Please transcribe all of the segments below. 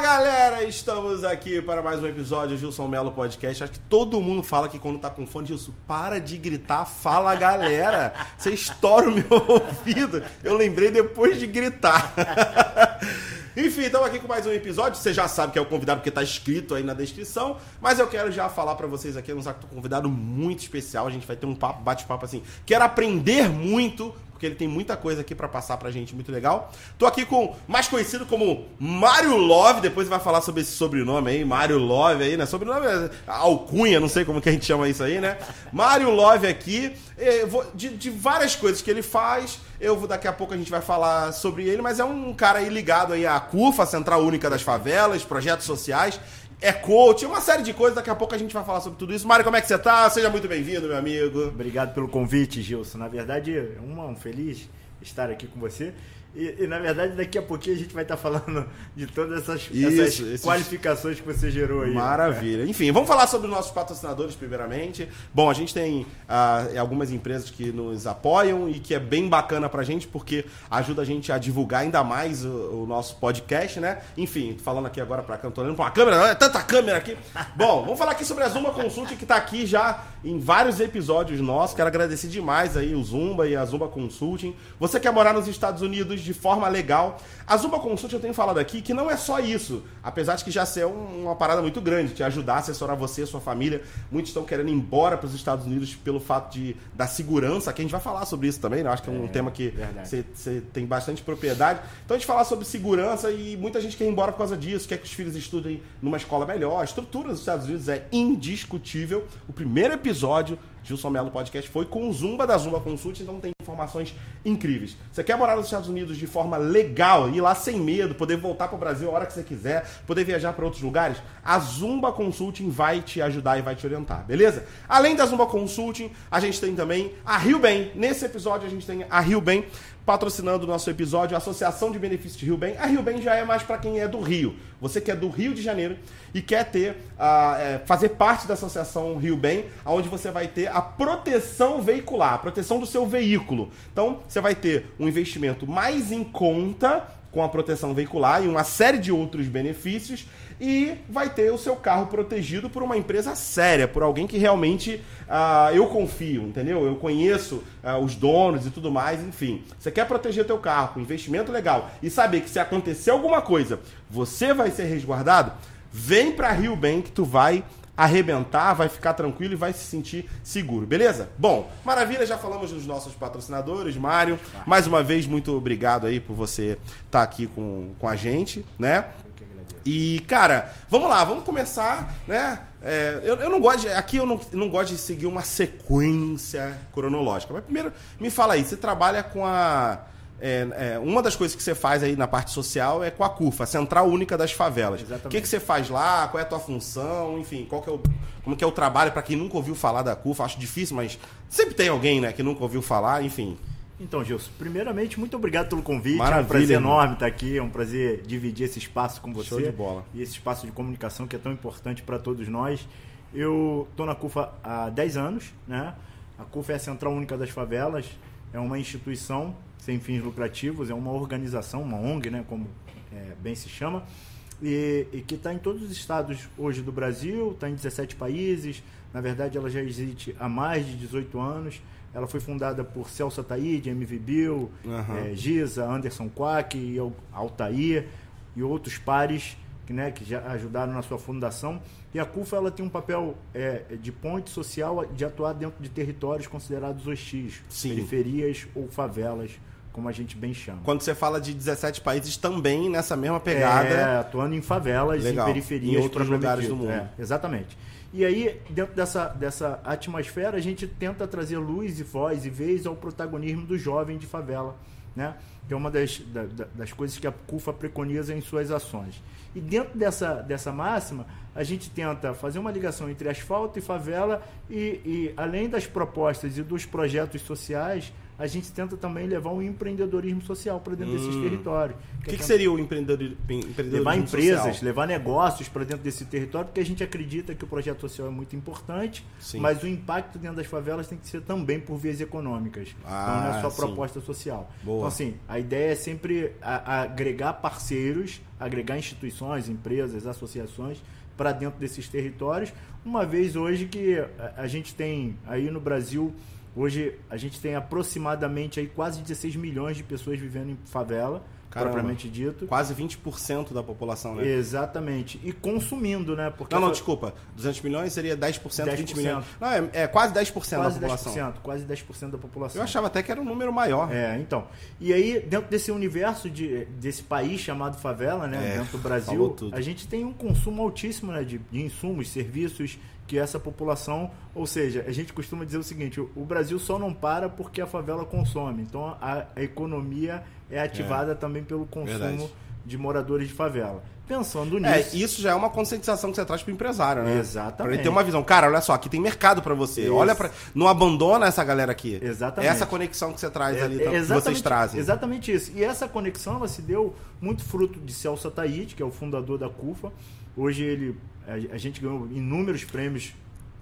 galera, estamos aqui para mais um episódio do Gilson Melo Podcast. Acho que todo mundo fala que quando tá com fone, Gilson, para de gritar, fala galera. Você estoura o meu ouvido. Eu lembrei depois de gritar. Enfim, estamos aqui com mais um episódio. Você já sabe que é o convidado porque está escrito aí na descrição. Mas eu quero já falar para vocês aqui, um convidado muito especial. A gente vai ter um papo, bate-papo assim. Quero aprender muito porque ele tem muita coisa aqui para passar pra gente, muito legal. Tô aqui com, mais conhecido como Mário Love, depois vai falar sobre esse sobrenome aí, Mário Love aí, né? Sobrenome é alcunha, não sei como que a gente chama isso aí, né? Mário Love aqui, de, de várias coisas que ele faz, eu vou, daqui a pouco a gente vai falar sobre ele, mas é um cara aí ligado aí à CUFA, Central Única das Favelas, projetos sociais, é coach, uma série de coisas. Daqui a pouco a gente vai falar sobre tudo isso. Mário, como é que você tá? Seja muito bem-vindo, meu amigo. Obrigado pelo convite, Gilson. Na verdade, é um feliz estar aqui com você. E, e, na verdade, daqui a pouquinho a gente vai estar falando de todas essas, Isso, essas esses... qualificações que você gerou aí. Maravilha. Né? Enfim, vamos falar sobre os nossos patrocinadores, primeiramente. Bom, a gente tem uh, algumas empresas que nos apoiam e que é bem bacana pra gente, porque ajuda a gente a divulgar ainda mais o, o nosso podcast, né? Enfim, falando aqui agora pra cá, tô olhando pra uma câmera, é tanta câmera aqui. Bom, vamos falar aqui sobre a Zumba Consult, que tá aqui já em vários episódios nossos. Quero agradecer demais aí o Zumba e a Zumba Consulting. Você quer morar nos Estados Unidos? De forma legal. A Zumba Consult eu tenho falado aqui que não é só isso, apesar de que já ser uma parada muito grande, te ajudar a assessorar você, sua família. Muitos estão querendo ir embora para os Estados Unidos pelo fato de, da segurança, que a gente vai falar sobre isso também, né? Acho que é um é, tema que você tem bastante propriedade. Então a gente falar sobre segurança e muita gente quer ir embora por causa disso, quer que os filhos estudem numa escola melhor. A estrutura dos Estados Unidos é indiscutível. O primeiro episódio Gilson Melo Podcast foi com o Zumba da Zumba Consult, então tem informações incríveis. Você quer morar nos Estados Unidos de forma legal, ir lá sem medo, poder voltar para o Brasil a hora que você quiser, poder viajar para outros lugares? A Zumba Consulting vai te ajudar e vai te orientar, beleza? Além da Zumba Consulting, a gente tem também a Rio Bem. Nesse episódio a gente tem a Rio Bem patrocinando o nosso episódio, a Associação de Benefícios de Rio Bem. A Rio Bem já é mais para quem é do Rio. Você que é do Rio de Janeiro e quer ter, uh, é, fazer parte da Associação Rio Bem, onde você vai ter a proteção veicular, a proteção do seu veículo. Então, você vai ter um investimento mais em conta com a proteção veicular e uma série de outros benefícios e vai ter o seu carro protegido por uma empresa séria, por alguém que realmente uh, eu confio, entendeu? Eu conheço uh, os donos e tudo mais, enfim. Você quer proteger teu carro com investimento legal e saber que se acontecer alguma coisa, você vai ser resguardado? Vem para Rio Bem que tu vai arrebentar, vai ficar tranquilo e vai se sentir seguro, beleza? Bom, maravilha, já falamos dos nossos patrocinadores, Mário. Mais uma vez, muito obrigado aí por você estar tá aqui com, com a gente, né? E, cara, vamos lá, vamos começar, né? É, eu, eu, não gosto de, aqui eu não, não gosto de seguir uma sequência cronológica. Mas primeiro, me fala aí, você trabalha com a. É, é, uma das coisas que você faz aí na parte social é com a CUFA, a Central Única das Favelas. Exatamente. O que, que você faz lá? Qual é a tua função? Enfim, qual que é o, como que é o trabalho para quem nunca ouviu falar da CUFA? Acho difícil, mas sempre tem alguém né, que nunca ouviu falar, enfim. Então, Gilson, primeiramente, muito obrigado pelo convite. Maravilha, é um prazer enorme estar aqui, é um prazer dividir esse espaço com você. Show de bola. E esse espaço de comunicação que é tão importante para todos nós. Eu estou na CUFA há 10 anos, né? A CUFA é a Central Única das Favelas, é uma instituição sem fins lucrativos, é uma organização, uma ONG, né? Como é, bem se chama, e, e que está em todos os estados hoje do Brasil, está em 17 países. Na verdade, ela já existe há mais de 18 anos ela foi fundada por Celso Ataíde, MV Bill, uhum. é, Giza, Anderson Quack, e Altair e outros pares que, né, que já ajudaram na sua fundação. E a CUFA ela tem um papel é, de ponte social de atuar dentro de territórios considerados hostis, Sim. periferias ou favelas, como a gente bem chama. Quando você fala de 17 países, também nessa mesma pegada. É, atuando em favelas, Legal. em periferias. Em outros lugares do mundo. É, exatamente. E aí, dentro dessa, dessa atmosfera, a gente tenta trazer luz e voz e vez ao protagonismo do jovem de favela, né? Que é uma das, da, das coisas que a CUFA preconiza em suas ações. E dentro dessa, dessa máxima, a gente tenta fazer uma ligação entre asfalto e favela e, e além das propostas e dos projetos sociais, a gente tenta também levar um empreendedorismo social para dentro desses Hum. territórios. O que, é que seria o empreendedor, empreendedorismo levar empresas, social? levar negócios para dentro desse território, porque a gente acredita que o projeto social é muito importante, Sim. mas o impacto dentro das favelas tem que ser também por vias econômicas. então não Ah, é só sim. proposta social. Boa. Então, assim, a ideia é sempre a- agregar parceiros, agregar instituições, empresas, associações para dentro desses territórios, uma vez hoje que a, a gente tem aí no Brasil Hoje a gente tem aproximadamente aí quase 16 milhões de pessoas vivendo em favela, Caramba. propriamente dito. Quase 20% da população, né? Exatamente. E consumindo, né? Porque Não, não, desculpa. 200 milhões seria 10%, 20 10%. milhões. Não, é, é quase 10% da quase população. 10%, quase 10% da população. Eu achava até que era um número maior. É, então. E aí, dentro desse universo de, desse país chamado favela, né? É, dentro do Brasil, a gente tem um consumo altíssimo né, de, de insumos, serviços que essa população. Ou seja, a gente costuma dizer o seguinte: o, o Brasil só não para porque a favela consome. Então a, a economia é ativada também pelo consumo Verdade. de moradores de favela. Pensando É, nisso. isso já é uma conscientização que você traz pro empresário, né? Exatamente. Pra ele ter uma visão. Cara, olha só, aqui tem mercado pra você. Isso. Olha para, não abandona essa galera aqui. Exatamente. Essa conexão que você traz É, ali, é que vocês exatamente- trazem. Exatamente isso. E essa conexão ela se deu muito fruto de Celso Ataíde, que é o fundador da CUFA. Hoje ele a, a gente ganhou inúmeros prêmios.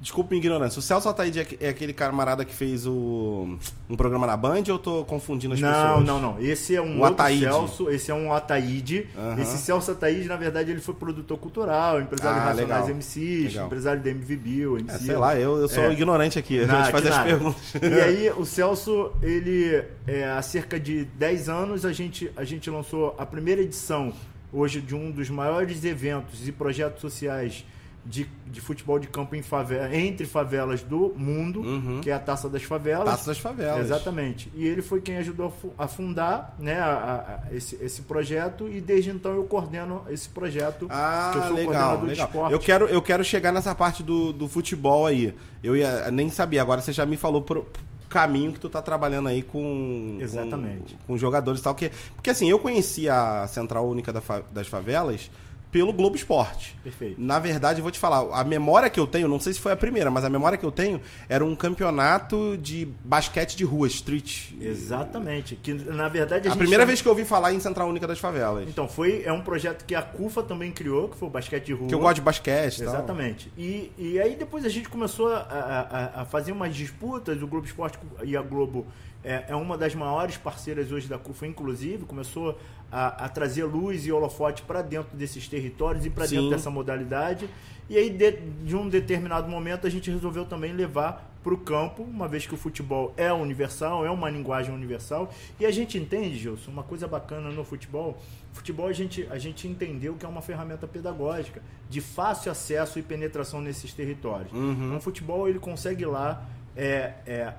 Desculpa minha ignorância. O Celso Ataíde é é aquele camarada que fez o um programa na Band ou eu tô confundindo as não, pessoas? não, não. Esse é um O Ataíde. Celso, esse é um Ataíde. Aham. Esse Celso Ataíde, na verdade, ele foi produtor cultural, empresário Ah, Racionais legal. MCs, Legal. empresário da MV Bill, MC. É, sei lá, eu, eu sou É. ignorante aqui. A gente faz as nada. perguntas. E aí, o Celso, ele, é, há cerca de 10 anos, a gente, a gente lançou a primeira edição, hoje, de um dos maiores eventos e projetos sociais de, de futebol de campo em favela, entre favelas do mundo, Uhum. que é a Taça das Favelas. Taça das favelas. Exatamente. E ele foi quem ajudou a fu- a fundar né, a- a- esse, esse projeto e desde então eu coordeno esse projeto. que eu Ah, sou legal, legal. esporte. Eu quero, eu quero chegar nessa parte do, do futebol aí. Eu ia, nem sabia, agora você já me falou pro caminho que tu tá trabalhando aí com Exatamente. com, com jogadores e tal que porque assim eu conheci a Central Única da fa- das Favelas pelo Globo Esporte Perfeito. na verdade eu vou te falar a memória que eu tenho não sei se foi a primeira mas a memória que eu tenho era um campeonato de basquete de rua street Exatamente. Que na verdade a, a primeira chama- vez que eu ouvi falar em Central Única das Favelas Então, foi, é um projeto que a CUFA também criou, que foi o basquete de rua. que eu gosto de basquete e tal. Exatamente. E, e aí depois a gente começou a, a- a fazer umas disputas. O Globo Esporte e a Globo é, é uma das maiores parceiras hoje da CUFA, inclusive. Começou a, a trazer luz e holofote para dentro desses territórios e para dentro dessa modalidade. E aí, de, de um determinado momento, a gente resolveu também levar para o campo, uma vez que o futebol é universal, é uma linguagem universal. E a gente entende, Gilson, uma coisa bacana no futebol. Futebol a gente, a gente entendeu que é uma ferramenta pedagógica de fácil acesso e penetração nesses territórios. Uhum. Então, o futebol ele consegue lá é, é,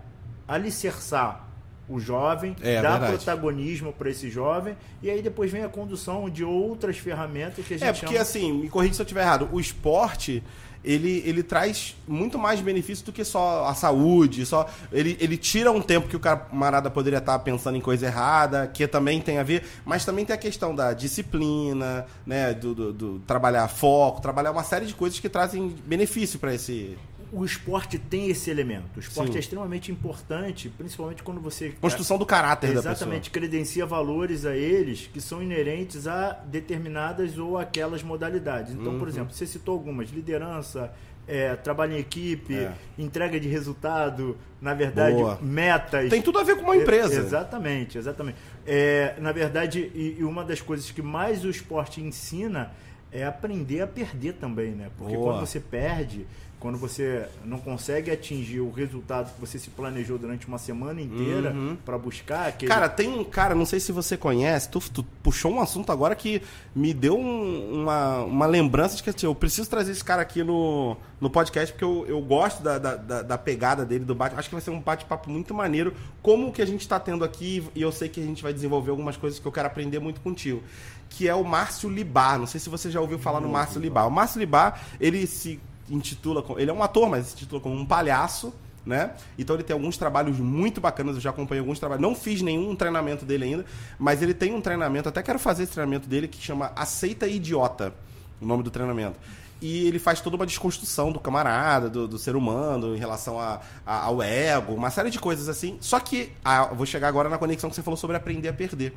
alicerçar o jovem, É, dar verdade. protagonismo para esse jovem, e aí depois vem a condução de outras ferramentas que a gente É, porque chama... assim, me corrija se eu estiver errado, o esporte, ele, ele traz muito mais benefício do que só a saúde, só ele, ele tira um tempo que o camarada poderia estar pensando em coisa errada, que também tem a ver, mas também tem a questão da disciplina, né, do, do- do trabalhar foco, trabalhar uma série de coisas que trazem benefício para esse o esporte tem esse elemento. O esporte Sim. é extremamente importante, principalmente quando você construção do caráter da pessoa. exatamente credencia valores a eles que são inerentes a determinadas ou aquelas modalidades. Então, Uhum. por exemplo, você citou algumas: liderança, é, trabalho em equipe, É. entrega de resultado, na verdade, Boa. metas. Tem tudo a ver com uma empresa. É, Exatamente, exatamente. É, na verdade, e, e uma das coisas que mais o esporte ensina é aprender a perder também, né? Porque Boa. quando você perde, quando você não consegue atingir o resultado que você se planejou durante uma semana inteira Uhum. para buscar, aquele... Cara, tem um cara, não sei se você conhece, tu, tu puxou um assunto agora que me deu um- uma, uma lembrança de que assim, eu preciso trazer esse cara aqui no, no podcast, porque eu, eu gosto da, da, da- da pegada dele, do bate. Acho que vai ser um bate-papo muito maneiro, como o que a gente está tendo aqui, e eu sei que a gente vai desenvolver algumas coisas que eu quero aprender muito contigo. Que é o Márcio Libar. Não sei se você já ouviu falar no Márcio Libar. O Márcio Libar, ele se intitula. Ele é um ator, mas se intitula como um palhaço né? Então ele tem alguns trabalhos muito bacanas, eu já acompanhei alguns trabalhos. Não fiz nenhum treinamento dele ainda, mas ele tem um treinamento, até quero fazer esse treinamento dele que chama Aceita Idiota, o nome do treinamento. E ele faz toda uma desconstrução do camarada, do, do ser humano, em relação a, a- ao ego, uma série de coisas assim. Só que, ah, vou chegar agora na conexão que você falou sobre aprender a perder.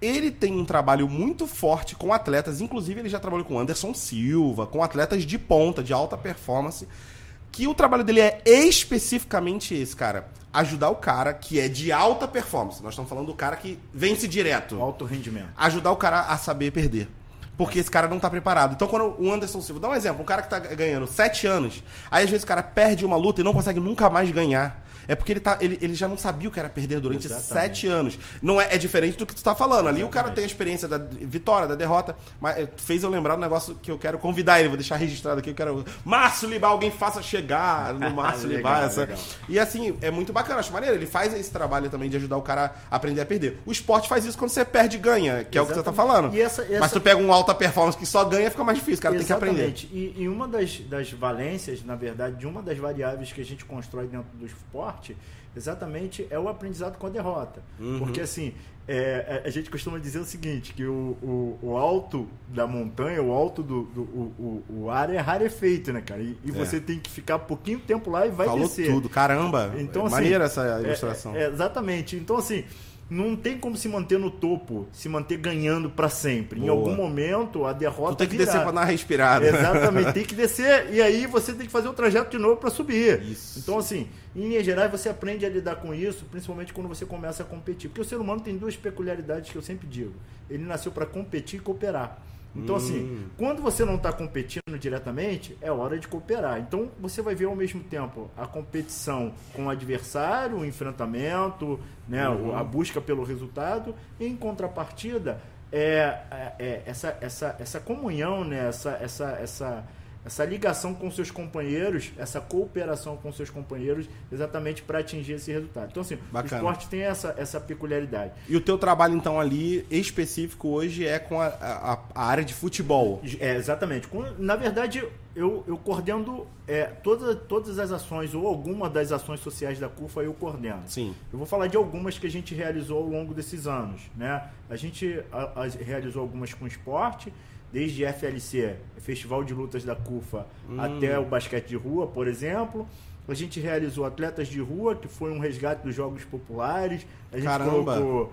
Ele tem um trabalho muito forte com atletas, inclusive ele já trabalhou com Anderson Silva, com atletas de ponta, de alta performance, que o trabalho dele é especificamente esse, cara. Ajudar o cara que é de alta performance. Nós estamos falando do cara que vence direto Alto rendimento. ajudar o cara a saber perder. Porque esse cara não tá preparado. Então, quando o Anderson Silva, dá um exemplo, um cara que tá ganhando 7 anos, aí às vezes o cara perde uma luta e não consegue nunca mais ganhar. É porque ele, tá, ele, ele já não sabia o que era perder durante Exatamente. sete anos. Não é, é diferente do que tu tá falando. Ali o cara tem a experiência da vitória, da derrota, mas eh, fez eu lembrar um negócio que eu quero convidar ele, vou deixar registrado aqui, eu quero. Márcio Libar, alguém faça chegar no Márcio Libar. Essa... legal. E assim, é muito bacana, acho maneiro. Ele faz esse trabalho também de ajudar o cara a aprender a perder. O esporte faz isso quando você perde e ganha, que é o que você tá Exatamente. falando. Essa- essa- Mas tu pega um alta performance que só ganha, fica mais difícil, o cara tem que aprender. Exatamente. E, e uma das, das valências, na verdade, de uma das variáveis que a gente constrói dentro do esporte, exatamente é o aprendizado com a derrota. Uhum. Porque assim, é, a a gente costuma dizer o seguinte, que o, o, o alto da montanha, o alto do, do o, o, o ar é rarefeito, né, cara? E, e É. você tem que ficar pouquinho tempo lá e vai Falou descer. tudo, caramba. Então, é assim, maneira essa É, ilustração. é, exatamente. Então, assim, não tem como se manter no topo, se manter ganhando pra sempre. Em Boa. algum momento, a derrota tu tem que virá. descer pra dar uma respirada. Exatamente, tem que descer e aí você tem que fazer o trajeto de novo para subir. Isso. Então, assim, em linhas gerais, você aprende a lidar com isso, principalmente quando você começa a competir. Porque o ser humano tem duas peculiaridades que eu sempre digo: ele nasceu para competir e cooperar. Então, Hum. assim, quando você não está competindo diretamente, é hora de cooperar. Então, você vai ver ao mesmo tempo a competição com o adversário, o enfrentamento, né, Uhum. a busca pelo resultado. Em contrapartida, é, é- é essa, essa, essa comunhão, né, essa, essa, essa, essa ligação com seus companheiros, essa cooperação com seus companheiros, exatamente para atingir esse resultado. Então, assim, Bacana. o esporte tem essa, essa peculiaridade. E o teu trabalho, então, ali, específico hoje, é com a, a- a área de futebol. É, exatamente. Na verdade, eu, eu coordeno é, toda, todas as ações, ou alguma das ações sociais da CUFA eu coordeno. Sim. Eu vou falar de algumas que a gente realizou ao longo desses anos. Né? A gente a- realizou algumas com esporte, desde FLC, Festival de Lutas da CUFA, Hum. até o basquete de rua, por exemplo. A gente realizou Atletas de Rua, que foi um resgate dos Jogos Populares. A gente Caramba. colocou,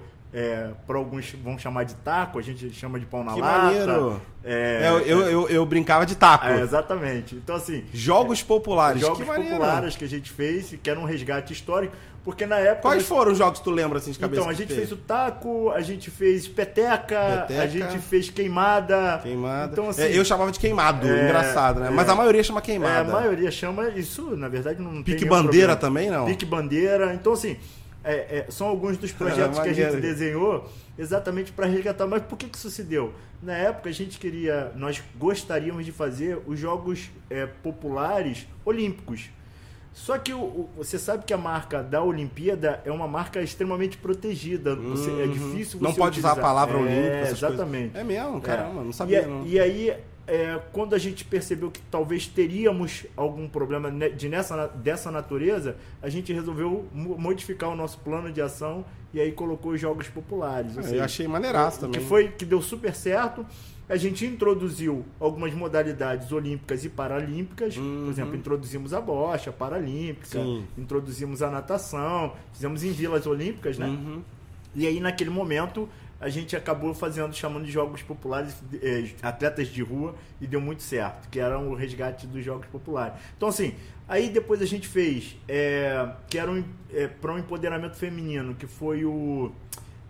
para alguns vão chamar de taco, a gente chama de pão na Que lata. maneiro. É, É, eu, eu, eu, brincava de taco. é, exatamente. Então, assim, Jogos populares. jogos que maneiro. populares que a gente fez, que era um resgate histórico, porque na época. Quais foram os jogos que tu lembra, assim, de cabeça? Então, a gente fez o taco, a gente fez peteca, Peteca. a gente fez queimada. Queimada. Então, assim, É, eu chamava de queimado, é, engraçado, né? é. Mas a maioria chama é, a queimada. maioria chama isso, na verdade, não tem Pique bandeira problema. também, não? Pique bandeira. Então, assim, é, é, são alguns dos projetos que a gente desenhou exatamente para resgatar. Mas por que, que isso se deu? Na época, a gente queria, nós gostaríamos de fazer os Jogos Populares Olímpicos. Só que o, você sabe que a marca da Olimpíada é uma marca extremamente protegida. Você- é difícil você Uhum. Não pode usar a utilizar. palavra é, olímpico, essas coisas. Exatamente. É mesmo? Caramba, É. não sabia, e, não. E aí, é, quando a gente percebeu que talvez teríamos algum problema de nessa, dessa natureza, a gente resolveu mo- modificar o nosso plano de ação e aí colocou os Jogos Populares. É, seja, eu achei maneiraço também. que foi que deu super certo. A gente introduziu algumas modalidades olímpicas e paralímpicas. Por exemplo, introduzimos a bocha paralímpica, Sim. introduzimos a natação, fizemos em vilas olímpicas, né? Uhum. E aí, naquele momento, a gente acabou fazendo, chamando de Jogos Populares, eh, atletas de rua, e deu muito certo, que era o resgate dos Jogos Populares. Então, assim, aí depois a gente fez, eh, que era um, para um empoderamento feminino, que foi o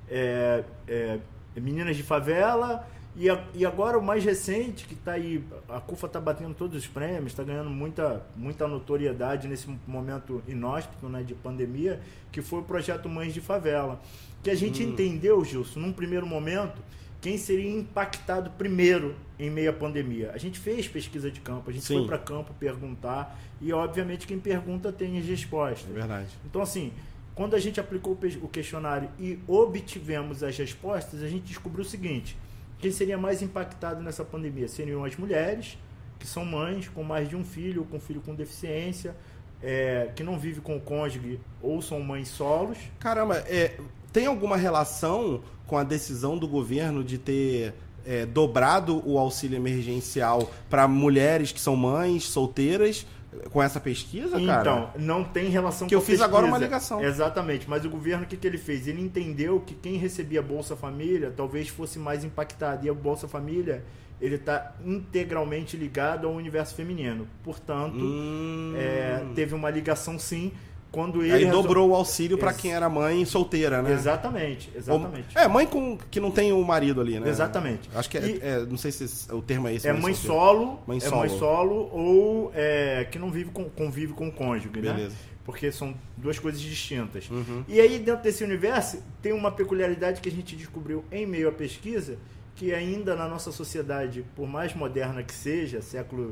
eh, eh, Meninas de Favela, e, a- e agora o mais recente, que está aí, a CUFA está batendo todos os prêmios, está ganhando muita, muita notoriedade nesse momento inóspito né, de pandemia, que foi o projeto Mães de Favela. Que a gente entendeu, Gilson, num primeiro momento, quem seria impactado primeiro em meio à pandemia. A gente fez pesquisa de campo, a gente Sim. foi para campo perguntar, e obviamente quem pergunta tem as respostas. É verdade. Então, assim, quando a gente aplicou o questionário e obtivemos as respostas, a gente descobriu o seguinte: quem seria mais impactado nessa pandemia seriam as mulheres, que são mães com mais de um filho, com filho com deficiência, é, que não vive com o cônjuge ou são mães solos. Caramba, é, tem alguma relação com a decisão do governo de ter é, dobrado o auxílio emergencial para mulheres que são mães, solteiras, com essa pesquisa, cara? Então, não tem relação Que com eu a fiz agora pesquisa. uma ligação. Exatamente, mas o governo o que, que ele fez? Ele entendeu que quem recebia Bolsa Família talvez fosse mais impactado. E a Bolsa Família ele está integralmente ligado ao universo feminino. Portanto, Hum. é, teve uma ligação sim quando ele. Aí resol- dobrou o auxílio para quem era mãe solteira, né? Exatamente, exatamente. Ou- É, mãe com, que não tem o marido ali, né? Exatamente. Acho que é, E- é- Não sei se o termo é esse. É mãe solteira. solo, Mãe é solo. mãe solo ou é, que não vive com, convive com o cônjuge, né? Beleza. Porque são duas coisas distintas. Uhum. E aí, dentro desse universo, tem uma peculiaridade que a gente descobriu em meio à pesquisa, que ainda na nossa sociedade, por mais moderna que seja, século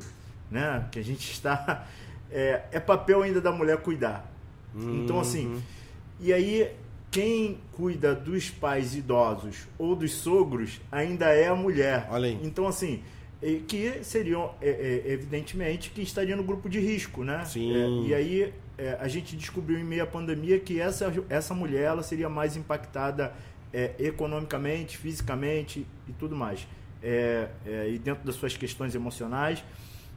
né, que a gente está, é, é papel ainda da mulher cuidar. Então, assim, Uhum. e aí, quem cuida dos pais idosos ou dos sogros ainda é a mulher. Olha aí. Então, assim, e- que seriam, é, é, evidentemente, que estaria no grupo de risco, né? Sim. É, e aí, a gente descobriu em meio à pandemia que essa, essa mulher ela seria mais impactada economicamente, fisicamente e tudo mais. E dentro das suas questões emocionais.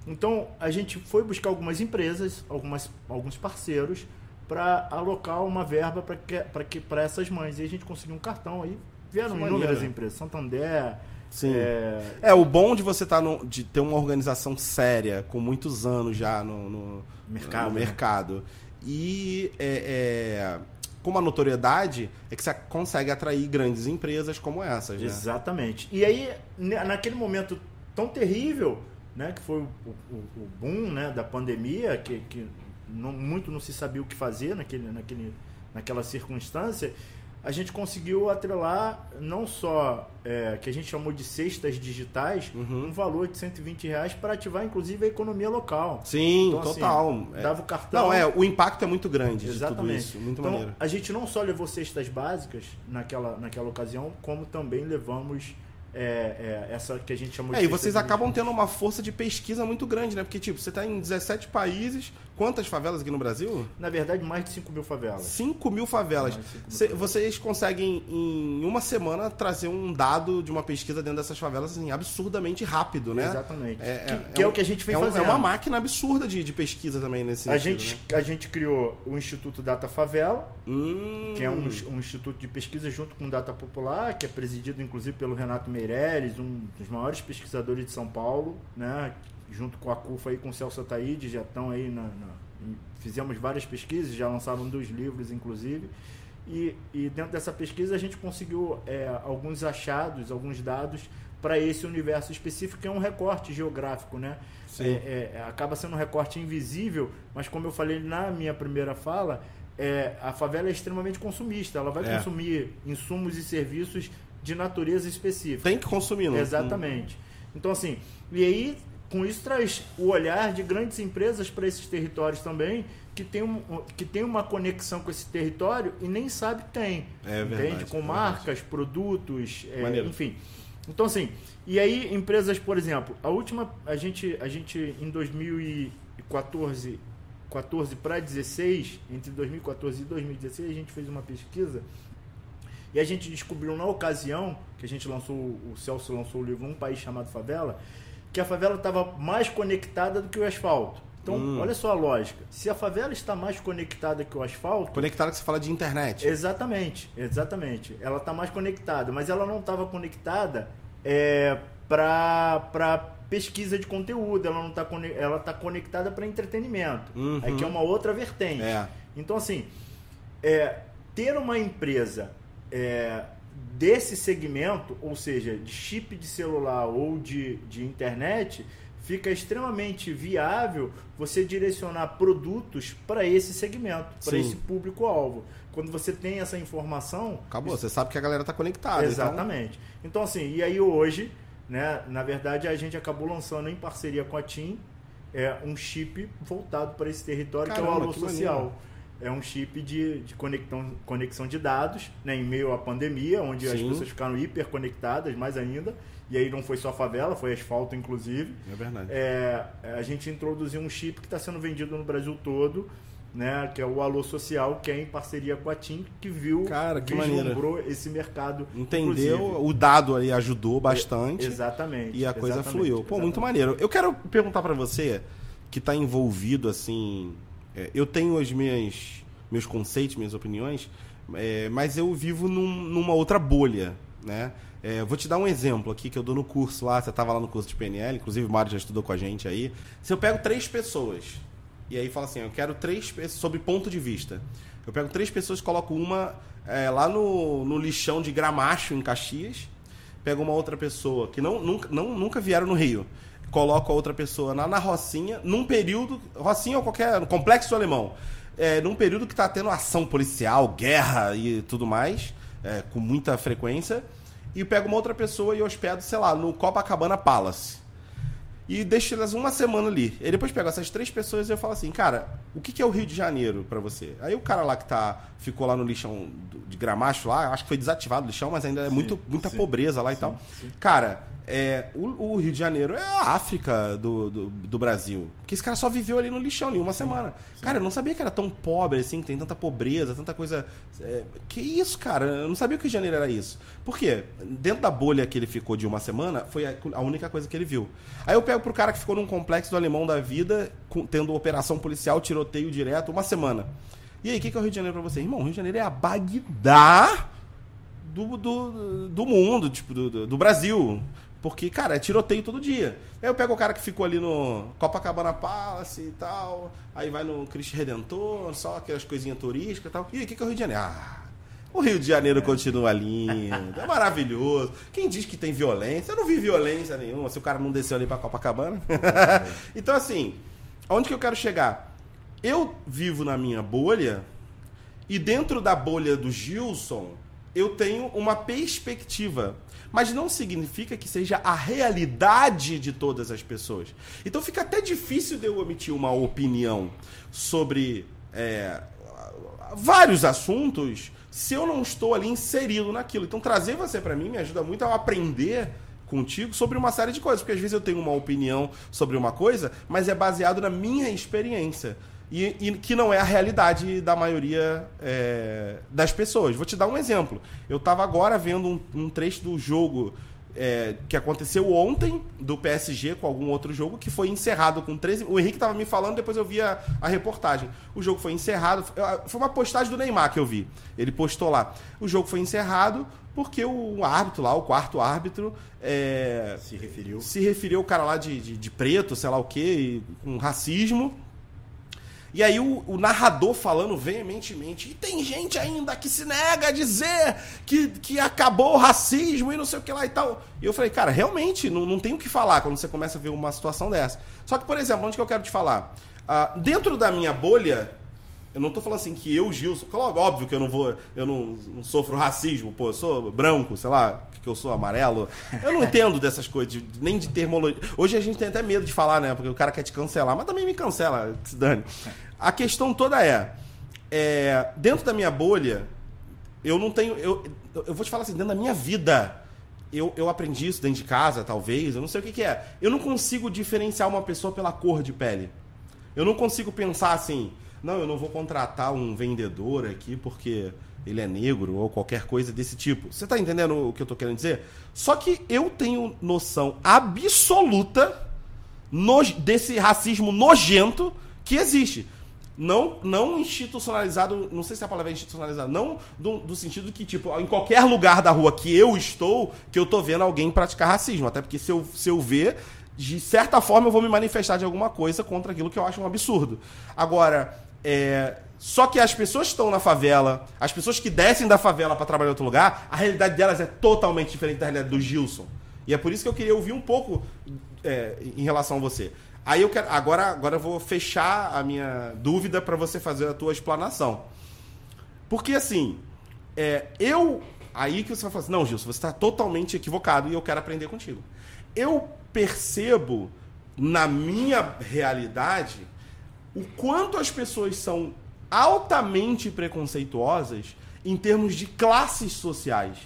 Então, a gente foi buscar algumas empresas, algumas, alguns parceiros, para alocar uma verba para que, pra que, pra essas mães. E a gente conseguiu um cartão aí. Vieram Que inúmeras maneiro. empresas. Santander. Sim. é, É, o bom de você estar de ter uma organização séria, com muitos anos já no, no Mercado, no né? mercado. E é, é, com uma notoriedade é que você consegue atrair grandes empresas como essas, né? Exatamente. E aí, naquele momento tão terrível, né, que foi o, o- o boom né, da pandemia, que, que não- muito não se sabia o que fazer naquele, naquele, naquela circunstância, a gente conseguiu atrelar não só é, que a gente chamou de cestas digitais, Uhum. um valor de 120 reais para ativar inclusive a economia local. Sim, Então, assim, total. É. Dava o cartão. Não, é, o impacto é muito grande de tudo Exatamente. isso. Muito então, maneiro. a gente não só levou cestas básicas naquela, naquela ocasião, como também levamos é, é, essa que a gente chamou de É, e vocês acabam tendo uma força de pesquisa muito grande, né? Porque, tipo, você tá em 17 países. Quantas favelas aqui no Brasil? Na verdade, mais de 5 mil favelas. 5 mil favelas. Mil favelas. vocês conseguem, em uma semana, trazer um dado de uma pesquisa dentro dessas favelas assim, absurdamente rápido, né? Exatamente. É, que, é- que é, é o que a gente vem é, um- é uma máquina absurda de, de pesquisa também nesse a, sentido, gente, né? a gente criou o Instituto Data Favela, Hum, que é um, um instituto de pesquisa junto com o Data Popular, que é presidido inclusive pelo Renato Meireles, um dos maiores pesquisadores de São Paulo, né? Junto com a CUFA e com o Celso Ataíde, já estão aí na, na- em- fizemos várias pesquisas, já lançaram dois livros inclusive. E, e dentro dessa pesquisa a gente conseguiu é, alguns achados, alguns dados para esse universo específico, que é um recorte geográfico, né? É, é, é, acaba sendo um recorte invisível, mas como eu falei na minha primeira fala, é, a favela é extremamente consumista. Ela vai É. consumir insumos e serviços de natureza específica. Tem que consumir, não? Exatamente. Então, assim, e aí, com isso traz o olhar de grandes empresas para esses territórios também, que tem, um, que tem uma conexão com esse território e nem sabe que tem. É verdade, Entende? Com é marcas, produtos, é, enfim. Então, assim, e aí empresas, por exemplo, a última, a gente, a gente em 2014, 14 para 16, entre 2014 e 2016, a gente fez uma pesquisa e a gente descobriu na ocasião que a gente lançou, o Celso lançou o livro Um País Chamado Favela, que a favela estava mais conectada do que o asfalto. Então, Hum. olha só a lógica. Se a favela está mais conectada que o asfalto, Conectado que você fala de internet. Exatamente, exatamente. Ela está mais conectada, mas ela não estava conectada é, para pesquisa de conteúdo, ela não tá cone- ela está conectada para entretenimento. Uhum. Aí que é uma outra vertente. É. Então assim, é, ter uma empresa é, desse segmento, ou seja, de chip de celular ou de, de internet, fica extremamente viável você direcionar produtos para esse segmento, para esse público-alvo. Quando você tem essa informação. Acabou, você sabe que a galera tá conectada. então- Exatamente. Então, assim, e aí hoje, né, na verdade, a gente acabou lançando em parceria com a TIM é, um chip voltado para esse território, que é Caramba, o que Social. maneiro. É um chip de, de conectão, conexão de dados, né, em meio à pandemia, onde as Sim. pessoas ficaram hiperconectadas, mais ainda. E aí não foi só favela, foi asfalto, inclusive. É verdade. É, a gente introduziu um chip que está sendo vendido no Brasil todo né, que é o Alô Social, que é em parceria com a TIM, que viu, Cara, que vislumbrou esse mercado. Entendeu? inclusive. O dado ali ajudou bastante. Exatamente. E a coisa fluiu. Pô, muito exatamente. maneiro. Eu quero perguntar pra você, que tá envolvido, assim. É, eu tenho os minhas, meus conceitos, minhas opiniões, é, mas eu vivo num- numa outra bolha, né? É, vou te dar um exemplo aqui que eu dou no curso lá. Você tava lá no curso de PNL, inclusive o Mário já estudou com a gente aí. Se eu pego três pessoas e aí fala assim, eu quero três pessoas sobre ponto de vista. Eu pego três pessoas, coloco uma é, lá no, no lixão de Gramacho, em Caxias. Pego uma outra pessoa que não, nunca, não, nunca vieram no Rio. Coloco a outra pessoa na, na Rocinha, num período. Rocinha ou qualquer. no Complexo Alemão. É, num período que está tendo ação policial, guerra e tudo mais, é, com muita frequência. E pego uma outra pessoa e hospedo, sei lá, no Copacabana Palace e deixo elas uma semana ali. E depois pego essas três pessoas e eu falo assim, cara, o que que é o Rio de Janeiro pra você? Aí o cara lá que tá, ficou lá no lixão de Gramacho lá, acho que foi desativado o lixão, mas ainda é muito, muita sim, pobreza lá e tal. Cara, é, o, o Rio de Janeiro é a África do, do, do Brasil. Porque esse cara só viveu ali no lixão ali uma semana. Cara, eu não sabia que era tão pobre assim, que tem tanta pobreza, tanta coisa. é, que isso, cara? Eu não sabia que o Rio de Janeiro era isso. Por quê? Dentro da bolha que ele ficou de uma semana, foi a, a única coisa que ele viu. Aí eu pego pro cara que ficou num complexo do alemão da vida, com- tendo operação policial, tiroteio direto, uma semana. E aí, o que, que é o Rio de Janeiro pra você? Irmão, o Rio de Janeiro é a Bagdá do, do, do mundo, tipo, do- do Brasil. Porque, cara, é tiroteio todo dia. Aí eu pego o cara que ficou ali no Copacabana Palace e tal, aí vai no Cristo Redentor, só aquelas coisinhas turísticas e tal. E o que, que é o Rio de Janeiro? Ah, o Rio de Janeiro continua lindo, é maravilhoso. Quem diz que tem violência? Eu não vi violência nenhuma, se o cara não desceu ali pra Copacabana. então, assim, aonde que eu quero chegar? Eu vivo na minha bolha e dentro da bolha do Gilson, eu tenho uma perspectiva. Mas não significa que seja a realidade de todas as pessoas. Então fica até difícil de eu emitir uma opinião sobre é, vários assuntos se eu não estou ali inserido naquilo. Então trazer você para mim me ajuda muito a aprender contigo sobre uma série de coisas, porque às vezes eu tenho uma opinião sobre uma coisa, mas é baseado na minha experiência. E, e que não é a realidade da maioria é, das pessoas. Vou te dar um exemplo. Eu estava agora vendo um, um trecho do jogo é, que aconteceu ontem do PSG com algum outro jogo que foi encerrado com 13. O Henrique estava me falando, depois eu vi a, a reportagem. O jogo foi encerrado. Foi uma postagem do Neymar que eu vi. Ele postou lá. O jogo foi encerrado porque o árbitro lá, o quarto árbitro, é, Se referiu. se referiu ao cara lá de, de, de preto, sei lá o quê, com racismo. E aí o, o narrador falando veementemente, e tem gente ainda que se nega a dizer que, que acabou o racismo e não sei o que lá e tal. E eu falei, cara, realmente, não, não tem o que falar quando você começa a ver uma situação dessa. Só que, por exemplo, onde que eu quero te falar? Ah, dentro da minha bolha, eu não tô falando assim que eu, Gilson, claro, óbvio que eu não vou, eu não, não sofro racismo, pô, eu sou branco, sei lá, que eu sou amarelo. Eu não entendo dessas coisas, nem de termologia. Hoje a gente tem até medo de falar, né? Porque o cara quer te cancelar, mas também me cancela, se dane. A questão toda é, é, dentro da minha bolha, eu não tenho. Eu, eu vou te falar assim, dentro da minha vida, eu, eu aprendi isso dentro de casa, talvez, eu não sei o que, que é. Eu não consigo diferenciar uma pessoa pela cor de pele. Eu não consigo pensar assim, não, eu não vou contratar um vendedor aqui porque ele é negro ou qualquer coisa desse tipo. Você tá entendendo o que eu tô querendo dizer? Só que eu tenho noção absoluta no- desse racismo nojento que existe. Não, não institucionalizado, não sei se a palavra é institucionalizado, não do, do sentido que, tipo, em qualquer lugar da rua que eu estou, que eu tô vendo alguém praticar racismo. Até porque se eu, se eu ver, de certa forma eu vou me manifestar de alguma coisa contra aquilo que eu acho um absurdo. Agora, é, só que as pessoas que estão na favela, as pessoas que descem da favela para trabalhar em outro lugar, a realidade delas é totalmente diferente da realidade do Gilson. E é por isso que eu queria ouvir um pouco é, em relação a você. Aí eu quero. Agora, agora eu vou fechar a minha dúvida para você fazer a tua explanação. Porque assim, é, eu. Aí que você vai falar assim, não, Gilson, você está totalmente equivocado e eu quero aprender contigo. Eu percebo na minha realidade o quanto as pessoas são altamente preconceituosas em termos de classes sociais.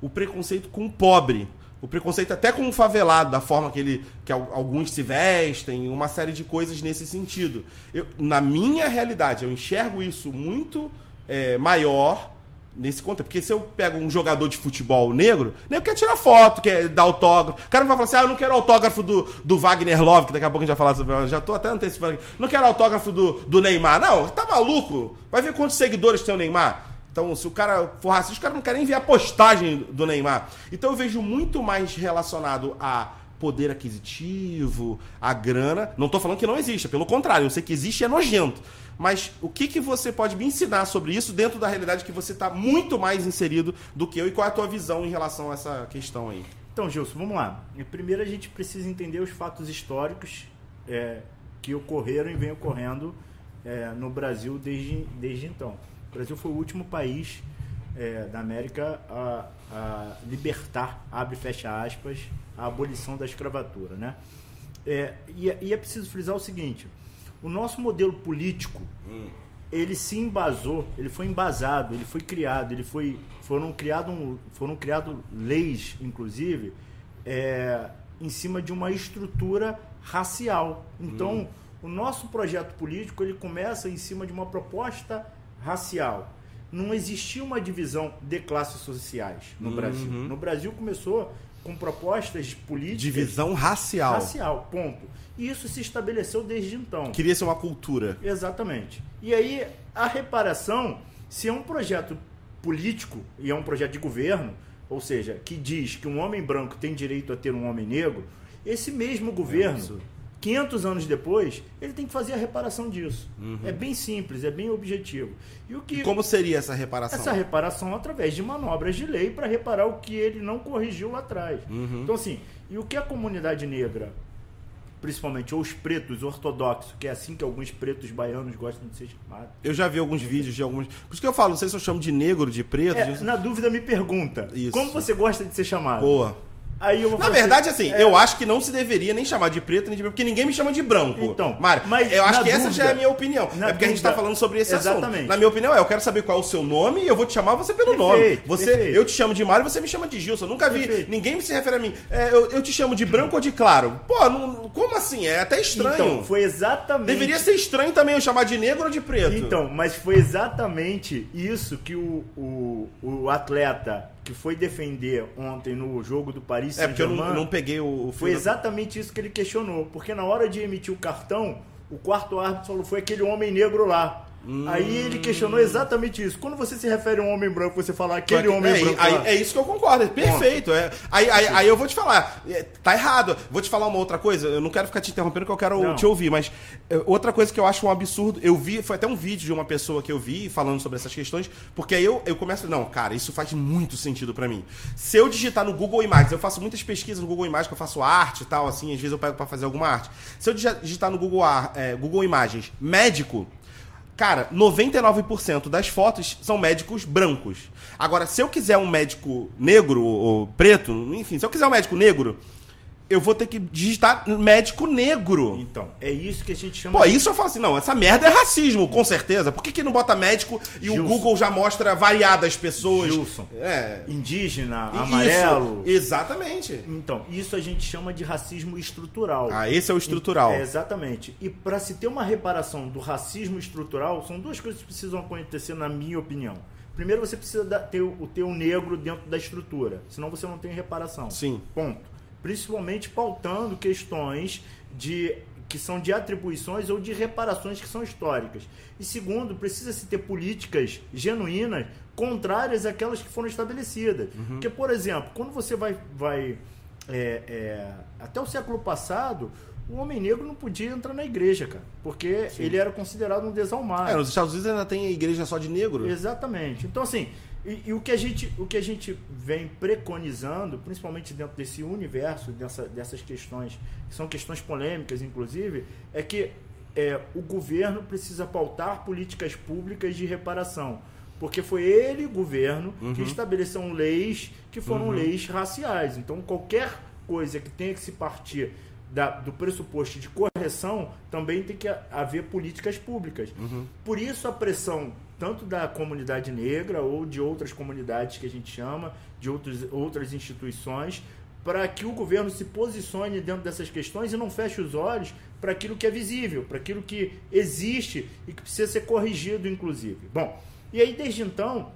O preconceito com o pobre, O preconceito até com o favelado, da forma que ele que alguns se vestem, uma série de coisas nesse sentido. Eu, na minha realidade, eu enxergo isso muito é, maior nesse conta. Porque se eu pego um jogador de futebol negro, nem quer tirar foto, quer dar autógrafo. O cara vai falar assim: ah, eu não quero autógrafo do, do Wagner Love, que daqui a pouco a gente vai falar sobre. Já tô até antecipando aqui. Não quero autógrafo do, do Neymar. Não, tá maluco? Vai ver quantos seguidores tem o Neymar. Então, se o cara for racista, o cara não quer nem ver a postagem do Neymar. Então, eu vejo muito mais relacionado a poder aquisitivo, a grana. Não estou falando que não existe, pelo contrário, eu sei que existe e é nojento. Mas o que, que você pode me ensinar sobre isso dentro da realidade que você está muito mais inserido do que eu e qual é a tua visão em relação a essa questão aí? Então, Gilson, vamos lá. Primeiro a gente precisa entender os fatos históricos é, que ocorreram e vem ocorrendo é, no Brasil desde, desde então. O Brasil foi o último país é, da América a, a, libertar, abre e fecha aspas, a abolição da escravatura. Né? É, e, e é preciso frisar o seguinte: o nosso modelo político, hum. ele se embasou, ele foi embasado, ele foi criado, ele foi, foram criados foram criado leis, inclusive, é, em cima de uma estrutura racial. Então, hum. o nosso projeto político ele começa em cima de uma proposta racial. Não existia uma divisão de classes sociais no uhum. Brasil. No Brasil começou com propostas políticas. Divisão racial. Racial, ponto. E isso se estabeleceu desde então. Queria ser uma cultura. Exatamente. E aí, a reparação, se é um projeto político e é um projeto de governo, ou seja, que diz que um homem branco tem direito a ter um homem negro, esse mesmo governo, é 500 anos depois, ele tem que fazer a reparação disso. Uhum. É bem simples, é bem objetivo. E, o que, e como seria essa reparação? Essa reparação através de manobras de lei para reparar o que ele não corrigiu lá atrás. Uhum. Então, assim, e o que a comunidade negra, principalmente os pretos ortodoxos, que é assim que alguns pretos baianos gostam de ser chamados. Eu já vi alguns vídeos de alguns. Por isso que eu falo, não sei se eu chamo de negro, de preto. É, de... Na dúvida, me pergunta: isso. como você gosta de ser chamado? Boa. Aí eu vou Na verdade, assim, é... eu acho que não se deveria nem chamar de preto nem de branco, porque ninguém me chama de branco. Então, Mário, mas eu acho que dúvida, essa já é a minha opinião. É porque dúvida, a gente tá falando sobre esse exatamente. assunto. Na minha opinião, é, eu quero saber qual é o seu nome e eu vou te chamar você pelo perfeito, nome. Você, perfeito. eu te chamo de Mário, você me chama de Gilson. Eu nunca vi perfeito. ninguém se refere a mim. É, eu, eu, te chamo de branco ou de claro? Pô, não, como assim? É até estranho. Então, foi exatamente. Deveria ser estranho também eu chamar de negro ou de preto. Então, mas foi exatamente isso que o, o, o atleta que foi defender ontem no jogo do Paris Saint-Germain. É, porque eu não, não peguei o, o Foi exatamente isso que ele questionou. Porque na hora de emitir o cartão, o quarto árbitro falou: foi aquele homem negro lá. Hum. Aí ele questionou exatamente isso. Quando você se refere a um homem branco, você fala aquele homem é, branco. Aí, é isso que eu concordo, é perfeito. É, aí, aí, aí, eu vou te falar, é, tá errado. Vou te falar uma outra coisa, eu não quero ficar te interrompendo, que eu quero não. te ouvir, mas é, outra coisa que eu acho um absurdo, eu vi, foi até um vídeo de uma pessoa que eu vi falando sobre essas questões, porque aí eu, eu começo, não, cara, isso faz muito sentido para mim. Se eu digitar no Google Imagens, eu faço muitas pesquisas no Google Imagens, que eu faço arte e tal, assim, às vezes eu pego para fazer alguma arte. Se eu digitar no Google, é, Google Imagens médico, Cara, 99% das fotos são médicos brancos. Agora, se eu quiser um médico negro ou preto, enfim, se eu quiser um médico negro, eu vou ter que digitar médico negro. Então, é isso que a gente chama. Pô, isso eu falo assim, não, essa merda é racismo, com certeza. Por que, que não bota médico e Gilson. o Google já mostra variadas pessoas? Gilson. É. Indígena, isso. amarelo. Exatamente. Então, isso a gente chama de racismo estrutural. Ah, esse é o estrutural. É, exatamente. E para se ter uma reparação do racismo estrutural, são duas coisas que precisam acontecer, na minha opinião. Primeiro, você precisa ter o teu negro dentro da estrutura, senão você não tem reparação. Sim. Ponto principalmente pautando questões de que são de atribuições ou de reparações que são históricas. E segundo, precisa-se ter políticas genuínas contrárias àquelas que foram estabelecidas. Uhum. Porque, por exemplo, quando você vai, vai é, é, até o século passado, o homem negro não podia entrar na igreja, cara, porque Sim. ele era considerado um desalmado. É, nos Estados Unidos ainda tem igreja só de negro. Exatamente. Então, assim, e, e, o, que a gente, o que a gente vem preconizando, principalmente dentro desse universo, dessa, dessas questões, que são questões polêmicas, inclusive, é que é, o governo precisa pautar políticas públicas de reparação. Porque foi ele, governo, uhum. que estabeleceu leis que foram uhum. leis raciais. Então, qualquer coisa que tenha que se partir da, do pressuposto de correção, também tem que haver políticas públicas. Uhum. Por isso, a pressão tanto da comunidade negra ou de outras comunidades que a gente chama, de outros, outras instituições, para que o governo se posicione dentro dessas questões e não feche os olhos para aquilo que é visível, para aquilo que existe e que precisa ser corrigido, inclusive. Bom, e aí desde então,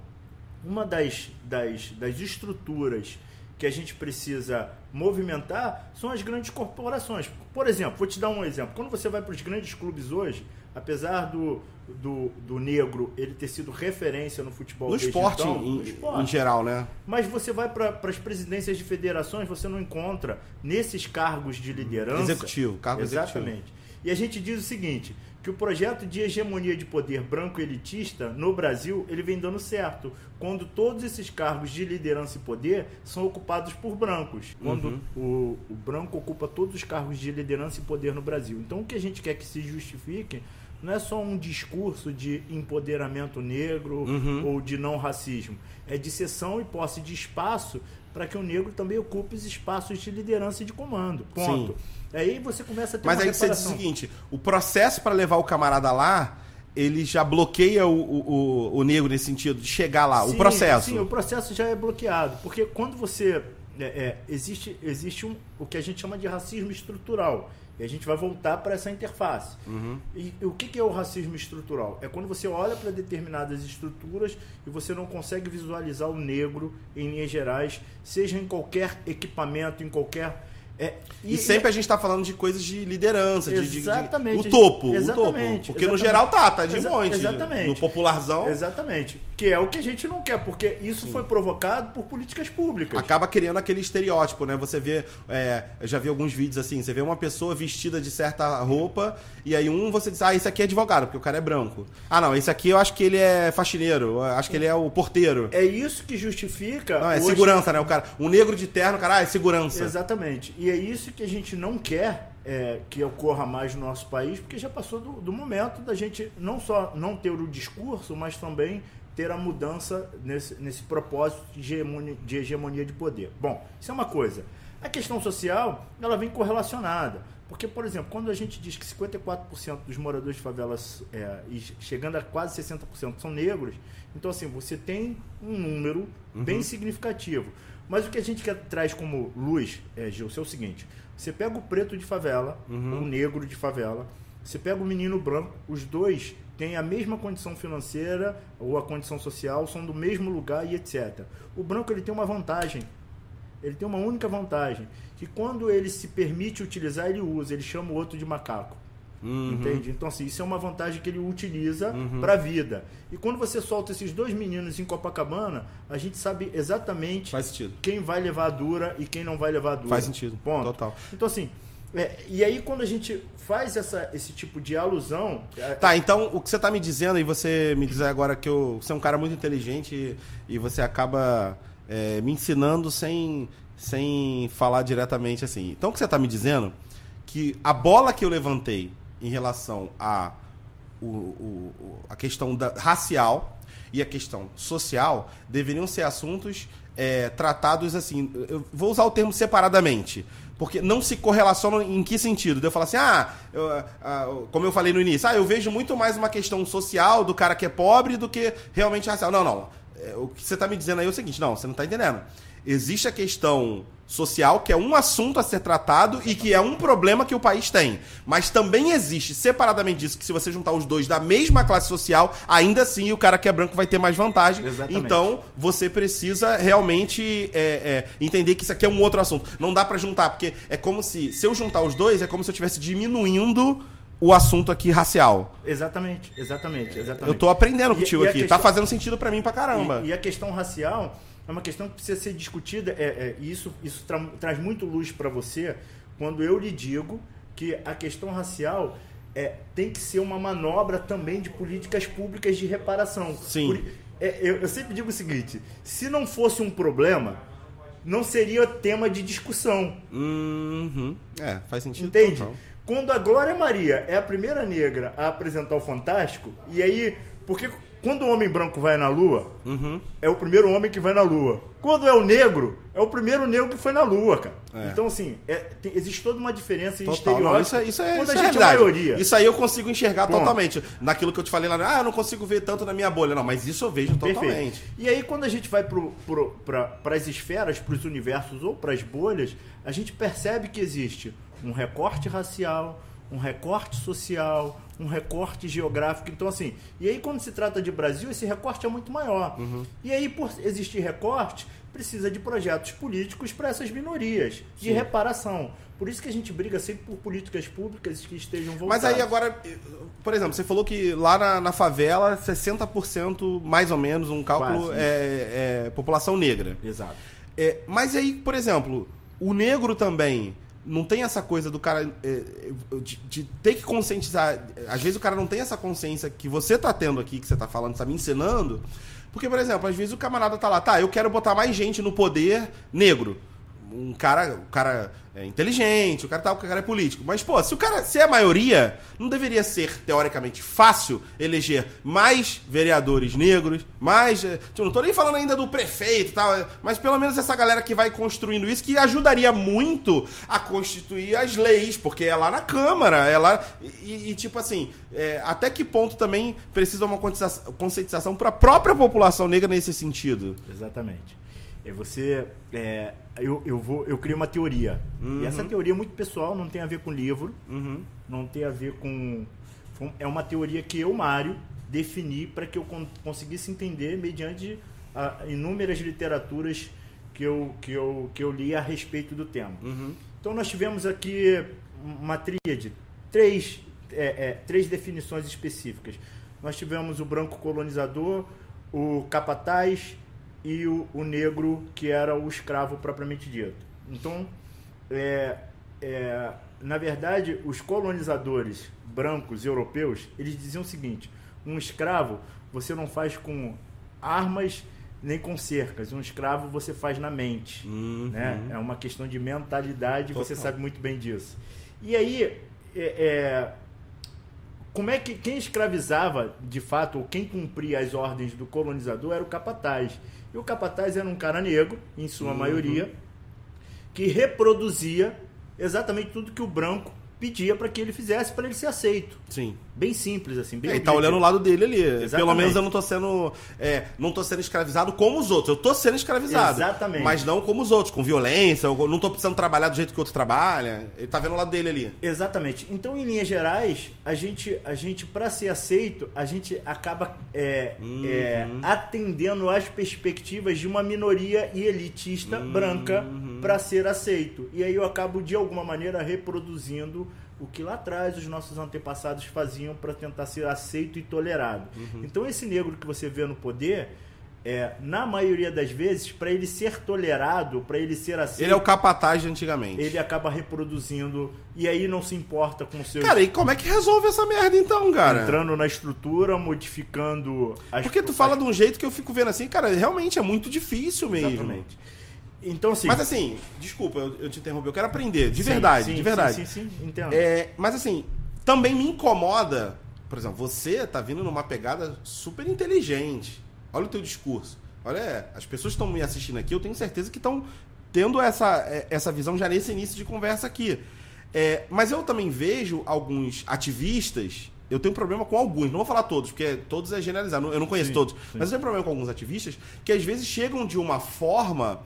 uma das, das, das estruturas que a gente precisa movimentar são as grandes corporações. Por exemplo, vou te dar um exemplo. Quando você vai para os grandes clubes hoje, apesar do, do, do negro ele ter sido referência no futebol no esporte, então, em, no esporte, em geral, né? Mas você vai para as presidências de federações, você não encontra nesses cargos de liderança. Executivo, cargo Exatamente. executivo. E a gente diz o seguinte: que o projeto de hegemonia de poder branco elitista no Brasil ele vem dando certo quando todos esses cargos de liderança e poder são ocupados por brancos quando Uhum. o, o branco ocupa todos os cargos de liderança e poder no Brasil então o que a gente quer que se justifique não é só um discurso de empoderamento negro Uhum. ou de não racismo é de cessão e posse de espaço para que o negro também ocupe os espaços de liderança e de comando ponto aí você começa a ter Mas aí você diz o seguinte: o processo para levar o camarada lá, ele já bloqueia o, o, o- o negro nesse sentido, de chegar lá, o Sim, processo. Sim, o processo já é bloqueado. Porque quando você. é, é, existe existe um, o que a gente chama de racismo estrutural. E a gente vai voltar para essa interface. Uhum. E, o que, que é o racismo estrutural? É quando você olha para determinadas estruturas e você não consegue visualizar o negro em linhas gerais, seja em qualquer equipamento, em qualquer. É, E, sempre a gente tá falando de coisas de liderança, de, de- de- Exatamente. o topo, o Exatamente, topo. Porque no exatamente. geral tá, tá de Exa- monte. exatamente. No popularzão, Exatamente. Que é o que a gente não quer, porque isso foi provocado por políticas públicas. acaba criando aquele estereótipo, né? Você vê, é, eu já vi alguns vídeos assim, você vê uma pessoa vestida de certa roupa, e aí um você diz, ah, esse aqui é advogado, porque o cara é branco. Ah, não, esse aqui eu acho que ele é faxineiro, acho que ele é o porteiro. É isso que justifica. Não, é hoje- segurança, né? O cara, um negro de terno, cara, ah, é segurança. Exatamente. E é isso que a gente não quer é, que ocorra mais no nosso país, porque já passou do, do momento da gente não só não ter o discurso, mas também ter a mudança nesse, nesse propósito de hegemonia, de hegemonia de poder. Bom, isso é uma coisa. A questão social, ela vem correlacionada. Porque, por exemplo, quando a gente diz que 54% dos moradores de favelas, é, e chegando a quase 60% são negros, então assim, você tem um número bem significativo. Mas o que a gente quer, traz como luz, é, Gilson, é o seguinte: você pega o preto de favela, o negro de favela, você pega o menino branco, os dois têm a mesma condição financeira ou a condição social, são do mesmo lugar e etc. O branco ele tem uma vantagem. Ele tem uma única vantagem, que quando ele se permite utilizar, ele usa, ele chama o outro de macaco. Uhum. Entende? Então, assim, isso é uma vantagem que ele utiliza para a vida. E quando você solta esses dois meninos em Copacabana, a gente sabe exatamente Faz sentido. quem vai levar a dura e quem não vai levar a dura. Faz sentido. Ponto. Total. Então, assim, é, e aí quando a gente faz essa, esse tipo de alusão. é, Tá, então o que você tá me dizendo, e você me diz agora que eu, você é um cara muito inteligente e, e você acaba é, me ensinando sem, sem falar diretamente assim. Então o que você tá me dizendo que a bola que eu levantei em relação o, o- o- a questão da, racial e a questão social deveriam ser assuntos é, tratados assim. Eu vou usar o termo separadamente. Porque não se correlacionam em que sentido? De eu falar assim, ah, eu, ah, como eu falei no início, ah, eu vejo muito mais uma questão social do cara que é pobre do que realmente racial. Não, não. É, O que você está me dizendo aí é o seguinte, não, você não está entendendo. Existe a questão social, que é um assunto a ser tratado e que é um problema que o país tem. Mas também existe, separadamente disso, que se você juntar os dois da mesma classe social, ainda assim o cara que é branco vai ter mais vantagem. Exatamente. Então, você precisa realmente é, é, entender que isso aqui é um outro assunto. Não dá pra juntar, porque é como se, se eu juntar os dois, é como se eu estivesse diminuindo o assunto aqui racial. Exatamente, exatamente, exatamente. Eu tô aprendendo E- contigo e a aqui. questão- Tá fazendo sentido pra mim pra caramba. E, e a questão racial é uma questão que precisa ser discutida, é, é, e isso, isso tra- traz muito luz para você quando eu lhe digo que a questão racial é, tem que ser uma manobra também de políticas públicas de reparação. Sim. Por- é, eu, eu sempre digo o seguinte: se não fosse um problema, não seria tema de discussão. Uhum. É, faz sentido. Entende? total. Quando a Glória Maria é a primeira negra a apresentar o Fantástico, e aí. Porque quando o homem branco vai na Lua, uhum. é o primeiro homem que vai na Lua. Quando é o negro, é o primeiro negro que foi na Lua, cara. É. Então, assim, é, tem, existe toda uma diferença em estereótipo. Isso, é, isso é, quando isso a é gente é a maioria. Isso aí eu consigo enxergar Bom, totalmente. Naquilo que eu te falei lá, ah, eu não consigo ver tanto na minha bolha. Não, mas isso eu vejo perfeito. totalmente. E aí, quando a gente vai para as esferas, para os universos ou para as bolhas, a gente percebe que existe um recorte racial, um recorte social, um recorte geográfico. Então, assim, e aí quando se trata de Brasil, esse recorte é muito maior. Uhum. E aí, por existir recorte, precisa de projetos políticos para essas minorias, de Sim. reparação. Por isso que a gente briga sempre por políticas públicas que estejam voltadas. Mas aí agora, por exemplo, você falou que lá na, na favela, 60% mais ou menos, um cálculo, é, é, população negra. Exato. É, mas aí, por exemplo, o negro também não tem essa coisa do cara é, de, de, ter que conscientizar. Às vezes o cara não tem essa consciência que você tá tendo aqui, que você tá falando, tá me ensinando. Porque, por exemplo, às vezes o camarada tá lá, tá, eu quero botar mais gente no poder negro um cara, o cara é inteligente, o cara tá, o cara é político. Mas, pô, se o cara, se é a maioria, não deveria ser, teoricamente, fácil eleger mais vereadores negros, mais. Eh, tipo, não tô nem falando ainda do prefeito e tal, eh, mas pelo menos essa galera que vai construindo isso, que ajudaria muito a constituir as leis, porque é lá na Câmara, é lá. E, e tipo assim, é, até que ponto também precisa uma conscientização para a própria população negra nesse sentido? Exatamente. É você. É, eu, eu, vou, eu crio uma teoria. Uhum. E essa teoria é muito pessoal, não tem a ver com livro, uhum. não tem a ver com. É uma teoria que eu, Mário, defini para que eu conseguisse entender mediante a, inúmeras literaturas que eu, que, eu, que eu li a respeito do tema. Uhum. Então nós tivemos aqui uma tríade, três, é, é, três definições específicas. Nós tivemos o branco colonizador, o capataz e o, o negro que era o escravo propriamente dito. Então, é, é, na verdade, os colonizadores brancos europeus eles diziam o seguinte: um escravo você não faz com armas nem com cercas. Um escravo você faz na mente. Uhum. Né? É uma questão de mentalidade, Total. você sabe muito bem disso. E aí, é, é, como é que quem escravizava de fato, ou quem cumpria as ordens do colonizador era o capataz. E o capataz era um cara negro, em sua uhum. maioria, que reproduzia exatamente tudo que o branco pedia para que ele fizesse para ele ser aceito. Sim. Bem simples, assim. Bem é, ele tá olhando o lado dele ali. Exatamente. Pelo menos eu não tô sendo. É, não tô sendo escravizado como os outros. Eu tô sendo escravizado. Exatamente. Mas não como os outros, com violência. Eu não tô precisando trabalhar do jeito que o outro trabalha. Ele tá vendo o lado dele ali. Exatamente. Então, em linhas gerais, a gente, a gente para ser aceito, a gente acaba é, uhum. é, atendendo às perspectivas de uma minoria e elitista uhum. branca para ser aceito. E aí eu acabo, de alguma maneira, reproduzindo o que lá atrás os nossos antepassados faziam para tentar ser aceito e tolerado. Uhum. Então esse negro que você vê no poder, é, na maioria das vezes, para ele ser tolerado, para ele ser aceito. Ele é o capataz de antigamente. Ele acaba reproduzindo e aí não se importa com o seu. Cara, e como é que resolve essa merda então, cara? Entrando na estrutura, modificando. As... Porque tu fala de um jeito que eu fico vendo assim, cara, realmente é muito difícil mesmo. Exatamente. Então, assim. Mas assim, desculpa, eu, eu te interrompi, eu quero aprender, de sim, verdade, sim, de verdade. Sim, sim, sim, entendo. É, mas assim, também me incomoda, por exemplo, você tá vindo numa pegada super inteligente. Olha o teu discurso. Olha, as pessoas que estão me assistindo aqui, eu tenho certeza que estão tendo essa, é, essa visão já nesse início de conversa aqui. É, mas eu também vejo alguns ativistas. Eu tenho problema com alguns, não vou falar todos, porque todos é generalizar, eu não conheço sim, todos. Sim. Mas eu tenho problema com alguns ativistas que às vezes chegam de uma forma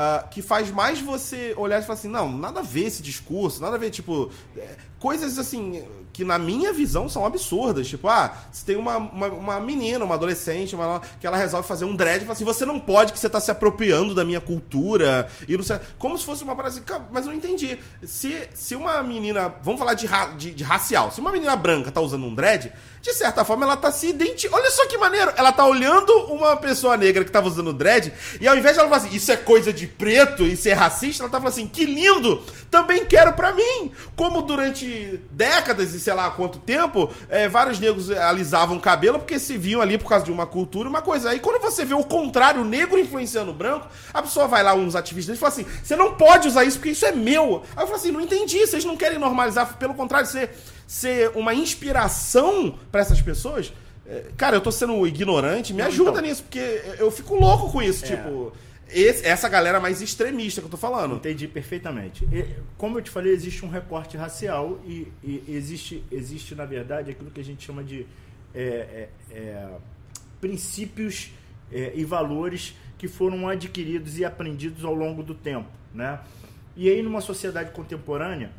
Uh, que faz mais você olhar e falar assim, não, nada a ver esse discurso, nada a ver, tipo, é, coisas assim, que na minha visão são absurdas. Tipo, ah, se tem uma, uma, uma menina, uma adolescente, uma, que ela resolve fazer um dread e fala assim, você não pode, que você está se apropriando da minha cultura. E não sei, como se fosse uma parada assim, mas eu não entendi. Se, se uma menina, vamos falar de, ra, de, de, racial, se uma menina branca tá usando um dread, de certa forma ela tá se identificando. Olha só que maneiro! Ela tá olhando uma pessoa negra que tava usando dread, e ao invés de ela falar assim, isso é coisa de preto, isso é racista, ela tá falando assim, que lindo! Também quero para mim! Como durante décadas e sei lá quanto tempo, é, vários negros alisavam o cabelo porque se viam ali por causa de uma cultura, uma coisa. Aí quando você vê o contrário, o negro influenciando o branco, a pessoa vai lá, uns ativistas, e fala assim: você não pode usar isso porque isso é meu. Aí eu falo assim: não entendi, vocês não querem normalizar, pelo contrário, ser, ser uma inspiração para essas pessoas. é, cara, eu tô sendo ignorante, me ajuda então. nisso, porque eu fico louco com isso, É. tipo. Esse- essa galera mais extremista que eu tô falando. Entendi perfeitamente. E, como eu te falei, existe um recorte racial e, e existe, existe, na verdade, aquilo que a gente chama de é, é, é, princípios é, e valores que foram adquiridos e aprendidos ao longo do tempo, né? E aí, numa sociedade contemporânea,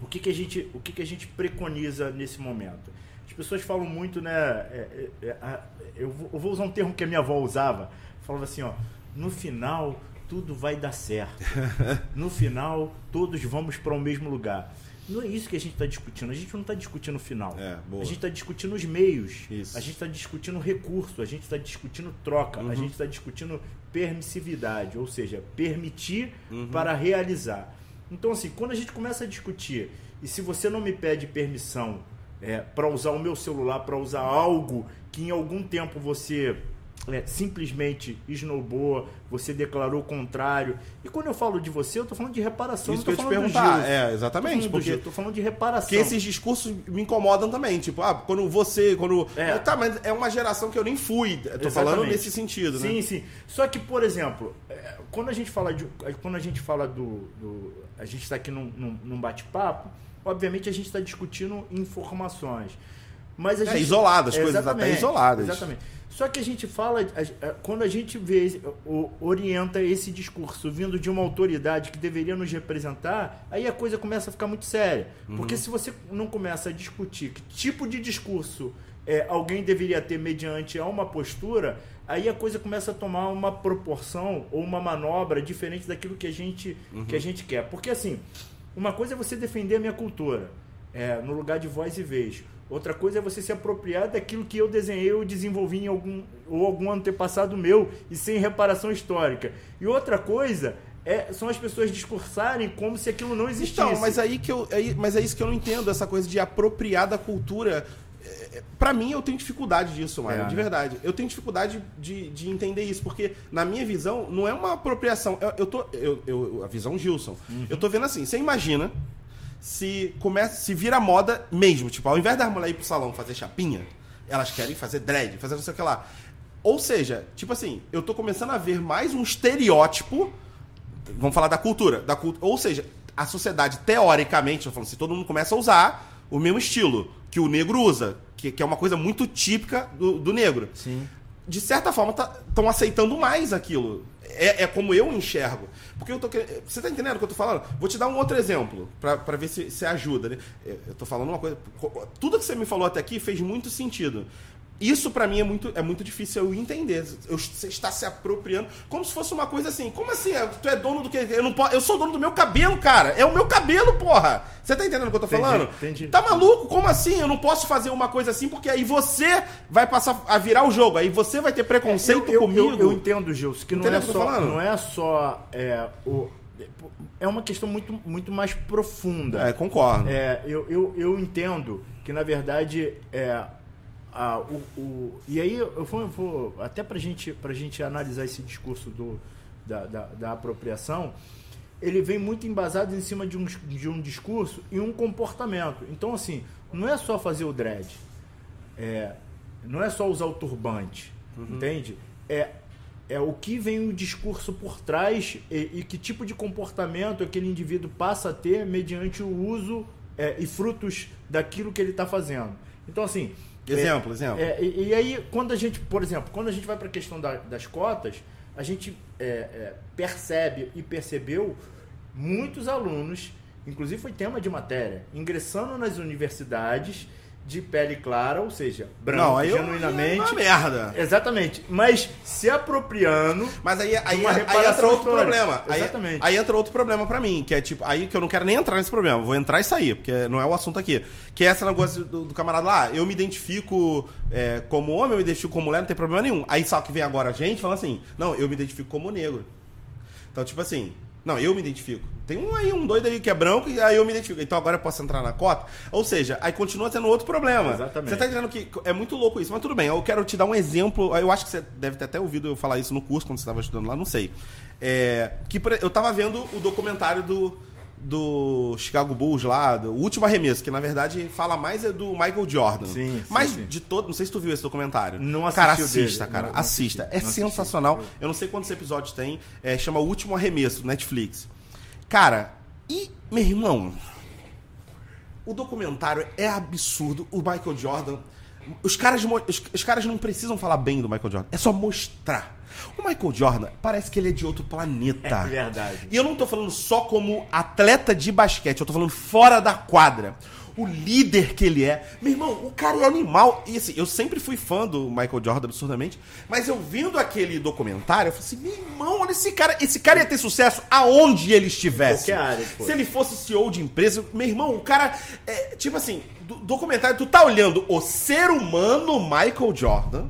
o que, que, a, gente, o que, que a gente preconiza nesse momento? As pessoas falam muito, né? é, é, eu vou usar um termo que a minha avó usava. Falava assim, ó. No final, tudo vai dar certo. No final, todos vamos para o mesmo lugar. Não é isso que a gente está discutindo. A gente não está discutindo o final. É. A gente está discutindo os meios. Isso. A gente está discutindo recurso. A gente está discutindo troca. Uhum. A gente está discutindo permissividade, ou seja, permitir Uhum. para realizar. Então, assim, quando a gente começa a discutir, e se você não me pede permissão para usar o meu celular, para usar algo que em algum tempo você é, simplesmente esnobou, você declarou o contrário. E quando eu falo de você, eu tô falando de reparação, Isso que tô eu te perguntar. É, Tô exatamente. do Porque, tô falando de reparação. porque esses discursos me incomodam também. Tipo, ah, quando você. Quando. É. Tá, mas é uma geração que eu nem fui. Tô falando nesse sentido, né? Sim, sim. Só que, por exemplo, é, quando a gente fala de. Quando a gente fala do. do- a gente está aqui num, num- num bate-papo, obviamente a gente está discutindo informações. Mas a É, gente, isoladas, coisas até isoladas. Exatamente. Só que a gente fala, quando a gente vê, orienta esse discurso vindo de uma autoridade que deveria nos representar, aí a coisa começa a ficar muito séria. Uhum. Porque se você não começa a discutir que tipo de discurso é, alguém deveria ter mediante a uma postura, aí a coisa começa a tomar uma proporção ou uma manobra diferente daquilo que a gente, Uhum. que a gente quer. Porque assim, uma coisa é você defender a minha cultura, é, no lugar de voz e vez. Outra coisa é você se apropriar daquilo que eu desenhei ou desenvolvi em algum ou algum antepassado meu e sem reparação histórica. E outra coisa é, são as pessoas discursarem como se aquilo não existisse. Então, mas aí que eu. Aí, mas é isso que eu não entendo, essa coisa de apropriar da cultura. É, é, Pra mim, eu tenho dificuldade disso, Mário, É, de né? verdade. Eu tenho dificuldade de, de entender isso, porque, na minha visão, não é uma apropriação. Eu, eu tô. Eu, eu- a visão Gilson. Uhum. Eu tô vendo assim, você imagina se começa, se vira moda mesmo. Tipo, ao invés das mulheres ir pro salão fazer chapinha, elas querem fazer dread, fazer não sei o que lá. Ou seja, tipo assim, eu tô começando a ver mais um estereótipo Vamos falar da cultura. Da cult... Ou seja, a sociedade, teoricamente, eu falando assim, todo mundo começa a usar o mesmo estilo que o negro usa, que, que é uma coisa muito típica do, do negro. Sim. De certa forma, estão aceitando mais aquilo. É, é como eu enxergo. Porque eu tô querendo. Você tá entendendo o que eu tô falando? Vou te dar um outro exemplo, pra ver se, se ajuda, né? Eu tô falando uma coisa. Tudo que você me falou até aqui fez muito sentido. Isso pra mim é muito, é muito difícil eu entender. Eu, você está se apropriando como se fosse uma coisa assim. Como assim? É, Tu é dono do que? Eu não posso, eu sou dono do meu cabelo, cara. É o meu cabelo, porra. Você tá entendendo o que eu tô Entendi, falando? entendi. Tá maluco? Como assim? Eu não posso fazer uma coisa assim porque aí você vai passar a virar o jogo. Aí você vai ter preconceito eu, eu- comigo. Eu, eu entendo, Gilson, que não é, só, falando? não é só é, o, é uma questão muito, muito mais profunda. É, concordo. É, eu, eu, eu entendo que, na verdade, é, a, o, o- e aí eu vou, eu vou até para gente, a gente analisar esse discurso do, da, da, da apropriação, ele vem muito embasado em cima de um, de um discurso e um comportamento. Então, assim, não é só fazer o dread, é, não é só usar o turbante, entende? É, é o que vem o discurso por trás e, e que tipo de comportamento aquele indivíduo passa a ter mediante o uso é, e frutos daquilo que ele está fazendo. Então, assim. Exemplo, é, exemplo. é, e, e aí, quando a gente, por exemplo, quando a gente vai para a questão da- das cotas, a gente é, é, percebe e percebeu muitos alunos, inclusive foi tema de matéria, ingressando nas universidades de pele clara, ou seja, branco, não, aí genuinamente. aí é uma merda. Exatamente, mas se apropriando. Mas aí, aí, aí entra outro problema. Aí, Exatamente. aí entra outro problema pra mim, que é tipo, aí que eu não quero nem entrar nesse problema, vou entrar e sair, porque não é o assunto aqui. Que é esse negócio do, do camarada lá, eu me identifico é, como homem, eu me identifico como mulher, não tem problema nenhum. Aí sabe que vem agora a gente falando assim, não, eu me identifico como negro. Então, tipo assim, não, eu me identifico. Tem um aí, um doido aí que é branco, e aí eu me identifico. Então agora eu posso entrar na cota? Ou seja, aí continua tendo outro problema. Exatamente. Você tá entendendo que é muito louco isso, mas tudo bem. Eu quero te dar um exemplo. Eu acho que você deve ter até ouvido eu falar isso no curso quando você estava estudando lá, não sei. É, que eu tava vendo o documentário do, do Chicago Bulls lá, do último arremesso, que na verdade fala mais é do Michael Jordan. Sim, sim, Mas sim. de todo, não sei se tu viu esse documentário. Não Cara, assisti o assista, dele. cara, Não, não assista. assisti, é não assisti. sensacional. Eu não sei quantos episódios tem, é, chama O Último Arremesso, Netflix. Cara, e, meu irmão, o documentário é absurdo. O Michael Jordan. Os caras, os, os caras não precisam falar bem do Michael Jordan. É só mostrar. O Michael Jordan parece que ele é de outro planeta. É verdade. E eu não tô falando só como atleta de basquete, eu tô falando fora da quadra. O líder que ele é. Meu irmão, o cara é animal. E assim, eu sempre fui fã do Michael Jordan absurdamente, mas eu vendo aquele documentário, eu falei assim: meu irmão, olha esse cara. Esse cara ia ter sucesso aonde ele estivesse. Qualquer área fosse. Se ele fosse CEO de empresa, meu irmão, o cara. É, tipo assim, do documentário, tu tá olhando o ser humano Michael Jordan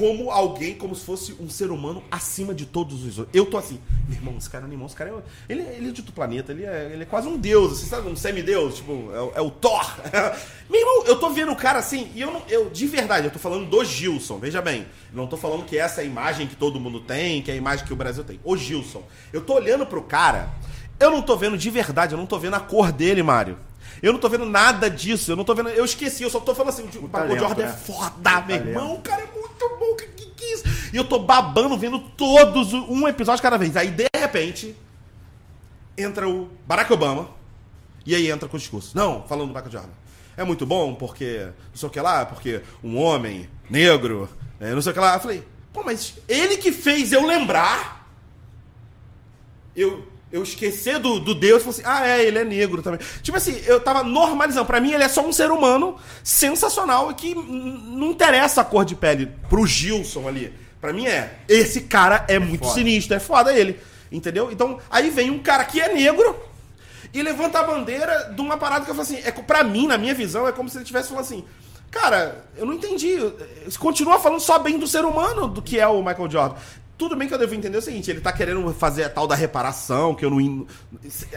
como alguém, como se fosse um ser humano acima de todos os outros. Eu tô assim, meu irmão, esse cara é animal, esse cara é. Ele, ele é de outro planeta, ele é, ele é quase um deus, assim, sabe? Um semideus, tipo, é, é o Thor. meu irmão, eu tô vendo o cara assim, e eu não. Eu, de verdade, eu tô falando do Gilson, veja bem. Não tô falando que essa é a imagem que todo mundo tem, que é a imagem que o Brasil tem. O Gilson. Eu tô olhando pro cara, eu não tô vendo de verdade, eu não tô vendo a cor dele, Mário. Eu não tô vendo nada disso, eu não tô vendo. Eu esqueci, eu só tô falando assim, o Michael talento, Jordan é né? foda, O meu irmão. O cara é muito bom, que, que, que isso? E eu tô babando, vendo todos, um episódio cada vez. Aí, de repente, entra o Barack Obama, e aí entra com o discurso. Não, falando do Michael Jordan. É muito bom porque, não sei o que lá, porque um homem negro, é, não sei o que lá. Eu falei, pô, mas ele que fez eu lembrar eu, eu esquecer do, do Deus e falei assim, ah, é, ele é negro também. Tipo assim, eu tava normalizando. Pra mim, ele é só um ser humano sensacional e que não interessa a cor de pele pro Gilson ali. Pra mim é, esse cara é, muito foda. sinistro, é foda ele. Entendeu? Então, aí vem um cara que é negro e levanta a bandeira de uma parada que eu falo assim, é, pra mim, na minha visão, é como se ele estivesse falando assim, cara, eu não entendi. Você continua falando só bem do ser humano do que é o Michael Jordan. Tudo bem que eu devo entender o seguinte, ele tá querendo fazer a tal da reparação, que eu não.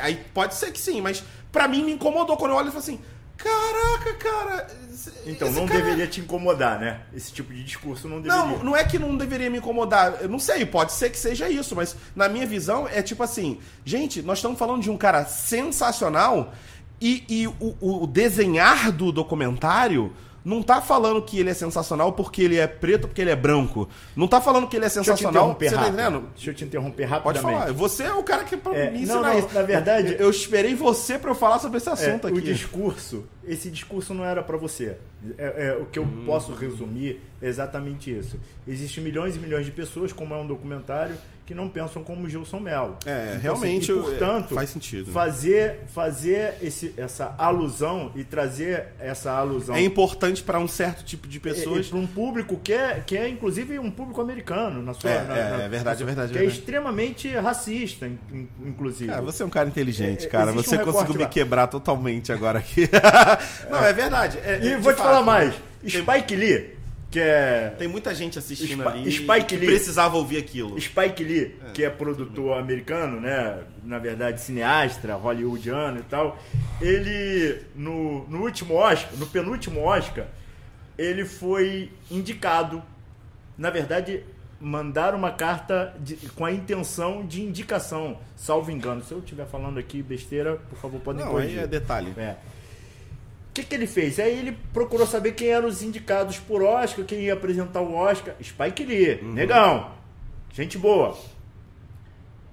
Aí pode ser que sim, mas pra mim me incomodou quando eu olho e falo assim, caraca, cara. esse- Então, esse não cara- deveria te incomodar, né? Esse tipo de discurso não deveria. não, não é que não deveria me incomodar. Eu não sei, pode ser que seja isso, mas na minha visão é tipo assim: gente, nós estamos falando de um cara sensacional e, e o, o desenhar do documentário não tá falando que ele é sensacional porque ele é preto, porque ele é branco. Não tá falando que ele é Deixa eu te sensacional. interromper Você tá rápido. entendendo? Deixa eu te interromper Pode rapidamente. falar. Você é o cara que pra É, me não, ensinar não, isso. na verdade- eu, eu esperei você pra eu falar sobre esse É, assunto o aqui. discurso, esse discurso não era pra você. É, é, o que eu Hum. posso resumir é exatamente isso. Existem milhões e milhões de pessoas, como é um documentário, que não pensam como Gilson Mello. É, Então, realmente, assim, e, portanto, é, faz sentido. Fazer, fazer esse, essa alusão e trazer essa alusão É importante pra um certo tipo de pessoas. para um público que é, que é inclusive um público americano na sua É, na- é, na- é verdade, é verdade, que é é verdade. extremamente racista in- in- inclusive Cara, você é um cara inteligente, É, cara. Você um conseguiu me lá. quebrar totalmente agora aqui. Não, é verdade. É, e é, vou te falar fato. mais Spike Lee que é Tem muita gente assistindo Spi- ali Spike que Lee. precisava ouvir aquilo. Spike Lee, que é produtor americano, né? Na verdade, cineasta, hollywoodiano e tal. Ele, no, no último Oscar, no penúltimo Oscar, ele foi indicado. Na verdade, mandaram uma carta de- com a intenção de indicação, salvo engano. Se eu estiver falando aqui besteira, por favor, podem Não, aí corrigir. é detalhe. É. O que, que ele fez? Aí ele procurou saber quem eram os indicados por Oscar, quem ia apresentar o Oscar. Spike Lee, negão, gente boa.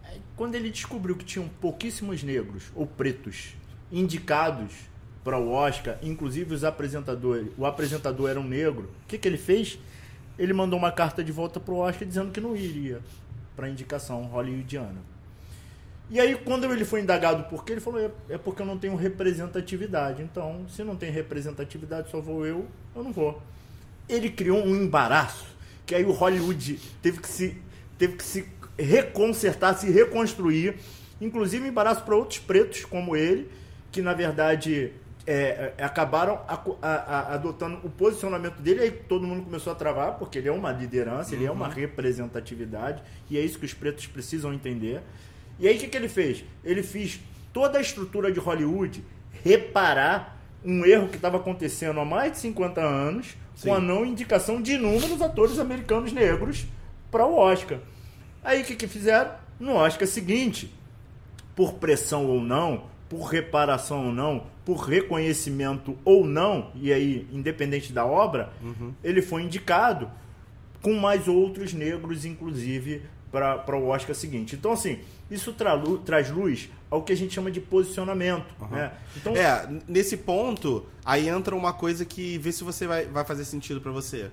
Aí, quando ele descobriu que tinham pouquíssimos negros ou pretos indicados para o Oscar, inclusive os apresentadores, o apresentador era um negro, o que, que ele fez? Ele mandou uma carta de volta para o Oscar dizendo que não iria para a indicação hollywoodiana. E aí, quando ele foi indagado por quê, ele falou: é, é porque eu não tenho representatividade. Então, se não tem representatividade, só vou eu, eu não vou. Ele criou um embaraço, que aí o Hollywood teve que se, teve que se reconsertar, se reconstruir. Inclusive, embaraço para outros pretos como ele, que na verdade é, é, acabaram aco- a- a- adotando o posicionamento dele, aí todo mundo começou a travar, porque ele é uma liderança, ele é uma representatividade, e é isso que os pretos precisam entender. E aí o que, que ele fez? Ele fez toda a estrutura de Hollywood reparar um erro que estava acontecendo há mais de 50 anos com a não indicação de inúmeros atores americanos negros para o Oscar. Aí o que, que fizeram? No Oscar seguinte, por pressão ou não, por reparação ou não, por reconhecimento ou não, e aí, independente da obra, uhum. ele foi indicado com mais outros negros, inclusive, para o Oscar seguinte. Então, assim, isso tra traz luz ao que a gente chama de posicionamento. Uhum. Né? Então, é, nesse ponto, aí entra uma coisa que vê se você vai, vai fazer sentido para você.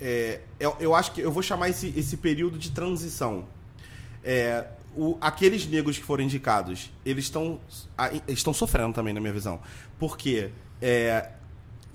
É, eu, eu, acho que eu vou chamar esse, esse período de transição. É, o, aqueles negros que foram indicados, eles estão estão sofrendo também, na minha visão. Porque é,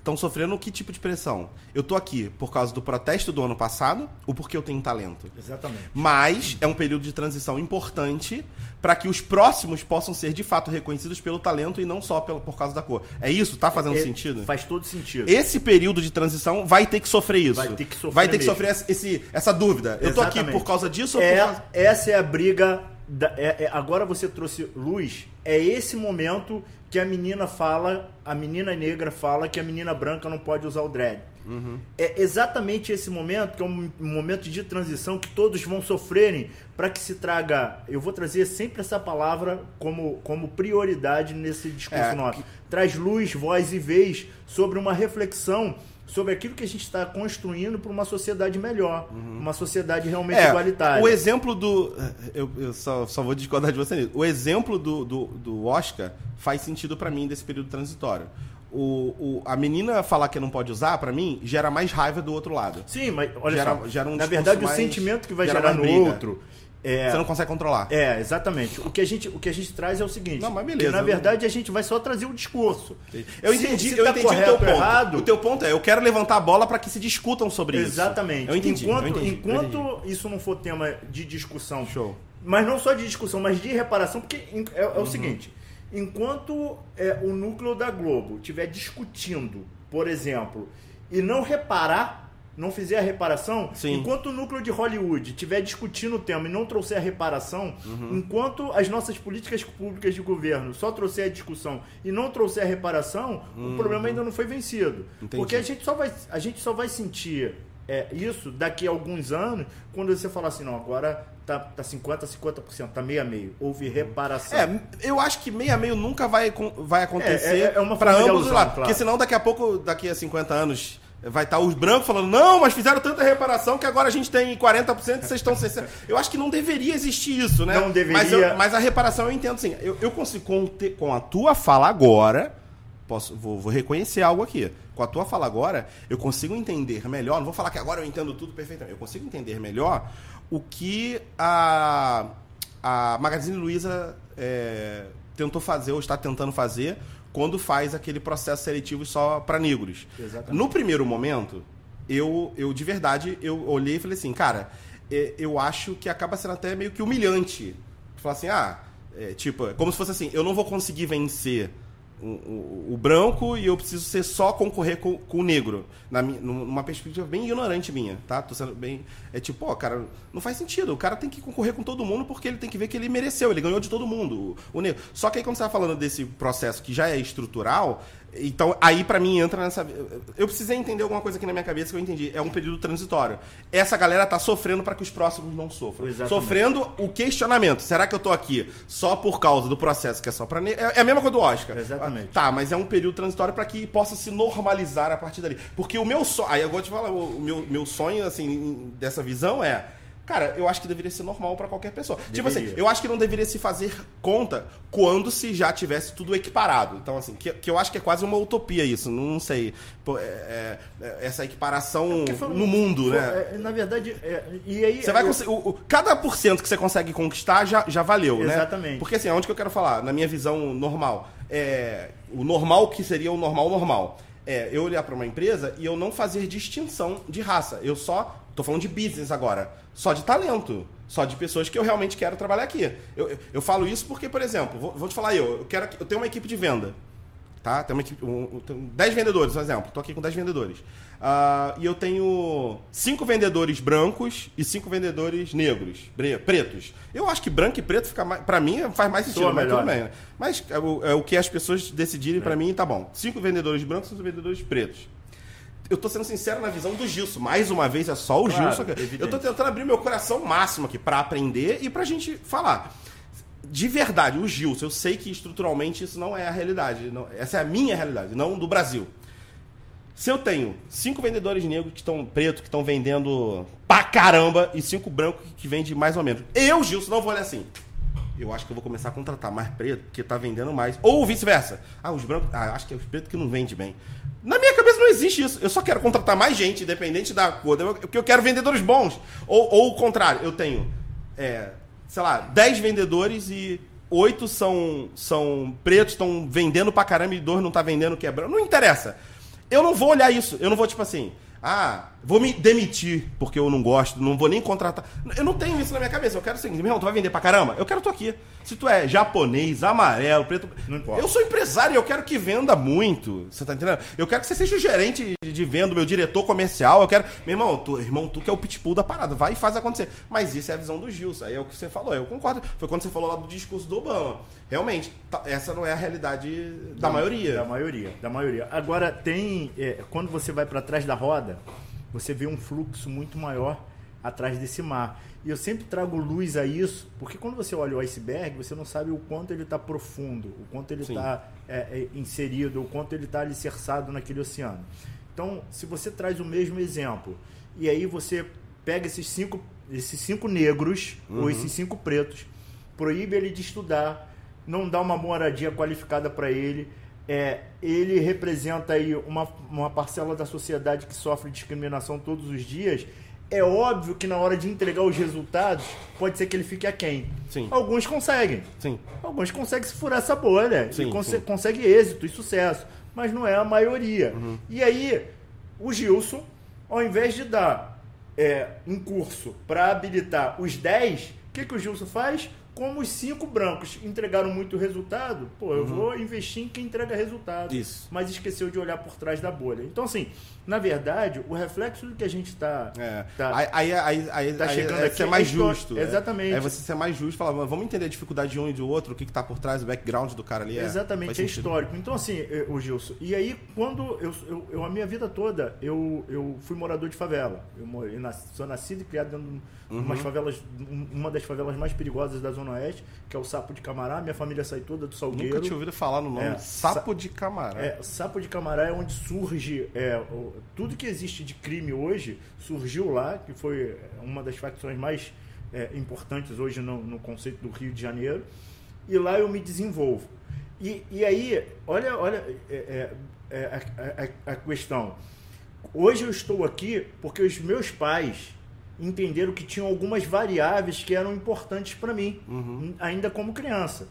estão sofrendo que tipo de pressão? Eu tô aqui por causa do protesto do ano passado ou porque eu tenho talento? Exatamente. Mas é um período de transição importante para que os próximos possam ser de fato reconhecidos pelo talento e não só pelo, por causa da cor. É isso? Tá fazendo é, sentido? Faz todo sentido. Esse período de transição vai ter que sofrer isso. Vai ter que sofrer. Vai ter que sofrer esse, essa dúvida. Eu tô aqui por causa disso ou é, por causa... Essa é a briga. Da, é, é, agora você trouxe luz. É esse momento que a menina fala, a menina negra fala que a menina branca não pode usar o dread. Uhum. É exatamente esse momento, que é um momento de transição que todos vão sofrerem para que se traga. Eu vou trazer sempre essa palavra como, como prioridade nesse discurso é, nosso. Que... Traz luz, voz e vez sobre uma reflexão sobre aquilo que a gente está construindo para uma sociedade melhor, uhum. uma sociedade realmente é, igualitária. O exemplo do. Eu, eu só, só, vou discordar de você nisso. O exemplo do, do, do Oscar faz sentido para mim desse período transitório. O, o, a menina falar que não pode usar, para mim, gera mais raiva do outro lado. Sim, mas olha gera, só, gera um na verdade mais, o sentimento que vai gerar no briga. outro é, você não consegue controlar. É, exatamente. O que a gente, o que a gente traz é o seguinte. Não, mas beleza. Que, na verdade, a gente vai só trazer o discurso. Eu entendi, se, eu tá entendi o teu ponto. Errado, o teu ponto é, eu quero levantar a bola para que se discutam sobre exatamente. isso. Exatamente. Eu entendi. Enquanto, eu entendi, enquanto eu entendi. isso não for tema de discussão, show. Mas não só de discussão, mas de reparação, porque é, é o uhum. seguinte: enquanto é, o núcleo da Globo estiver discutindo, por exemplo, e não reparar não fizer a reparação, Sim. enquanto o núcleo de Hollywood estiver discutindo o tema e não trouxer a reparação, uhum. enquanto as nossas políticas públicas de governo só trouxer a discussão e não trouxer a reparação, uhum. o problema ainda não foi vencido. Entendi. Porque a gente só vai, a gente só vai sentir é, isso daqui a alguns anos, quando você falar assim, não, agora tá, tá 50%, 50%, tá meio a meio. Houve uhum. reparação. É, eu acho que meio a meio nunca vai, vai acontecer é, é, é uma para ambos os lados. Claro. Porque senão daqui a pouco, daqui a 50 anos Vai estar os brancos falando, não, mas fizeram tanta reparação que agora a gente tem 40% e vocês estão 60%. Eu acho que não deveria existir isso, né? Não deveria. Mas, eu, mas a reparação eu entendo assim. Eu, eu consigo, com, te, com a tua fala agora, posso, vou, vou, reconhecer algo aqui. Com a tua fala agora, eu consigo entender melhor. Não vou falar que agora eu entendo tudo perfeitamente. Eu consigo entender melhor o que a, a Magazine Luiza é, tentou fazer ou está tentando fazer quando faz aquele processo seletivo só para negros. Exatamente. No primeiro momento, eu, eu de verdade, eu olhei e falei assim, cara, é, eu acho que acaba sendo até meio que humilhante. Falar assim, ah, é, tipo, é como se fosse assim, eu não vou conseguir vencer o, o, branco e eu preciso ser só concorrer com, com o negro. Na, numa perspectiva bem ignorante minha, tá? Tô sendo bem. É tipo, ó, cara, não faz sentido. O cara tem que concorrer com todo mundo porque ele tem que ver que ele mereceu, ele ganhou de todo mundo, o, o negro. Só que aí, quando você tá falando desse processo que já é estrutural, então, aí para mim entra nessa. Eu precisei entender alguma coisa aqui na minha cabeça que eu entendi. É um período transitório. Essa galera tá sofrendo para que os próximos não sofram. Exatamente. Sofrendo o questionamento. Será que eu tô aqui só por causa do processo que é só pra. É, é a mesma coisa do Oscar. Exatamente. Tá, mas é um período transitório para que possa se normalizar a partir dali. Porque o meu sonho. Aí eu vou te falar, o meu, meu sonho, assim, dessa visão é Cara, eu acho que deveria ser normal para qualquer pessoa. Deveria. Tipo assim, eu acho que não deveria se fazer conta quando se já tivesse tudo equiparado. Então, assim, que, que eu acho que é quase uma utopia isso. Não sei. Pô, é, é, é essa equiparação é no mundo, né? É, na verdade, é, e aí. Você vai conseguir. O, o, cada por cento que você consegue conquistar já, já valeu, Exatamente. né? Exatamente. Porque assim, onde que eu quero falar? Na minha visão normal. É, o normal que seria o normal normal. É, eu olhar para uma empresa e eu não fazer distinção de raça. Eu só Tô falando de business agora. Só de talento. Só de pessoas que eu realmente quero trabalhar aqui. Eu, eu, eu falo isso porque, por exemplo, vou, vou, te falar eu, eu, quero, eu tenho uma equipe de venda. Tá? Tem uma equipe, um, um, 10 vendedores, por exemplo. Tô aqui com 10 vendedores. Uh, e eu tenho 5 vendedores brancos e 5 vendedores negros, pretos. Eu acho que branco e preto fica mais, pra mim faz mais sentido, mas tudo bem. Né? Mas é o, é o, que as pessoas decidirem é. para mim, tá bom. 5 vendedores brancos e 5 vendedores pretos eu tô sendo sincero na visão do Gilson. Mais uma vez, é só o claro, Gilson. Evidente. Eu tô tentando abrir meu coração máximo aqui para aprender e pra gente falar. de verdade, o Gilson, eu sei que estruturalmente isso não é a realidade. Não, essa é a minha realidade, não do Brasil. Se eu tenho cinco vendedores negros que estão pretos, que estão vendendo pra caramba, e cinco brancos que vendem mais ou menos. Eu, Gilson, não vou olhar assim. Eu acho que eu vou começar a contratar mais preto, porque tá vendendo mais. Ou vice-versa. Ah, os brancos. Ah, acho que é os pretos que não vendem bem. Na minha cabeça não existe isso. Eu só quero contratar mais gente, independente da cor. Porque eu quero vendedores bons. Ou, ou o contrário, eu tenho, é, sei lá, 10 vendedores e oito são, são pretos, estão vendendo pra caramba e dois não tá vendendo quebrando. Não interessa. Eu não vou olhar isso. Eu não vou, tipo assim, ah, vou me demitir porque eu não gosto, não vou nem contratar. Eu não tenho isso na minha cabeça. Eu quero o seguinte, meu irmão, tu vai vender pra caramba? Eu quero tu aqui. Se tu é japonês, amarelo, preto. Não importa. Eu sou empresário e eu quero que venda muito. Você tá entendendo? Eu quero que você seja o gerente de venda, meu diretor comercial. Eu quero. Meu irmão, tu, irmão, tu que é o pitbull da parada. Vai e faz acontecer. Mas isso é a visão do Gilson. Aí é o que você falou. Eu concordo. Foi quando você falou lá do discurso do Obama. Realmente, tá, essa não é a realidade da, da maioria. Da maioria, da maioria. Agora, tem. É, quando você vai para trás da roda você vê um fluxo muito maior atrás desse mar. E eu sempre trago luz a isso, porque quando você olha o iceberg, você não sabe o quanto ele está profundo, o quanto ele está é, é, inserido, o quanto ele está alicerçado naquele oceano. Então, se você traz o mesmo exemplo, e aí você pega esses cinco, esses cinco negros, uhum. ou esses cinco pretos, proíbe ele de estudar, não dá uma moradia qualificada para ele, é, ele representa aí uma, uma parcela da sociedade que sofre discriminação todos os dias. É óbvio que na hora de entregar os resultados, pode ser que ele fique aquém. Sim. Alguns conseguem. Sim. Alguns conseguem se furar essa bolha. Sim, e cons sim. consegue êxito e sucesso. Mas não é a maioria. Uhum. E aí, o Gilson, ao invés de dar é, um curso para habilitar os 10, o que, que o Gilson faz? Como os cinco brancos entregaram muito resultado, pô, eu uhum. vou investir em quem entrega resultado. Isso. Mas esqueceu de olhar por trás da bolha. Então, assim, na verdade, o reflexo do que a gente está. É. Tá, aí, aí, aí, tá chegando é aqui ser mais é justo. É. Exatamente. É você ser mais justo falar, vamos entender a dificuldade de um e do outro, o que está por trás, o background do cara ali. É, Exatamente, é histórico. Então, assim, o Gilson, e aí, quando eu, eu, eu, a minha vida toda, eu, eu fui morador de favela. Eu, eu nasci, sou nascido e criado dentro de uhum. umas favelas, uma das favelas mais perigosas da Zona Oeste, que é o Sapo de Camará. Minha família sai toda do Salgueiro. Nunca tinha ouvido falar no nome. É, Sapo de Camará. É, Sapo de Camará é onde surge é, tudo que existe de crime hoje, surgiu lá, que foi uma das facções mais é, importantes hoje no, no, conceito do Rio de Janeiro. E lá eu me desenvolvo. E, e aí, olha, olha é, é, é a, a, a questão. Hoje eu estou aqui porque os meus pais entenderam que tinham algumas variáveis que eram importantes para mim, uhum. ainda como criança.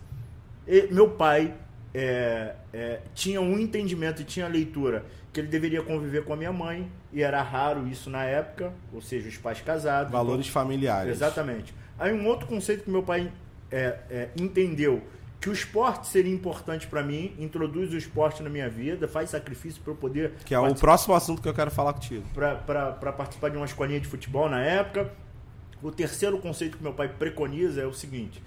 E meu pai é, é, tinha um entendimento e tinha leitura que ele deveria conviver com a minha mãe, e era raro isso na época, ou seja, os pais casados. Valores então, familiares. Exatamente. Aí um outro conceito que meu pai é, é entendeu que o esporte seria importante para mim, introduz o esporte na minha vida, faz sacrifício para eu poder. Que é o próximo assunto que eu quero falar contigo. Para participar de uma escolinha de futebol na época. O terceiro conceito que meu pai preconiza é o seguinte: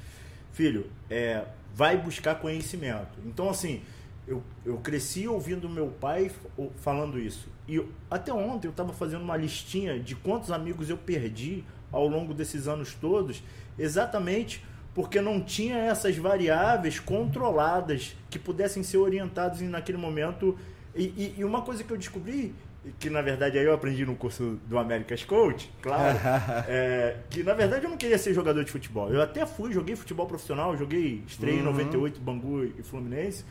filho, é, vai buscar conhecimento. Então, assim, eu, eu cresci ouvindo meu pai falando isso. E até ontem eu estava fazendo uma listinha de quantos amigos eu perdi ao longo desses anos todos, exatamente porque não tinha essas variáveis controladas que pudessem ser orientadas naquele momento. E, e, e, uma coisa que eu descobri, que na verdade aí eu aprendi no curso do America's Coach, claro, é, que na verdade eu não queria ser jogador de futebol. Eu até fui, joguei futebol profissional, joguei, estreia uhum. em 98, Bangu e Fluminense.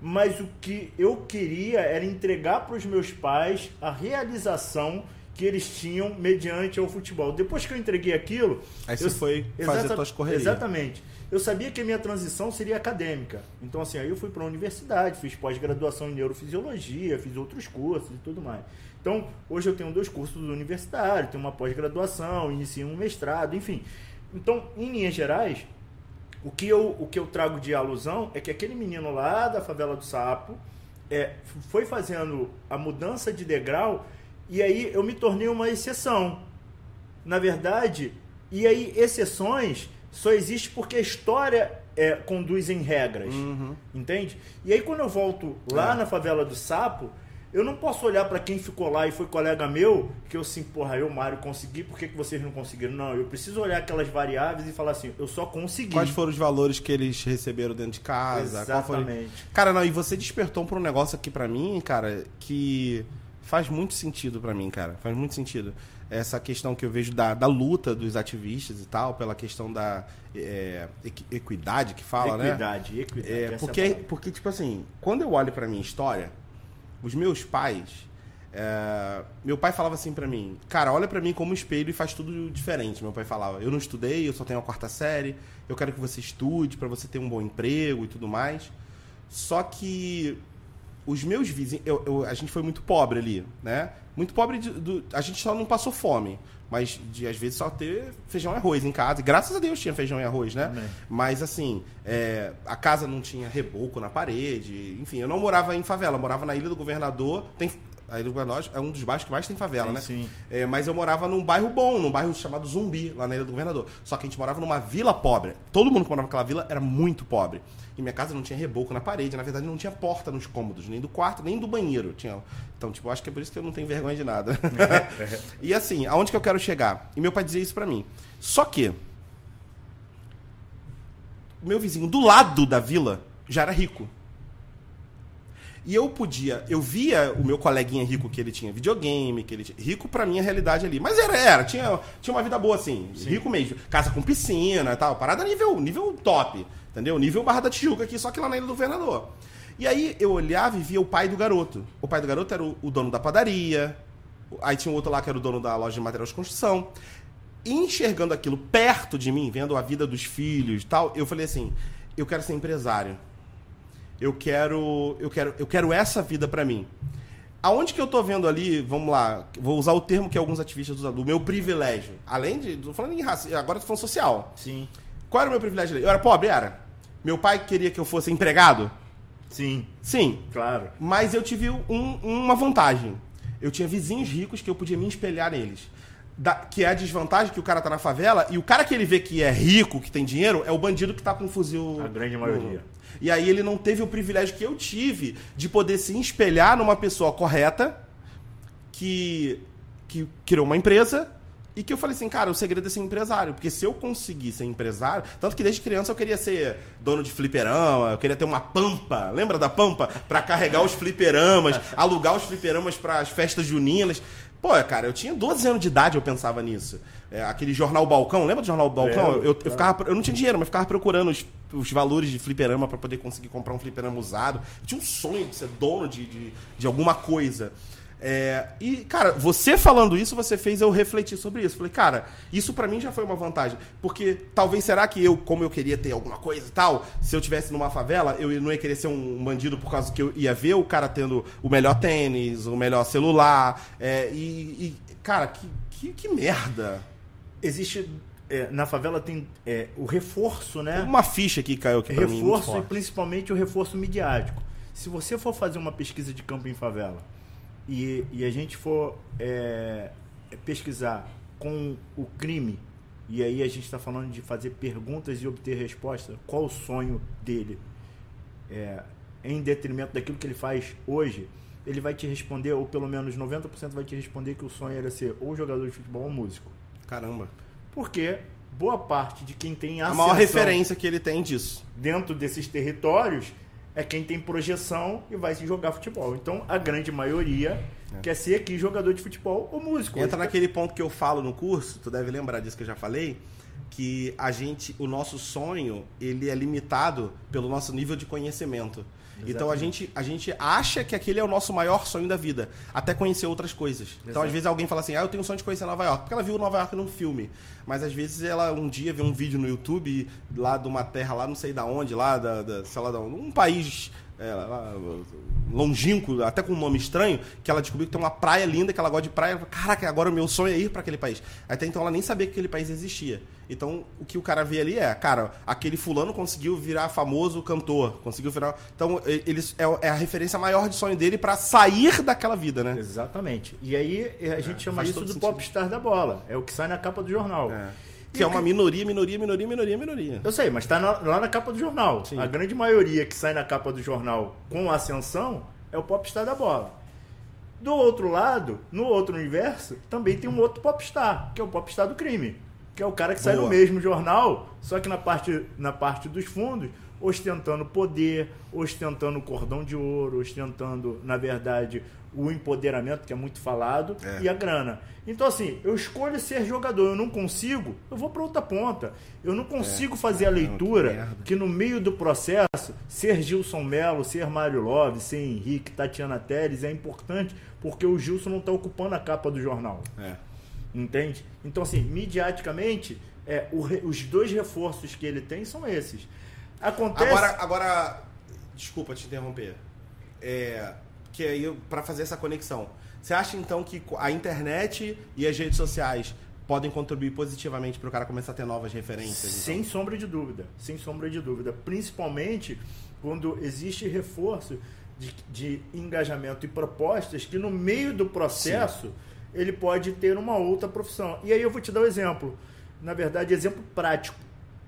Mas o que eu queria era entregar para os meus pais a realização que eles tinham mediante ao futebol. Depois que eu entreguei aquilo. Aí você foi fazer exata, tuas correrias. Exatamente. Eu sabia que a minha transição seria acadêmica. Então, assim, aí eu fui para a universidade, fiz pós-graduação em neurofisiologia, fiz outros cursos e tudo mais. Então, hoje eu tenho dois cursos universitários, tenho uma pós-graduação, iniciei um mestrado, enfim. Então, em linhas gerais, o que eu, o que eu trago de alusão é que aquele menino lá da favela do Sapo é, foi fazendo a mudança de degrau e aí eu me tornei uma exceção. Na verdade, e aí exceções só existe porque a história é, conduz em regras. Uhum. Entende? E aí quando eu volto lá é. na favela do Sapo, Eu não posso olhar para quem ficou lá e foi colega meu, que eu assim, porra, eu, Mário, consegui, por que, que vocês não conseguiram? Não, eu preciso olhar aquelas variáveis e falar assim, eu só consegui. Quais foram os valores que eles receberam dentro de casa? Exatamente. Foi... Cara, não, e você despertou para um negócio aqui para mim, cara, que faz muito sentido para mim, cara. Faz muito sentido. Essa questão que eu vejo da, da luta dos ativistas e tal, pela questão da é, equidade que fala, equidade, né? Equidade, é, é porque, porque, tipo assim, quando eu olho pra minha história, os meus pais. É, meu pai falava assim para mim, cara, olha para mim como espelho e faz tudo diferente. Meu pai falava, eu não estudei, eu só tenho a quarta série, eu quero que você estude para você ter um bom emprego e tudo mais. Só que os meus vizinhos, eu, eu, a gente foi muito pobre ali, né? Muito pobre, de, do, a gente só não passou fome, mas de às vezes só ter feijão e arroz em casa. E graças a Deus tinha feijão e arroz, né? Amém. Mas assim, é, a casa não tinha reboco na parede, enfim, eu não morava em favela, morava na Ilha do Governador. Tem, a Ilha do Governador é um dos bairros que mais tem favela, sim, né? Sim. É, mas eu morava num bairro bom, num bairro chamado Zumbi, lá na Ilha do Governador. Só que a gente morava numa vila pobre. Todo mundo que morava naquela vila era muito pobre. E minha casa não tinha reboco na parede, na verdade não tinha porta nos cômodos, nem do quarto, nem do banheiro. Tinha... Então, tipo, acho que é por isso que eu não tenho vergonha de nada. e assim, aonde que eu quero chegar? E meu pai dizia isso para mim. Só que meu vizinho do lado da vila já era rico. E eu podia, eu via o meu coleguinha rico que ele tinha videogame, que ele tinha, rico pra minha realidade ali. Mas era, era, tinha, tinha uma vida boa assim, Sim. rico mesmo, casa com piscina e tal, parada nível, nível top. Entendeu? Nível Barra da Tijuca aqui, só que lá na Ilha do Governador. E aí eu olhava e via o pai do garoto. O pai do garoto era o, o dono da padaria. Aí tinha um outro lá que era o dono da loja de materiais de construção. E enxergando aquilo perto de mim, vendo a vida dos filhos e tal, eu falei assim: eu quero ser empresário. Eu quero, eu quero, eu quero essa vida para mim. Aonde que eu tô vendo ali, vamos lá, vou usar o termo que alguns ativistas usam, do meu privilégio. Além de, tô falando em raça, agora tô falando social. Sim. Qual era o meu privilégio ali? Eu era pobre, era. Meu pai queria que eu fosse empregado? Sim. Sim. Claro. Mas eu tive um, uma vantagem. Eu tinha vizinhos ricos que eu podia me espelhar neles. Da, que é a desvantagem que o cara tá na favela e o cara que ele vê que é rico, que tem dinheiro, é o bandido que tá com um fuzil. A grande maioria. E aí ele não teve o privilégio que eu tive de poder se espelhar numa pessoa correta que, que criou uma empresa e que eu falei assim, cara, o segredo é ser empresário. Porque se eu conseguir ser empresário. Tanto que desde criança eu queria ser dono de fliperama, eu queria ter uma pampa. Lembra da pampa? para carregar os fliperamas, alugar os fliperamas para as festas juninas. Pô, cara, eu tinha 12 anos de idade, eu pensava nisso. É, aquele jornal Balcão, lembra do jornal Balcão? eu, eu, ficava, eu não tinha dinheiro, mas ficava procurando os, os valores de fliperama para poder conseguir comprar um fliperama usado. Eu tinha um sonho de ser dono de, de, de alguma coisa. É, e, cara, você falando isso, você fez eu refletir sobre isso. Falei, cara, isso para mim já foi uma vantagem. Porque talvez será que eu, como eu queria ter alguma coisa e tal, se eu tivesse numa favela, eu não ia querer ser um bandido por causa que eu ia ver o cara tendo o melhor tênis, o melhor celular. É, e, e, cara, que, que, que merda. Existe é, na favela tem é, o reforço, né? Uma ficha que caiu aqui Reforço mim, e principalmente o reforço midiático. Se você for fazer uma pesquisa de campo em favela e, e a gente for é, pesquisar com o crime, e aí a gente está falando de fazer perguntas e obter resposta, qual o sonho dele? É, em detrimento daquilo que ele faz hoje, ele vai te responder, ou pelo menos 90% vai te responder que o sonho era ser ou jogador de futebol ou músico. Caramba. Porque boa parte de quem tem a maior referência que ele tem disso. Dentro desses territórios é quem tem projeção e vai se jogar futebol. Então, a grande maioria é. quer ser aqui jogador de futebol ou músico. Entra naquele ponto que eu falo no curso, tu deve lembrar disso que eu já falei, que a gente, o nosso sonho, ele é limitado pelo nosso nível de conhecimento. Exatamente. Então a gente, a gente acha que aquele é o nosso maior sonho da vida, até conhecer outras coisas. Exato. Então às vezes alguém fala assim: "Ah, eu tenho um sonho de conhecer Nova York", porque ela viu Nova York num filme. Mas às vezes ela um dia vê um vídeo no YouTube lá de uma terra lá, não sei da onde, lá da, da sei lá, de um país é, longínquo, até com um nome estranho, que ela descobriu que tem uma praia linda, que ela gosta de praia. Caraca, agora o meu sonho é ir para aquele país. Até então ela nem sabia que aquele país existia. Então o que o cara vê ali é, cara, aquele fulano conseguiu virar famoso cantor, conseguiu virar. Então ele é, é a referência maior de sonho dele para sair daquela vida, né? Exatamente. E aí a gente é, chama isso do popstar da bola. É o que sai na capa do jornal. É. Que é uma minoria, minoria, minoria, minoria, minoria. Eu sei, mas está lá na capa do jornal. A grande maioria que sai na capa do jornal com ascensão é o popstar da bola. Do outro lado, no outro universo, também tem um outro popstar, que é o popstar do crime. Que é o cara que sai no mesmo jornal, só que na parte, na parte dos fundos, ostentando poder, ostentando o cordão de ouro, ostentando, na verdade, o empoderamento, que é muito falado, é. e a grana. Então, assim, eu escolho ser jogador, eu não consigo, eu vou para outra ponta. Eu não consigo é. fazer a leitura que, que, no meio do processo, ser Gilson Melo, ser Mário Love, ser Henrique, Tatiana Teres é importante, porque o Gilson não está ocupando a capa do jornal. É. Entende? Então, assim, midiaticamente, é, o, os dois reforços que ele tem são esses. Acontece. Agora, agora desculpa te interromper. É, que aí para fazer essa conexão. Você acha então que a internet e as redes sociais podem contribuir positivamente para o cara começar a ter novas referências? Então? Sem sombra de dúvida, sem sombra de dúvida. Principalmente quando existe reforço de, de engajamento e propostas que no meio do processo Sim. Ele pode ter uma outra profissão. E aí eu vou te dar um exemplo. Na verdade, exemplo prático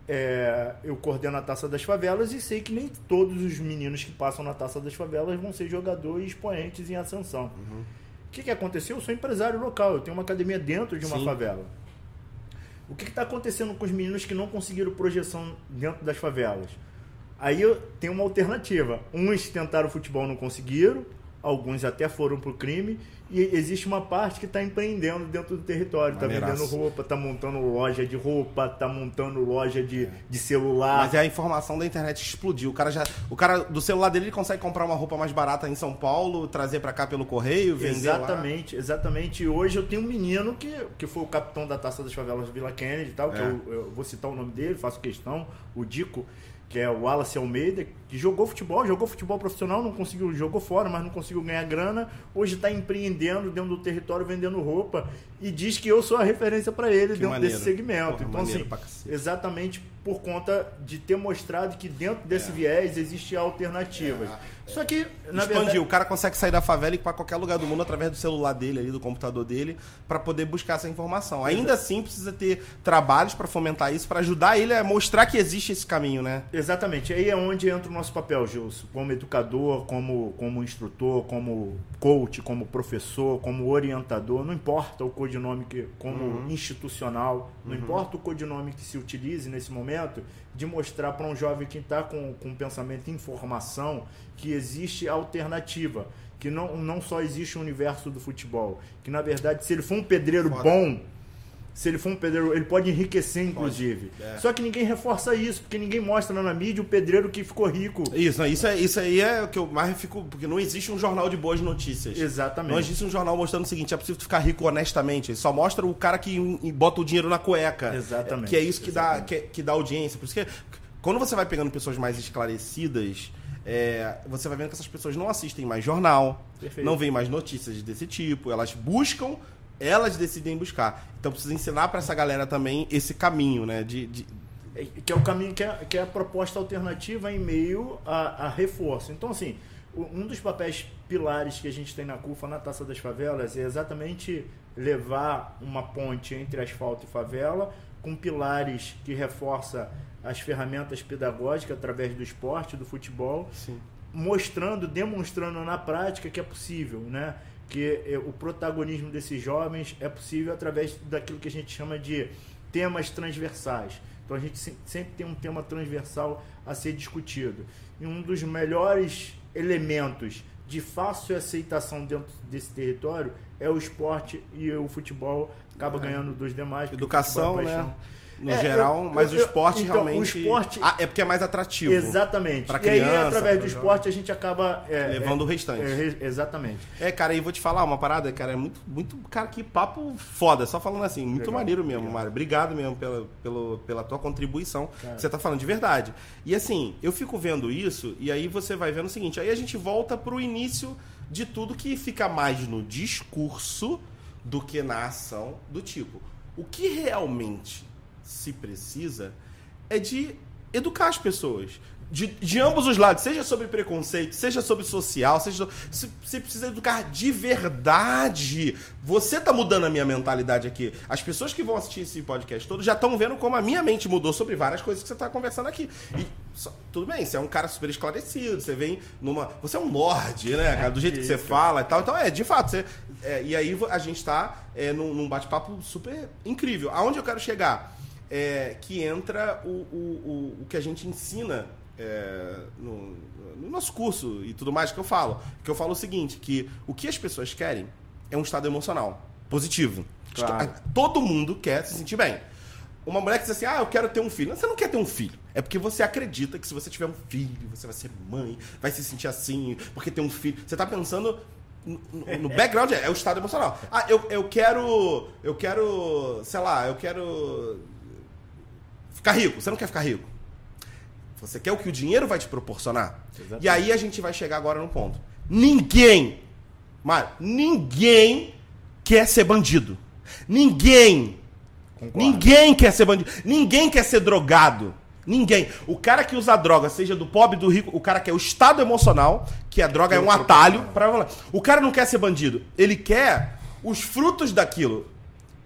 é, eu coordeno a Taça das Favelas e sei que nem todos os meninos que passam na Taça das Favelas vão ser jogadores expoentes em ascensão. Uhum. O que, que aconteceu? Eu sou empresário local, eu tenho uma academia dentro de uma Sim. favela. O que está acontecendo com os meninos que não conseguiram projeção dentro das favelas? Aí eu tenho uma alternativa. Uns tentaram futebol não conseguiram, alguns até foram para o crime, e existe uma parte que está empreendendo dentro do território, está vendendo roupa, está montando loja de roupa, está montando loja de, é. de celular. Mas é a informação da internet explodiu. O cara já, o cara do celular dele ele consegue comprar uma roupa mais barata em São Paulo, trazer para cá pelo correio, vender Exatamente, lá. exatamente. Hoje eu tenho um menino que, que foi o capitão da Taça das Favelas Vila Kennedy, tal, é. que eu, eu vou citar o nome dele, faço questão, o Dico que é o Wallace Almeida, que jogou futebol, jogou futebol profissional, não conseguiu, jogou fora, mas não conseguiu ganhar grana. Hoje está empreendendo dentro do território, vendendo roupa e diz que eu sou a referência para ele que dentro maneiro. desse segmento. Porra, então, assim, exatamente por conta de ter mostrado que dentro desse é. viés existe alternativas. É. Só que, na Expandiu. verdade... O cara consegue sair da favela e ir para qualquer lugar do mundo através do celular dele, ali, do computador dele, para poder buscar essa informação. Ainda assim, precisa ter trabalhos para fomentar isso, para ajudar ele a mostrar que existe esse caminho, né? Exatamente. Aí é onde entra o nosso papel, Gilson. Como educador, como, como instrutor, como coach, como professor, como orientador. Não importa o codinome que, como uhum. institucional, não uhum. importa o codinome que se utilize nesse momento, de mostrar para um jovem que está com, com pensamento em formação que existe alternativa, que não, não só existe o universo do futebol, que na verdade se ele for um pedreiro Foda. bom, se ele for um pedreiro, ele pode enriquecer, inclusive. É. Só que ninguém reforça isso, porque ninguém mostra na mídia o pedreiro que ficou rico. Isso, isso, é, isso aí é o que eu mais fico. Porque não existe um jornal de boas notícias. Exatamente. Não existe um jornal mostrando o seguinte: é possível ficar rico honestamente. Ele só mostra o cara que bota o dinheiro na cueca. Exatamente. Que é isso que, dá, que, que dá audiência. Por isso que quando você vai pegando pessoas mais esclarecidas é, você vai vendo que essas pessoas não assistem mais jornal, Perfeito. não veem mais notícias desse tipo, elas buscam, elas decidem buscar. Então precisa ensinar para essa galera também esse caminho, né? De, de... É, que é o caminho que é, que é a proposta alternativa em meio a, a reforço. Então, assim, um dos papéis pilares que a gente tem na CUFA, na Taça das Favelas, é exatamente levar uma ponte entre asfalto e favela, com pilares que reforça as ferramentas pedagógicas através do esporte, do futebol, Sim. mostrando, demonstrando na prática que é possível, né? Que é, o protagonismo desses jovens é possível através daquilo que a gente chama de temas transversais. Então a gente sempre tem um tema transversal a ser discutido. E um dos melhores elementos de fácil aceitação dentro desse território é o esporte e o futebol acaba é. ganhando dos demais. Educação, é né? No é, geral, eu, mas eu, o esporte então, realmente. O esporte... Ah, é porque é mais atrativo. Exatamente. Pra criança, e aí, através do esporte, a gente acaba. É, levando é, o restante. É, exatamente. É, cara, e vou te falar uma parada, cara, é muito, muito. Cara, que papo foda. Só falando assim, muito Legal. maneiro mesmo, Legal. Mário. Obrigado mesmo pela, pelo, pela tua contribuição. Cara. Você tá falando de verdade. E assim, eu fico vendo isso, e aí você vai vendo o seguinte: aí a gente volta pro início de tudo que fica mais no discurso do que na ação do tipo. O que realmente se precisa é de educar as pessoas. De, de ambos os lados, seja sobre preconceito, seja sobre social, seja. Você você precisa educar de verdade. Você tá mudando a minha mentalidade aqui. As pessoas que vão assistir esse podcast todo já estão vendo como a minha mente mudou sobre várias coisas que você tá conversando aqui. E só- tudo bem, você é um cara super esclarecido, você vem numa. Você é um lorde, né, cara? Do jeito que você fala e tal. Então, é, de fato, você. é, e aí a gente tá é, num, num bate-papo super incrível. Aonde eu quero chegar? É, que entra o, o, o, o que a gente ensina é, no, no nosso curso e tudo mais que eu falo. Que eu falo o seguinte, que o que as pessoas querem é um estado emocional positivo. Claro. Todo mundo quer se sentir bem. Uma mulher que diz assim, ah, eu quero ter um filho. Você não quer ter um filho. É porque você acredita que se você tiver um filho, você vai ser mãe, vai se sentir assim, porque tem um filho. Você tá pensando no, no- no background, é, é o estado emocional. Ah, eu, eu quero. Eu quero. Sei lá, eu quero. Ficar rico. Você não quer ficar rico. Você quer o que o dinheiro vai te proporcionar. Exatamente. E aí a gente vai chegar agora no ponto. Ninguém, Mário, ninguém quer ser bandido. Ninguém. Concordo. Ninguém quer ser bandido. Ninguém quer ser drogado. Ninguém. O cara que usa droga, seja do pobre, do rico, o cara quer o estado emocional, que a droga é um atalho para O cara não quer ser bandido. Ele quer os frutos daquilo.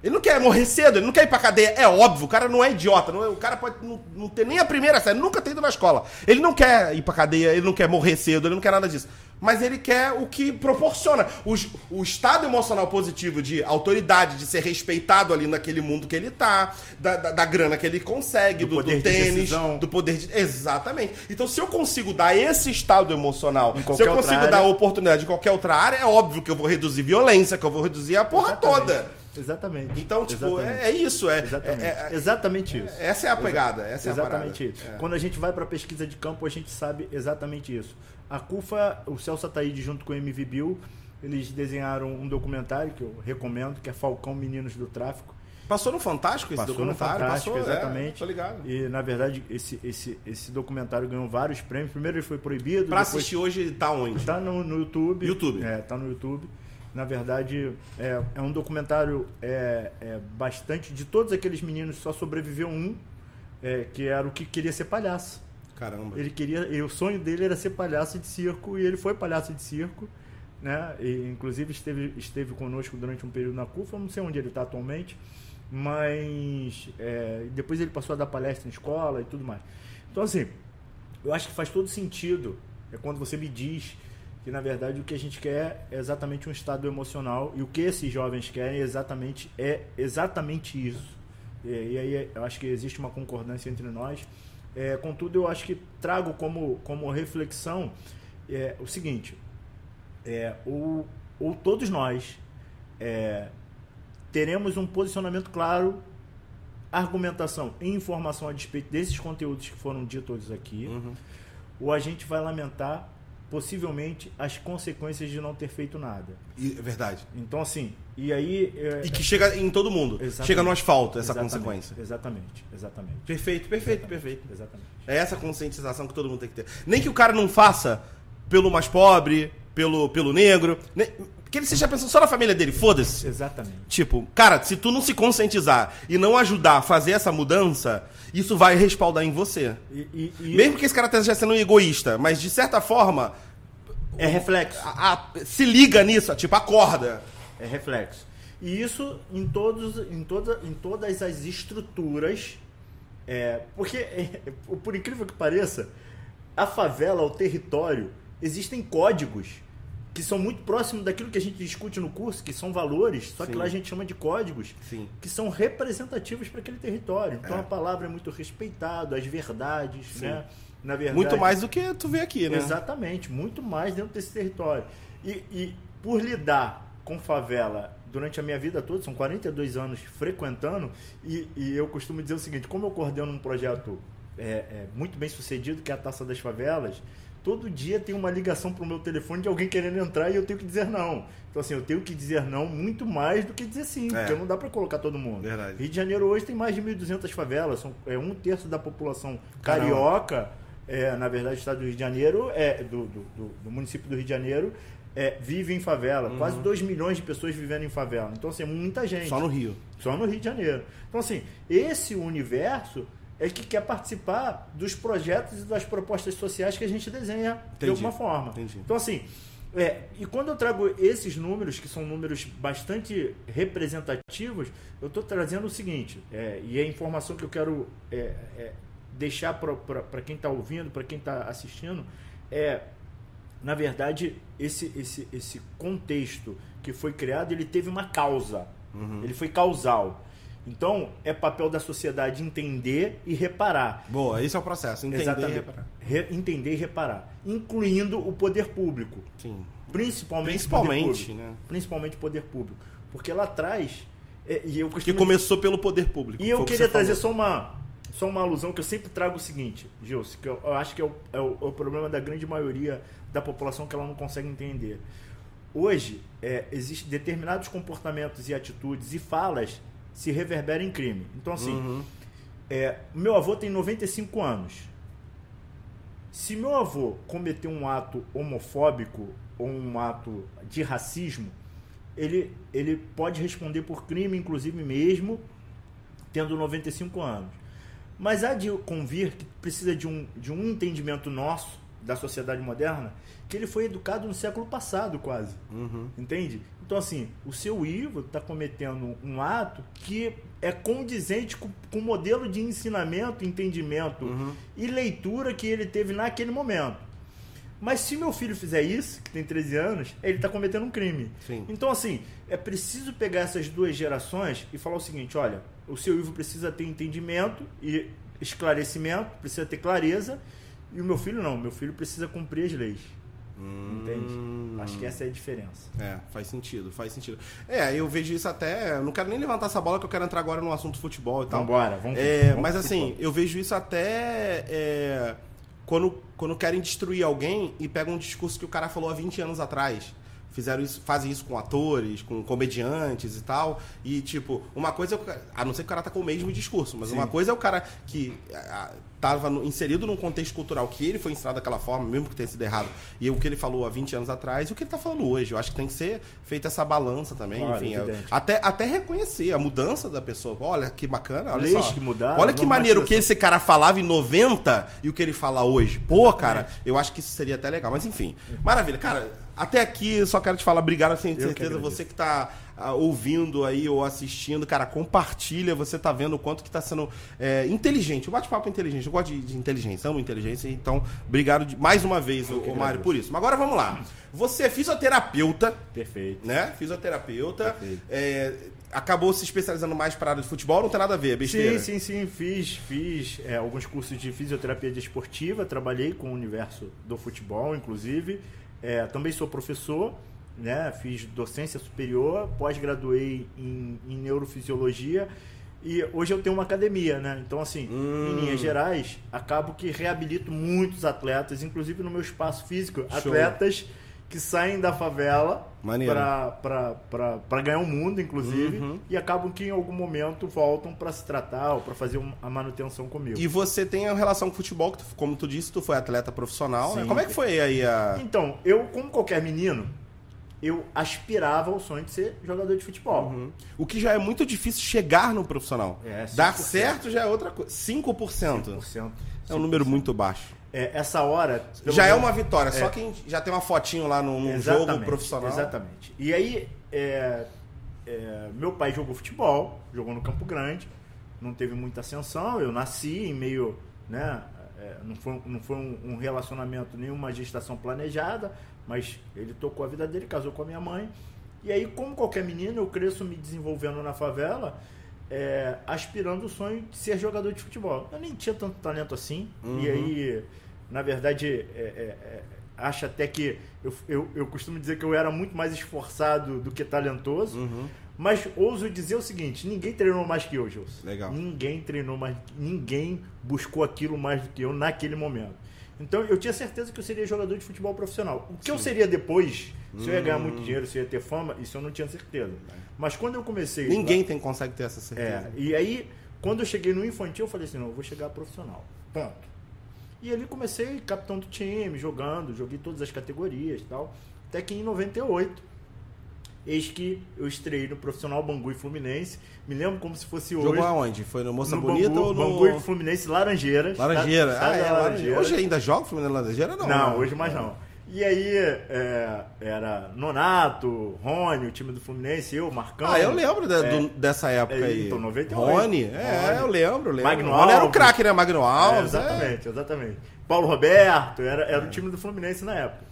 Ele não quer morrer cedo, ele não quer ir pra cadeia. É óbvio, o cara não é idiota. não é- o cara pode não, não ter nem a primeira série, nunca ter ido na escola. Ele não quer ir pra cadeia, ele não quer morrer cedo, ele não quer nada disso. Mas ele quer o que proporciona. Os- o estado emocional positivo de autoridade, de ser respeitado ali naquele mundo que ele tá, da, da- da grana que ele consegue, Do do, do poder de tênis, decisão. do poder de. Exatamente. Então, se eu consigo dar esse estado emocional, Em se eu consigo dar oportunidade em qualquer outra área, é óbvio que eu vou reduzir violência, que eu vou reduzir a porra Exatamente. toda. Exatamente. Então, tipo, Exatamente. é, é isso. É, Exatamente. é- é- exatamente isso. essa é a pegada. Essa é a exatamente parada. isso. É. Quando a gente vai para pesquisa de campo, a gente sabe exatamente isso. A CUFA, o Celso Ataíde junto com o MV Bill, eles desenharam um documentário que eu recomendo, que é Falcão Meninos do Tráfico. Passou no Fantástico esse Passou no documentário? Fantástico, Passou, é, exatamente. tô ligado. E, na verdade, esse, esse, esse documentário ganhou vários prêmios. Primeiro ele foi proibido. Pra depois assistir hoje, tá onde? Tá no, no YouTube. YouTube. É, tá no YouTube. Na verdade, é, é um documentário é, é bastante. De todos aqueles meninos, só sobreviveu um, é, que era o que queria ser palhaço. Caramba. Ele queria. E o sonho dele era ser palhaço de circo, e ele foi palhaço de circo. Né? E, inclusive esteve, esteve conosco durante um período na CUFA, não sei onde ele está atualmente, mas é, depois ele passou a dar palestra em escola e tudo mais. Então, assim, eu acho que faz todo sentido é quando você me diz que, na verdade, o que a gente quer é exatamente um estado emocional e o que esses jovens querem é exatamente, é exatamente isso. E, e aí eu acho que existe uma concordância entre nós. É, contudo, eu acho que trago como, como reflexão é, o seguinte: é, ou, ou todos nós é, teremos um posicionamento claro, argumentação e informação a respeito desses conteúdos que foram ditos aqui, Uhum. ou a gente vai lamentar possivelmente as consequências de não ter feito nada. E- é verdade. Então, assim, e aí. é, E que chega em todo mundo. Exatamente. Chega no asfalto, essa exatamente, consequência. Exatamente, exatamente. Perfeito, perfeito, perfeito. Exatamente. É essa conscientização que todo mundo tem que ter. Nem que o cara não faça pelo mais pobre, pelo, pelo negro. nem- que ele seja pensando só na família dele, foda-se. Exatamente. Tipo, cara, se tu não se conscientizar e não ajudar a fazer essa mudança, isso vai respaldar em você. E, e- e Mesmo que esse cara esteja sendo um egoísta, mas de certa forma, é reflexo. a- a- se liga nisso, tipo, acorda. É reflexo. E isso em, todos, em, toda, em todas as estruturas. é, porque, é, por incrível que pareça, a favela, o território, existem códigos que são muito próximos daquilo que a gente discute no curso, que são valores, só que Sim. lá a gente chama de códigos, Sim. que são representativos para aquele território. Então É. a palavra é muito respeitada, as verdades, Sim. né? Na verdade, Muito mais do que tu vê aqui, né? Exatamente, muito mais dentro desse território. E, e por lidar com favela durante a minha vida toda, são 42 anos frequentando, e, e eu costumo dizer o seguinte: como eu coordeno um projeto é, é, muito bem sucedido, que é a Taça das Favelas, todo dia tem uma ligação para o meu telefone de alguém querendo entrar e eu tenho que dizer não. Então, assim, eu tenho que dizer não muito mais do que dizer sim, É. porque não dá para colocar todo mundo. Verdade. Rio de Janeiro hoje tem mais de 1.200 favelas, são, é um terço da população carioca é, na verdade, o estado do Rio de Janeiro, é, do, do, do- do município do Rio de Janeiro, é, vive em favela. Quase 2 milhões de pessoas vivendo em favela. Então, assim, é muita gente. Só no Rio. Só no Rio de Janeiro. Então, assim, esse universo é que quer participar dos projetos e das propostas sociais que a gente desenha Entendi. de alguma forma. Entendi. Então, assim, é, e quando eu trago esses números, que são números bastante representativos, eu estou trazendo o seguinte, é, e a informação que eu quero é, é, deixar para quem está ouvindo, para quem está assistindo, é, na verdade, esse, esse, esse contexto que foi criado, ele teve uma causa, ele foi causal. Então, é papel da sociedade entender e reparar. Boa, esse é o processo. Entender e Exatamente. reparar. Re- entender e reparar. Incluindo o poder público. Sim. Principalmente, Principalmente, poder público. né? Principalmente poder público. Porque lá atrás. é, e eu Que começou pelo poder público. e eu o que queria você trazer falou. só uma, só uma alusão que eu sempre trago o seguinte, Gilson, que eu, eu acho que é o, é o- é o problema da grande maioria da população que ela não consegue entender. Hoje, é, existem determinados comportamentos e atitudes e falas se reverberam em crime. Então, assim, Uhum. é, meu avô tem 95 anos. Se meu avô cometer um ato homofóbico ou um ato de racismo, ele, ele pode responder por crime, inclusive mesmo tendo 95 anos. Mas há de convir que precisa de um, de um entendimento nosso, da sociedade moderna, que ele foi educado no século passado quase. Uhum. Entende? Então, assim, o seu Ivo está cometendo um ato que é condizente com, com o modelo de ensinamento, entendimento Uhum. e leitura que ele teve naquele momento. Mas se meu filho fizer isso, que tem 13 anos, ele está cometendo um crime. Sim. Então, assim, é preciso pegar essas duas gerações e falar o seguinte: olha, o seu Ivo precisa ter entendimento e esclarecimento, precisa ter clareza, e o meu filho não, meu filho precisa cumprir as leis. Entende? Hum. Acho que essa é a diferença. É, faz sentido, faz sentido. É, eu vejo isso até. Não quero nem levantar essa bola que eu quero entrar agora no assunto futebol e tal. Vambora, vamos É, vamos mas assim, futebol. eu vejo isso até é, quando, quando querem destruir alguém e pegam um discurso que o cara falou há 20 anos atrás. Fizeram isso, fazem isso com atores, com comediantes e tal. E, tipo, uma coisa é o cara, A não ser que o cara tá com o mesmo discurso, mas Sim. uma coisa é o cara que tava no- inserido num contexto cultural que ele foi ensinado daquela forma, mesmo que tenha sido errado, e o que ele falou há 20 anos atrás e o que ele tá falando hoje. Eu acho que tem que ser feita essa balança também. Claro, enfim, é- até, até reconhecer a mudança da pessoa. Olha que bacana, olha Leis só. que mudaram, Olha que maneiro o que esse cara falava em 90 e o que ele fala hoje. Pô, cara, eu acho que isso seria até legal. Mas enfim, maravilha. Cara, até aqui eu só quero te falar, obrigado, tenho que certeza. Você que tá ah, ouvindo aí ou assistindo, cara, compartilha. Você tá vendo o quanto que tá sendo é, inteligente. O bate-papo é inteligente. Eu gosto de, de inteligência, amo inteligência. Então, obrigado de- mais uma vez, ô, ô Mário, por isso. Mas agora vamos lá. Você é fisioterapeuta Perfeito. né? Fisioterapeuta. Perfeito. é, acabou se especializando mais para área de futebol, não tem nada a ver, é besteira. Sim, sim, sim. Fiz, fiz é, alguns cursos de fisioterapia desportiva, trabalhei com o universo do futebol, inclusive. É, também sou professor, né? Fiz docência superior, pós-graduei em, em neurofisiologia e hoje eu tenho uma academia, né? Então, assim, Hum. em linhas gerais, acabo que reabilito muitos atletas, inclusive no meu espaço físico, Show. atletas que saem da favela para ganhar o mundo, inclusive, Uhum. e acabam que em algum momento voltam para se tratar ou para fazer a manutenção comigo. E você tem a relação com o futebol, que tu- como tu disse, tu foi atleta profissional, né? Como é que foi aí a. Então, eu, como qualquer menino, eu aspirava ao sonho de ser jogador de futebol. Uhum. O que já é muito difícil chegar no profissional. É, Dar 5%. certo já é outra coisa. 5%. 5%. É um número muito baixo. É, essa hora. já é uma vitória, só É. quem já tem uma fotinho lá num, num jogo profissional. Exatamente. E aí, é, é, meu pai jogou futebol, jogou no Campo Grande, não teve muita ascensão, eu nasci em meio, né, é, não foi, não foi um, um relacionamento, nenhuma gestação planejada, mas ele tocou a vida dele, casou com a minha mãe, e aí, como qualquer menino, eu cresço me desenvolvendo na favela, é, aspirando o sonho de ser jogador de futebol. Eu nem tinha tanto talento assim, Uhum. e aí, na verdade, é, é, é, acho até que eu, eu, eu costumo dizer que eu era muito mais esforçado do que talentoso, Uhum. mas ouso dizer o seguinte: ninguém treinou mais que eu, Gilson. Legal. Ninguém treinou mais, ninguém buscou aquilo mais do que eu naquele momento. Então eu tinha certeza que eu seria jogador de futebol profissional. O que eu seria depois, se eu ia ganhar Hum. muito dinheiro, se eu ia ter fama, isso eu não tinha certeza. Mas quando eu comecei. Ninguém tem, consegue ter essa É, certeza. e aí, quando eu cheguei no infantil, eu falei assim, não, eu vou chegar profissional. Ponto. E ali comecei capitão do time, jogando, joguei todas as categorias e tal. Até que em 98 Eis que eu estreiei no Profissional Bangu e Fluminense. Me lembro como se fosse hoje. Jogou aonde? Foi no Moça no Bonita Bangu, ou no... Bangu e Fluminense Laranjeiras. Laranjeira. Sabe Ah, é. Hoje ainda joga o Fluminense Laranjeira? Não, Não, né? hoje mais não. E aí é, era Nonato, Rony, o time do Fluminense, eu, Marcão. Ah, eu lembro de- É. do- dessa época É, aí. então, 98. Rony, é, eu lembro, lembro. Magno Rony era um Alves. craque, né? Magno Alves. é. exatamente, exatamente. Paulo Roberto, era, era o time do Fluminense na época.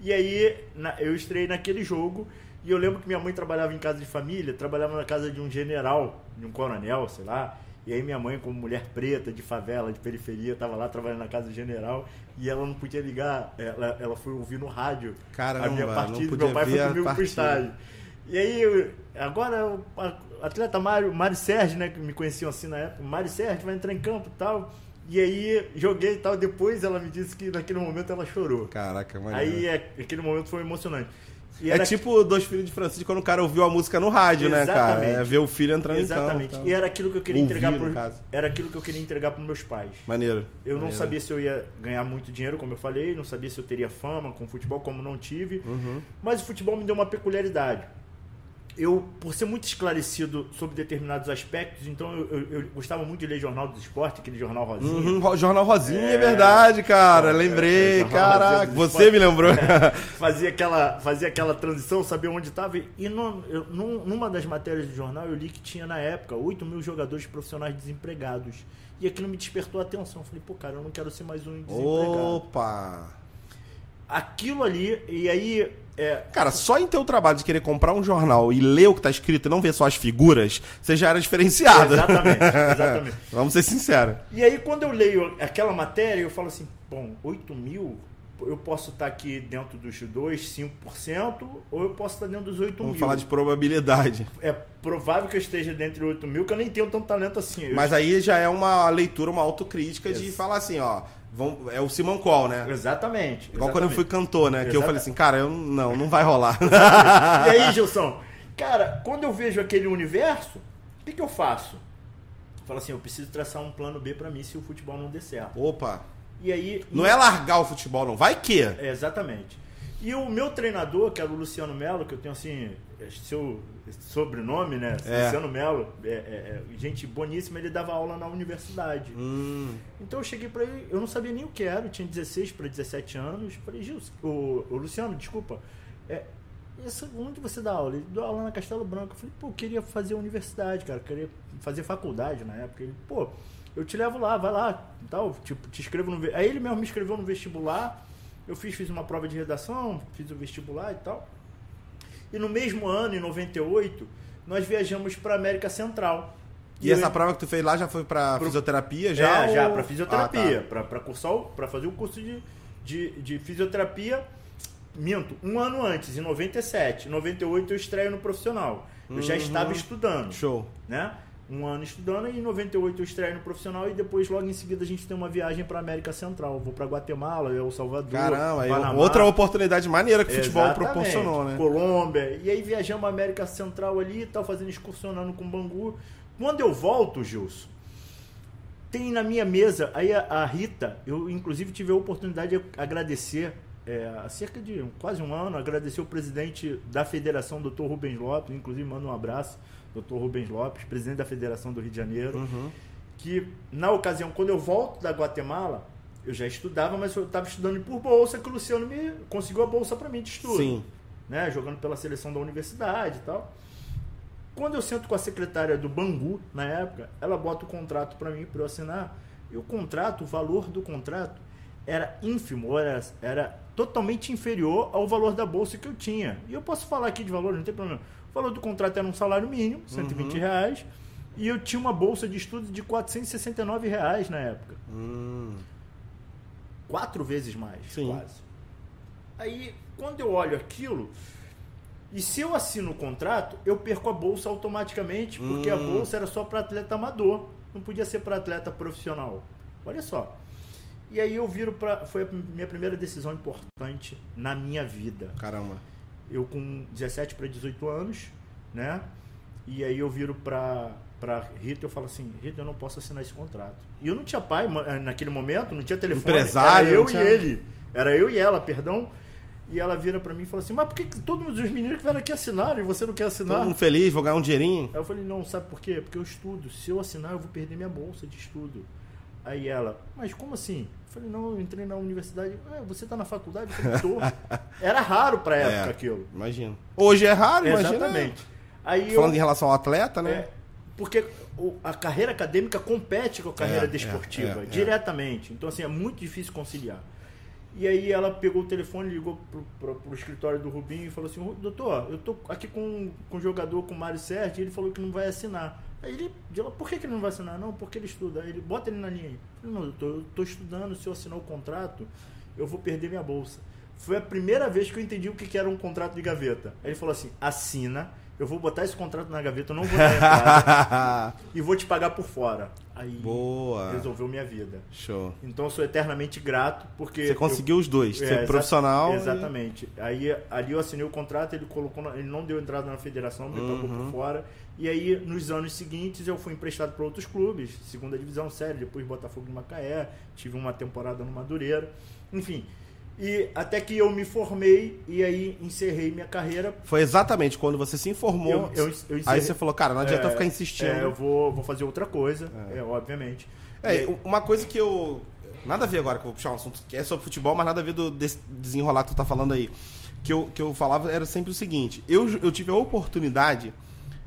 E aí na- eu estreiei naquele jogo e eu lembro que minha mãe trabalhava em casa de família, trabalhava na casa de um general, de um coronel, sei lá. E aí minha mãe, como mulher preta, de favela, de periferia, estava lá trabalhando na casa do general e ela não podia ligar, ela, ela foi ouvir no rádio Caramba, a minha partida, podia meu pai foi comigo pro estádio. E aí, agora o atleta Mário, Mário Sérgio, né, que me conheciam assim na época, Mário Sérgio vai entrar em campo e tal. E aí, joguei e tal. Depois ela me disse que naquele momento ela chorou. Caraca, maneiro. Aí, é, aquele momento foi emocionante. E É era- tipo Dois Filhos de Francisco quando o cara ouviu a música no rádio, né, cara? Exatamente. É ver o filho entrando Exatamente. em campo. E era aquilo que eu queria Ouvir, entregar caso. Era aquilo que eu queria entregar para meus pais. Maneiro. Eu não Maneiro. sabia se eu ia ganhar muito dinheiro, como eu falei, não sabia se eu teria fama com futebol, como não tive. Uhum. Mas o futebol me deu uma peculiaridade. Eu, por ser muito esclarecido sobre determinados aspectos, então eu, eu- eu gostava muito de ler Jornal do Esporte, aquele jornal rosinha. Uhum, Jornal Rosinha, é, É. verdade, cara. É, Lembrei, é, caraca. Você me lembrou. fazia aquela, fazia aquela transição, sabia onde estava. E no- eu- num- numa das matérias do jornal eu li que tinha na época 8 mil jogadores profissionais desempregados. E aquilo me despertou a atenção. Falei, pô, cara, eu não quero ser mais um desempregado. Opa! Aquilo ali, e aí. É, Cara, só em teu trabalho de querer comprar um jornal e ler o que tá escrito e não ver só as figuras, você já era diferenciado. Exatamente, exatamente. Vamos ser sinceros. E aí, quando eu leio aquela matéria, eu falo assim: bom, 8 mil, eu posso estar aqui dentro dos 2, 5%, ou eu posso estar dentro dos 8 Vamos mil. falar de probabilidade. É provável que eu esteja dentro de 8 mil, que eu nem tenho tanto talento assim. Mas aí já é uma leitura, uma autocrítica de falar assim, ó. Vamos- é o Simon Call, né? Exatamente. Igual quando eu fui exatamente. cantor, né? Que eu falei assim, cara, eu não, não vai rolar. E aí, Gilson? Cara, quando eu vejo aquele universo, o que, que eu faço? Eu falo assim, eu preciso traçar um plano B pra mim se o futebol não der certo. Opa! E aí. Não é largar o futebol, não. Vai que? É, exatamente. E o meu treinador, que era o Luciano Melo, que eu tenho assim, seu sobrenome, né? É. Luciano Melo, é, é- é gente boníssima, ele dava aula na universidade. Hum, Então eu cheguei pra ele, eu não sabia nem o que era, eu tinha 16 para 17 anos. Falei, Gilson, o, o Luciano, desculpa, é, onde você dá aula? Ele deu aula na Castelo Branco. Eu falei, pô, eu queria fazer universidade, cara, queria fazer faculdade na época. Ele, pô, eu te levo lá, vai lá, tal, tipo, te escrevo no. Aí ele mesmo me escreveu no vestibular. Eu fiz, fiz uma prova de redação, fiz o vestibular e tal. E no mesmo ano, em 98, nós viajamos para América Central. E eu- essa prova que tu fez lá já foi pra Pro- fisioterapia? já, Já, é, já ou- para fisioterapia, Ah, tá. para cursar, para fazer o curso de, de, de fisioterapia. Minto, um ano antes, em 97. Em 98 eu estreio no profissional. Eu já Uhum. estava estudando, Show. né? Um ano estudando e em 98 eu estreio no profissional e depois logo em seguida a gente tem uma viagem para América Central. Vou para Guatemala, El Salvador, Caramba, aí Panamá. outra oportunidade maneira que o futebol proporcionou, né? Colômbia. E aí viajamos a América Central ali e tal, fazendo excursionando com Bangu. Quando eu volto, Gilson, tem na minha mesa, aí a, a Rita, eu inclusive tive a oportunidade de agradecer, é, há cerca de quase um ano, agradecer o presidente da federação, Dr. Rubens Lopes, inclusive mando um abraço, Dr. Rubens Lopes, presidente da Federação do Rio de Janeiro Uhum. que na ocasião, quando eu volto da Guatemala, eu já estudava, mas eu estava estudando por bolsa, que o Luciano me conseguiu a bolsa para mim de estudo. Sim. Né, jogando pela seleção da universidade e tal. Quando eu sento com a secretária do Bangu, na época, ela bota o contrato para mim, para eu assinar. E o contrato, o valor do contrato, era ínfimo, era, era totalmente inferior ao valor da bolsa que eu tinha. E eu posso falar aqui de valor, não tem problema. O valor do contrato era um salário mínimo, 120 Uhum. reais, e eu tinha uma bolsa de estudo de 469 reais na época. Hum, Quatro vezes mais, Sim. quase. Aí, quando eu olho aquilo, e se eu assino o contrato, eu perco a bolsa automaticamente, porque a Hum. bolsa era só para atleta amador, não podia ser para atleta profissional. Olha só. E aí eu viro para. Foi a minha primeira decisão importante na minha vida. caramba. Eu com 17 para 18 anos, né? E aí eu viro pra, pra Rita e eu falo assim, Rita, eu não posso assinar esse contrato. E eu não tinha pai ma- naquele momento, não tinha telefone. Empresário, Era eu tinha- e ele. Era eu e ela, perdão. E ela vira pra mim e fala assim: Mas por que que todos os meninos que vieram aqui assinaram e você não quer assinar? Todo mundo feliz, vou ganhar um dinheirinho. Aí eu falei, não, sabe por quê? Porque eu estudo. Se eu assinar, eu vou perder minha bolsa de estudo. Aí ela, mas como assim? Eu falei, não, eu entrei na universidade. É, você tá na faculdade? Eu falei, tô. Era raro pra época É, aquilo. Imagina. Hoje é raro, imagina. Exatamente. Aí Falando em eu, relação ao atleta, né? é, porque a carreira acadêmica compete com a carreira É, desportiva, é, é, é. diretamente. Então, assim, é muito difícil conciliar. E aí ela pegou o telefone, ligou pro, pro, pro escritório do Rubinho e falou assim, doutor, eu tô aqui com, com o jogador, com o Mário Sérgio, e ele falou que não vai assinar. Aí ele, por que, que ele não vai assinar? Não, porque ele estuda. Aí ele, bota ele na linha aí. Eu não, doutor, eu tô estudando, se eu assinar o contrato, eu vou perder minha bolsa. Foi a primeira vez que eu entendi o que que era um contrato de gaveta. Aí ele falou assim, assina, eu vou botar esse contrato na gaveta, eu não vou dar entrada e vou te pagar por fora. Aí Boa. resolveu minha vida. Show. Então eu sou eternamente grato porque Você conseguiu os dois, eu- ser é, exa- profissional. e- Exatamente. Aí ali eu assinei o contrato, ele colocou, ele não deu entrada na federação, me pagou Uhum. por fora. E aí nos anos seguintes eu fui emprestado para outros clubes, segunda divisão série, depois Botafogo de Macaé, tive uma temporada no Madureira, enfim. E até que eu me formei e aí encerrei minha carreira. Foi exatamente quando você se informou. Eu- eu- eu aí você falou, cara, não adianta É, ficar insistindo. É, eu vou, vou fazer outra coisa, é, obviamente. E É, aí- uma coisa que eu. Nada a ver agora, que eu vou puxar um assunto que é sobre futebol, mas nada a ver do desse desenrolar que tu tá falando aí. Que eu, que eu falava era sempre o seguinte: eu, eu tive a oportunidade,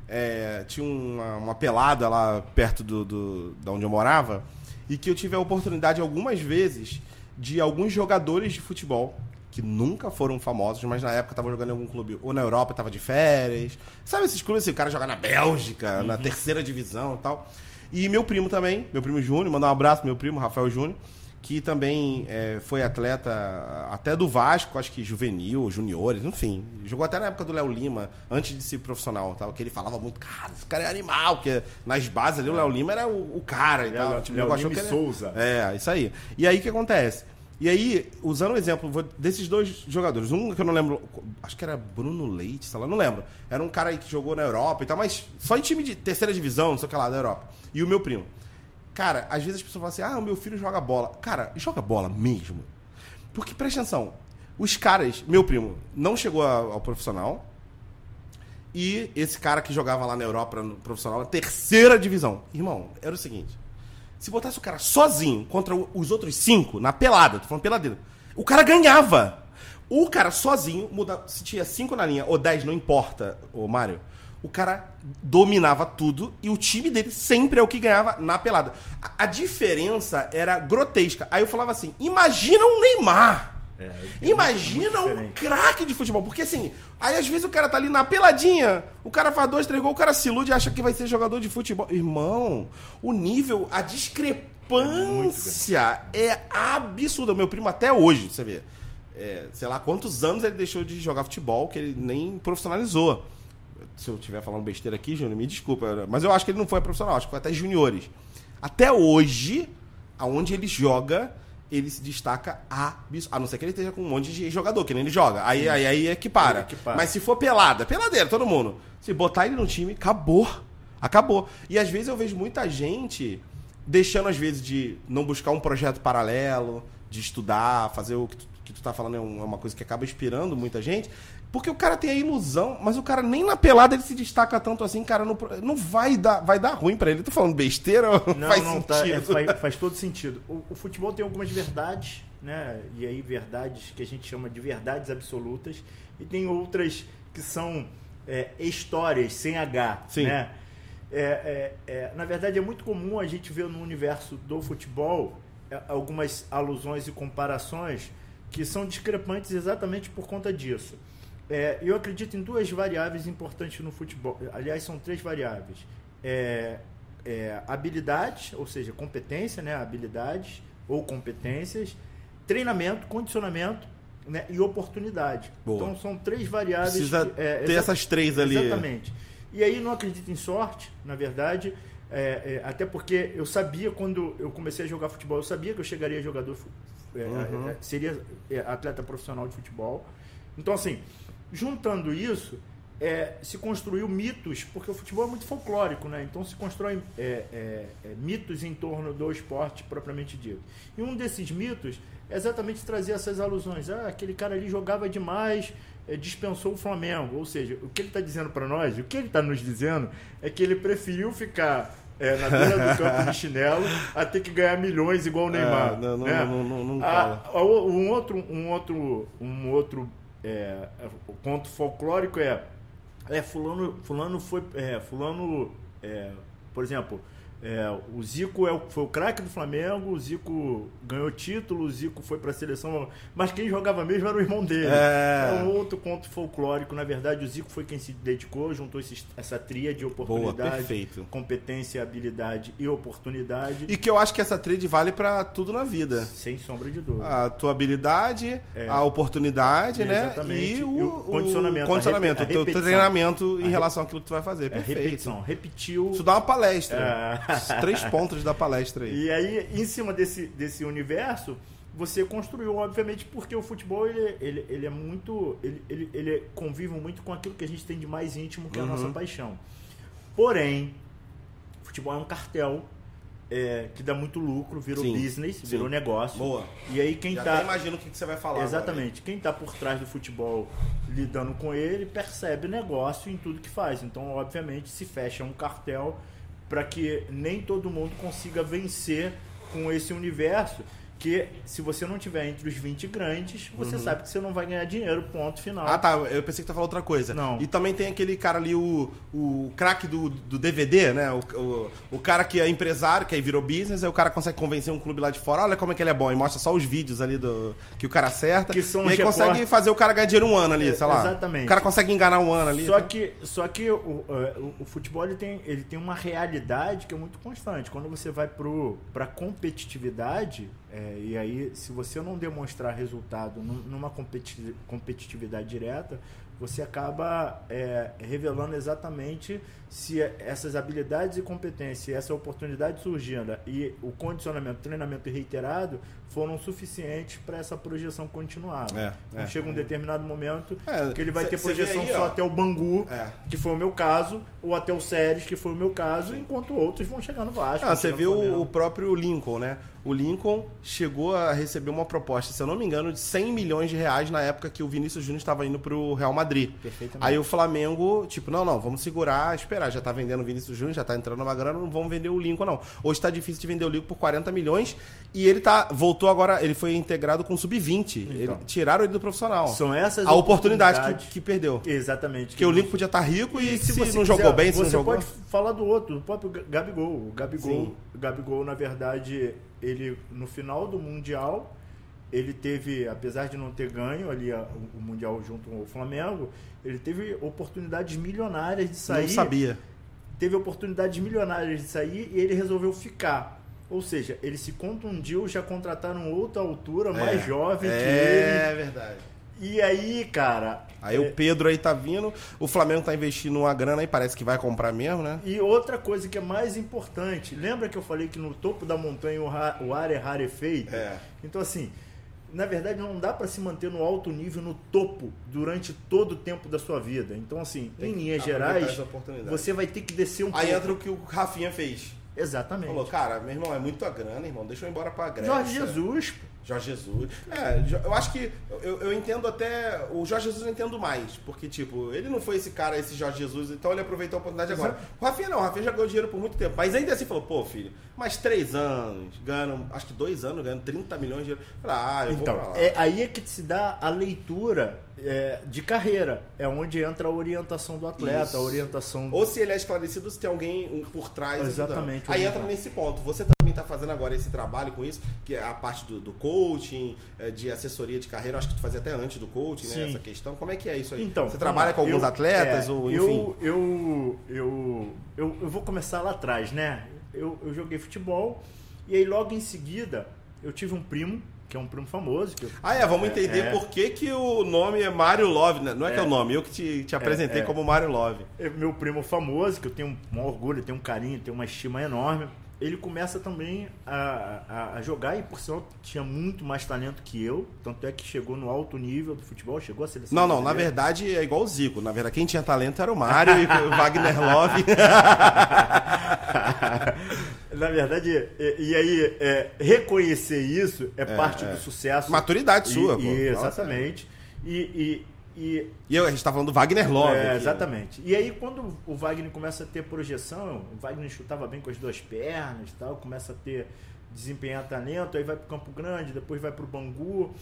é, tinha uma, uma pelada lá perto do, do, da onde eu morava, e que eu tive a oportunidade algumas vezes de alguns jogadores de futebol que nunca foram famosos, mas na época estavam jogando em algum clube, ou na Europa tava de férias. Sabe esses clubes assim, o cara joga na Bélgica, na terceira divisão e tal. E meu primo também, meu primo Júnior, mandar um abraço pro meu primo, Rafael Júnior, que também é, foi atleta até do Vasco, acho que juvenil, juniores, enfim. Jogou até na época do Léo Lima, antes de ser profissional, tal, que ele falava muito, cara, esse cara é animal, porque nas bases ali o Léo Lima era o, o cara e tal. Léo- Tipo, Léo Lima e Souza. É, isso aí. E aí o que acontece? E aí, usando o exemplo vou- desses dois jogadores, um que eu não lembro, acho que era Bruno Leite, sei lá, não lembro. Era um cara aí que jogou na Europa e tal, mas só em time de terceira divisão, não sei o que lá, da Europa. E o meu primo. Cara, às vezes as pessoas falam assim: ah, o meu filho joga bola. Cara, joga bola mesmo. Porque presta atenção, os caras, meu primo, não chegou ao profissional. E esse cara que jogava lá na Europa no profissional, na terceira divisão. Irmão, era o seguinte: se botasse o cara sozinho contra o- os outros cinco, na pelada, tô falando peladeira, o cara ganhava. O cara sozinho, muda, se tinha cinco na linha ou dez, não importa, ô Mário. O cara dominava tudo e o time dele sempre é o que ganhava na pelada. A, a diferença era grotesca. Aí eu falava assim: imagina um Neymar. É, Imagina muito um craque de futebol. Porque assim, aí às vezes o cara tá ali na peladinha, o cara faz dois, três gols, o cara se ilude e acha que vai ser jogador de futebol. Irmão, o nível, a discrepância é, absurda. Meu primo até hoje, você vê. é, sei lá quantos anos ele deixou de jogar futebol, que ele nem profissionalizou. Se eu estiver falando besteira aqui, Júnior, me desculpa. Mas eu acho que ele não foi profissional, acho que foi até juniores. Até hoje, aonde ele joga, ele se destaca abs... A não ser que ele esteja com um monte de jogador, que nem ele joga. Aí, aí, aí é que para. É que para. Mas se for pelada, peladeira, todo mundo. Se botar ele no time, acabou. Acabou. E às vezes eu vejo muita gente deixando, às vezes, de não buscar um projeto paralelo, de estudar, fazer o que tu, que tu tá falando é é uma coisa que acaba inspirando muita gente. Porque o cara tem a ilusão, mas o cara nem na pelada ele se destaca tanto assim, cara, não, não vai dar, vai dar ruim pra ele. Tô falando besteira, ou Não, faz não, tá, é, sentido. faz, faz todo sentido. O, o futebol tem algumas verdades, né? E aí verdades que a gente chama de verdades absolutas, e tem outras que são é, histórias sem H, Sim. né? É, é, é, na verdade, é muito comum a gente ver no universo do futebol é, algumas alusões e comparações que são discrepantes exatamente por conta disso. É, eu acredito em duas variáveis importantes no futebol. Aliás, são três variáveis. É, é, habilidade, ou seja, competência, né? habilidades ou competências, treinamento, condicionamento né? e oportunidade. Boa. Então são três variáveis. Precisa que- é, ter essas três ali. Exatamente. E aí não acredito em sorte, na verdade, é, é, até porque eu sabia quando eu comecei a jogar futebol, eu sabia que eu chegaria a jogador, é, Uhum. é, seria atleta profissional de futebol. Então assim, juntando isso, é, se construiu mitos, porque o futebol é muito folclórico, né? Então se constrói é, é, é, mitos em torno do esporte propriamente dito. E um desses mitos é exatamente trazer essas alusões. Ah, aquele cara ali jogava demais, é, dispensou o Flamengo. Ou seja, o que ele está dizendo para nós, o que ele está nos dizendo, é que ele preferiu ficar é, na beira do campo de chinelo a ter que ganhar milhões igual o Neymar. não, não, né? não, não, não Ah, um outro, um outro, um outro é, conto folclórico é é, fulano, fulano foi. É, fulano, é, por exemplo, é, o Zico é o, foi o craque do Flamengo, o Zico ganhou título, o Zico foi para a seleção, mas quem jogava mesmo era o irmão dele. É. é um outro conto folclórico. Na verdade, o Zico foi quem se dedicou, juntou esses, essa tria de oportunidade, Boa, competência, habilidade e oportunidade. E que eu acho que essa trade vale pra tudo na vida. Sem sombra de dúvida. A tua habilidade, É. a oportunidade, né? Exatamente. E E o, o condicionamento, o condicionamento, a o teu treinamento A em re- relação àquilo que tu vai fazer. é Perfeito. repetição. Repetiu. Isso dá uma palestra. Três pontos da palestra aí. E aí, em cima desse, desse universo, você construiu, obviamente, porque o futebol ele, ele, ele é muito. Ele, ele, ele convive muito com aquilo que a gente tem de mais íntimo, que é a Uhum. nossa paixão. Porém, futebol é um cartel é, que dá muito lucro, virou Sim, business, sim. virou negócio. Boa. E aí quem Já tá. imagino o que você vai falar. Exatamente. Quem está por trás do futebol lidando com ele percebe negócio em tudo que faz. Então, obviamente, se fecha um cartel para que nem todo mundo consiga vencer com esse universo. Que se você não tiver entre os 20 grandes, você sabe que você não vai ganhar dinheiro, ponto final. Uhum. Ah, tá. Eu pensei que tu ia falar outra coisa. Não. E também tem aquele cara ali, o, o craque do, do DVD, né? O, o, o cara que é empresário, que aí virou business, aí o cara consegue convencer um clube lá de fora, olha como é que ele é bom, e mostra só os vídeos ali do que o cara acerta. Que são e aí os consegue fazer o cara ganhar dinheiro um ano ali, sei lá. exatamente. O cara consegue enganar um ano ali. Só tá? que, só que o, é, o, o futebol ele tem, ele tem uma realidade que é muito constante. Quando você vai para competitividade, é, e aí se você não demonstrar resultado num- numa competi- competitividade direta, você acaba é, revelando exatamente se essas habilidades e competências, essa oportunidade surgindo e o condicionamento, treinamento reiterado foram suficientes para essa projeção continuar. É, Então é. chega um determinado momento É, que ele vai cê- ter projeção aí, só ó. até o Bangu, É. que foi o meu caso, ou até o Séries, que foi o meu caso, enquanto outros vão chegar no Vasco. Ah, você viu o, o próprio Lincoln, né? O Lincoln chegou a receber uma proposta, se eu não me engano, de 100 milhões de reais na época que o Vinícius Júnior estava indo pro Real Madrid. Aí o Flamengo, tipo, não, não, vamos segurar, esperar. Já tá vendendo o Vinícius Júnior, já tá entrando uma grana, não vamos vender o Lincoln, não. Hoje tá difícil de vender o Lincoln por 40 milhões e ele tá. Voltou agora, ele foi integrado com o Sub-20. Então. Tiraram ele do profissional. São essas a oportunidade que, que perdeu. Exatamente. Porque o Lincoln podia estar rico e, se, você não quiser, jogou bem, se você não jogou. pode falar do outro, do próprio Gabigol. O Gabigol, Sim. Gabigol, na verdade, ele no final do Mundial, ele teve, apesar de não ter ganho ali a- o, o Mundial junto ao Flamengo, ele teve oportunidades milionárias de sair. Não sabia. teve oportunidades milionárias de sair e ele resolveu ficar. Ou seja, ele se contundiu, já contrataram outra altura, mais É. jovem que É verdade. ele. E aí, cara. Aí é, o Pedro aí tá vindo, o Flamengo tá investindo uma grana aí, parece que vai comprar mesmo, né? E outra coisa que é mais importante, lembra que eu falei que no topo da montanha o, ra- o ar é rarefeito? É. Então, assim, na verdade não dá para se manter no alto nível, no topo, durante todo o tempo da sua vida. Então, assim, Tem em linhas gerais, você vai ter que descer um Aí pouco. entra o que o Rafinha fez. Exatamente. Falou, cara, meu irmão, é muita grana, irmão, deixa eu ir embora pra Grécia. Jorge Jesus, pô. Jorge Jesus. É, eu acho que eu, eu entendo até. O Jorge Jesus eu entendo mais. Porque, tipo, ele não foi esse cara, esse Jorge Jesus, então ele aproveitou a oportunidade agora. O Rafinha não, o Rafinha já ganhou dinheiro por muito tempo. Mas ainda assim falou, pô, filho, mais três anos, ganhando, acho que dois anos, ganhando 30 milhões de dinheiro. Falei, ah, eu vou Então, lá. é, aí é que se dá a leitura é, de carreira. É onde entra a orientação do atleta, Isso. a orientação Ou se ele é esclarecido, se tem alguém por trás. Exatamente. Aí entra nesse ponto. Você também está fazendo agora esse trabalho com isso, que é a parte do, do coaching, é, de assessoria de carreira. Acho que tu fazia até antes do coaching, né? Essa questão. Como é que é isso aí? Então, Você trabalha com alguns eu- atletas, é, ou enfim. eu, eu, eu, eu, eu vou começar lá atrás, né? Eu, eu joguei futebol e aí logo em seguida eu tive um primo, que é um primo famoso. Que eu- Ah, é, vamos é, entender é, por que, que o nome é Mário Love, né? Não é, que é É. o nome, eu que te, te apresentei é. como Mário Love. é meu primo famoso, que eu tenho um orgulho, tenho um carinho, tenho uma estima enorme. Ele começa também a, a, a, jogar e por sinal tinha muito mais talento que eu, tanto é que chegou no alto nível do futebol, chegou a seleção. Não, não, na verdade é igual o Zico. Na verdade, quem tinha talento era o Mário e o Wagner Love. na verdade, e, e aí, é, reconhecer isso é, é parte é. do sucesso. Maturidade sua, e, pô. E, exatamente. E, e, e eu, a gente tá falando do Wagner Love. É, exatamente. E aí, quando o Wagner começa a ter projeção, o Wagner chutava bem com as duas pernas e tal, começa a ter desempenhar talento, aí vai pro Campo Grande, depois vai pro Bangu.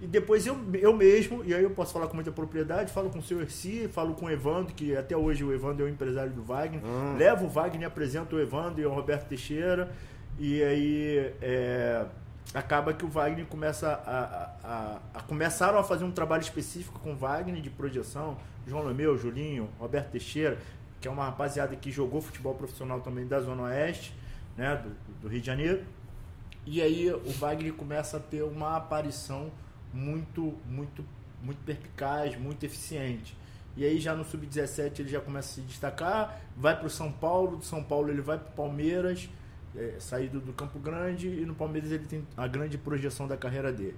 E depois eu, eu mesmo, e aí eu posso falar com muita propriedade, falo com o seu Erci, falo com o Evandro, que até hoje o Evandro é o empresário do Wagner. Hum. Levo o Wagner, apresento o Evandro e o Roberto Teixeira. E aí é, acaba que o Wagner começa a, a, a, começaram a fazer um trabalho específico com o Wagner de projeção, João Lemeu, Julinho, Roberto Teixeira, que é uma rapaziada que jogou futebol profissional também da Zona Oeste, né, do, do Rio de Janeiro. E aí o Wagner começa a ter uma aparição muito, muito, muito perpicaz, muito eficiente. E aí já no sub-17 ele já começa a se destacar, vai para o São Paulo, do São Paulo ele vai para o Palmeiras, é, saído do Campo Grande e no Palmeiras ele tem a grande projeção da carreira dele.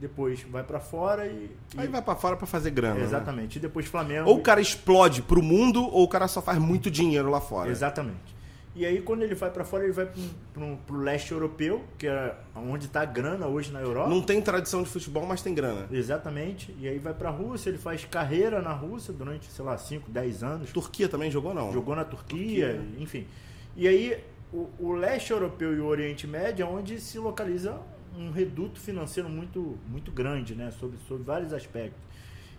Depois vai para fora e, e, Aí vai para fora para fazer grana. Né? Exatamente. Né? E depois Flamengo. Ou o cara explode pro mundo ou o cara só faz muito dinheiro lá fora. Exatamente. E aí quando ele vai para fora, ele vai pro, pro, leste europeu, que é onde tá a grana hoje na Europa. Não tem tradição de futebol, mas tem grana. Exatamente. E aí vai pra Rússia, ele faz carreira na Rússia durante, sei lá, 5, 10 anos. Turquia também jogou não? Jogou na Turquia, Turquia. enfim. E aí o, o, leste europeu e o Oriente Médio é onde se localiza um reduto financeiro muito, muito grande, né? Sobre, sobre vários aspectos.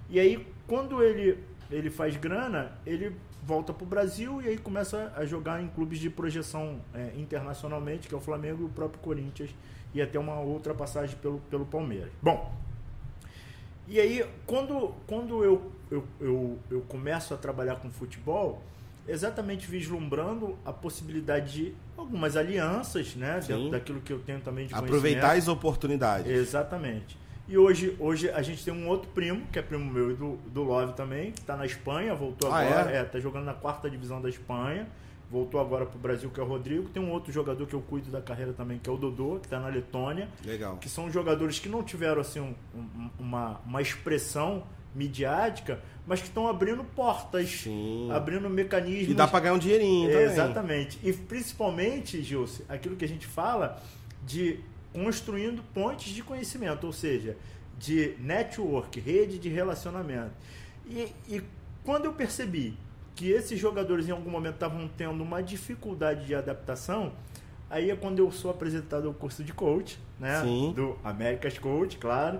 E aí, quando ele, ele faz grana, ele volta para o Brasil e aí começa a jogar em clubes de projeção é, internacionalmente, que é o Flamengo e o próprio Corinthians, e até uma outra passagem pelo, pelo Palmeiras. Bom, e aí, quando, quando eu, eu, eu, eu começo a trabalhar com futebol, exatamente vislumbrando a possibilidade de algumas alianças, né? Dentro daquilo que eu tenho também de Aproveitar as oportunidades. Exatamente. E hoje, hoje a gente tem um outro primo, que é primo meu e do, do Love também, que está na Espanha, voltou ah, agora, é? é, tá jogando na quarta divisão da Espanha, voltou agora para o Brasil, que é o Rodrigo. Tem um outro jogador que eu cuido da carreira também, que é o Dodô, que está na Letônia. Legal. Que são jogadores que não tiveram assim um, um, uma, uma expressão midiática, mas que estão abrindo portas, Sim. abrindo mecanismos. E dá para ganhar um dinheirinho também. Exatamente. E principalmente, Gilce, aquilo que a gente fala de construindo pontes de conhecimento, ou seja, de network, rede de relacionamento. E, e quando eu percebi que esses jogadores em algum momento estavam tendo uma dificuldade de adaptação, aí é quando eu sou apresentado ao curso de coach, né? Sim. Do Americas Coach, claro.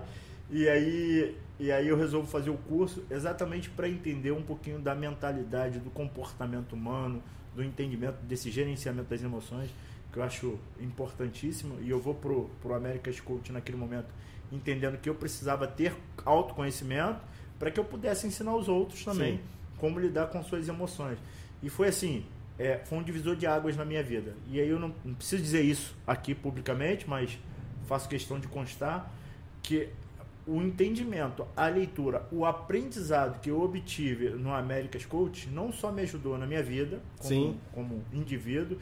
E aí e aí eu resolvo fazer o curso exatamente para entender um pouquinho da mentalidade, do comportamento humano, do entendimento desse gerenciamento das emoções, que eu acho importantíssimo. E eu vou pro, pro America's Coach naquele momento entendendo que eu precisava ter autoconhecimento para que eu pudesse ensinar os outros também Sim. como lidar com suas emoções. E foi assim, é, foi um divisor de águas na minha vida. E aí eu não, não preciso dizer isso aqui publicamente, mas faço questão de constar que o entendimento, a leitura, o aprendizado que eu obtive no America's Coach não só me ajudou na minha vida como, como indivíduo,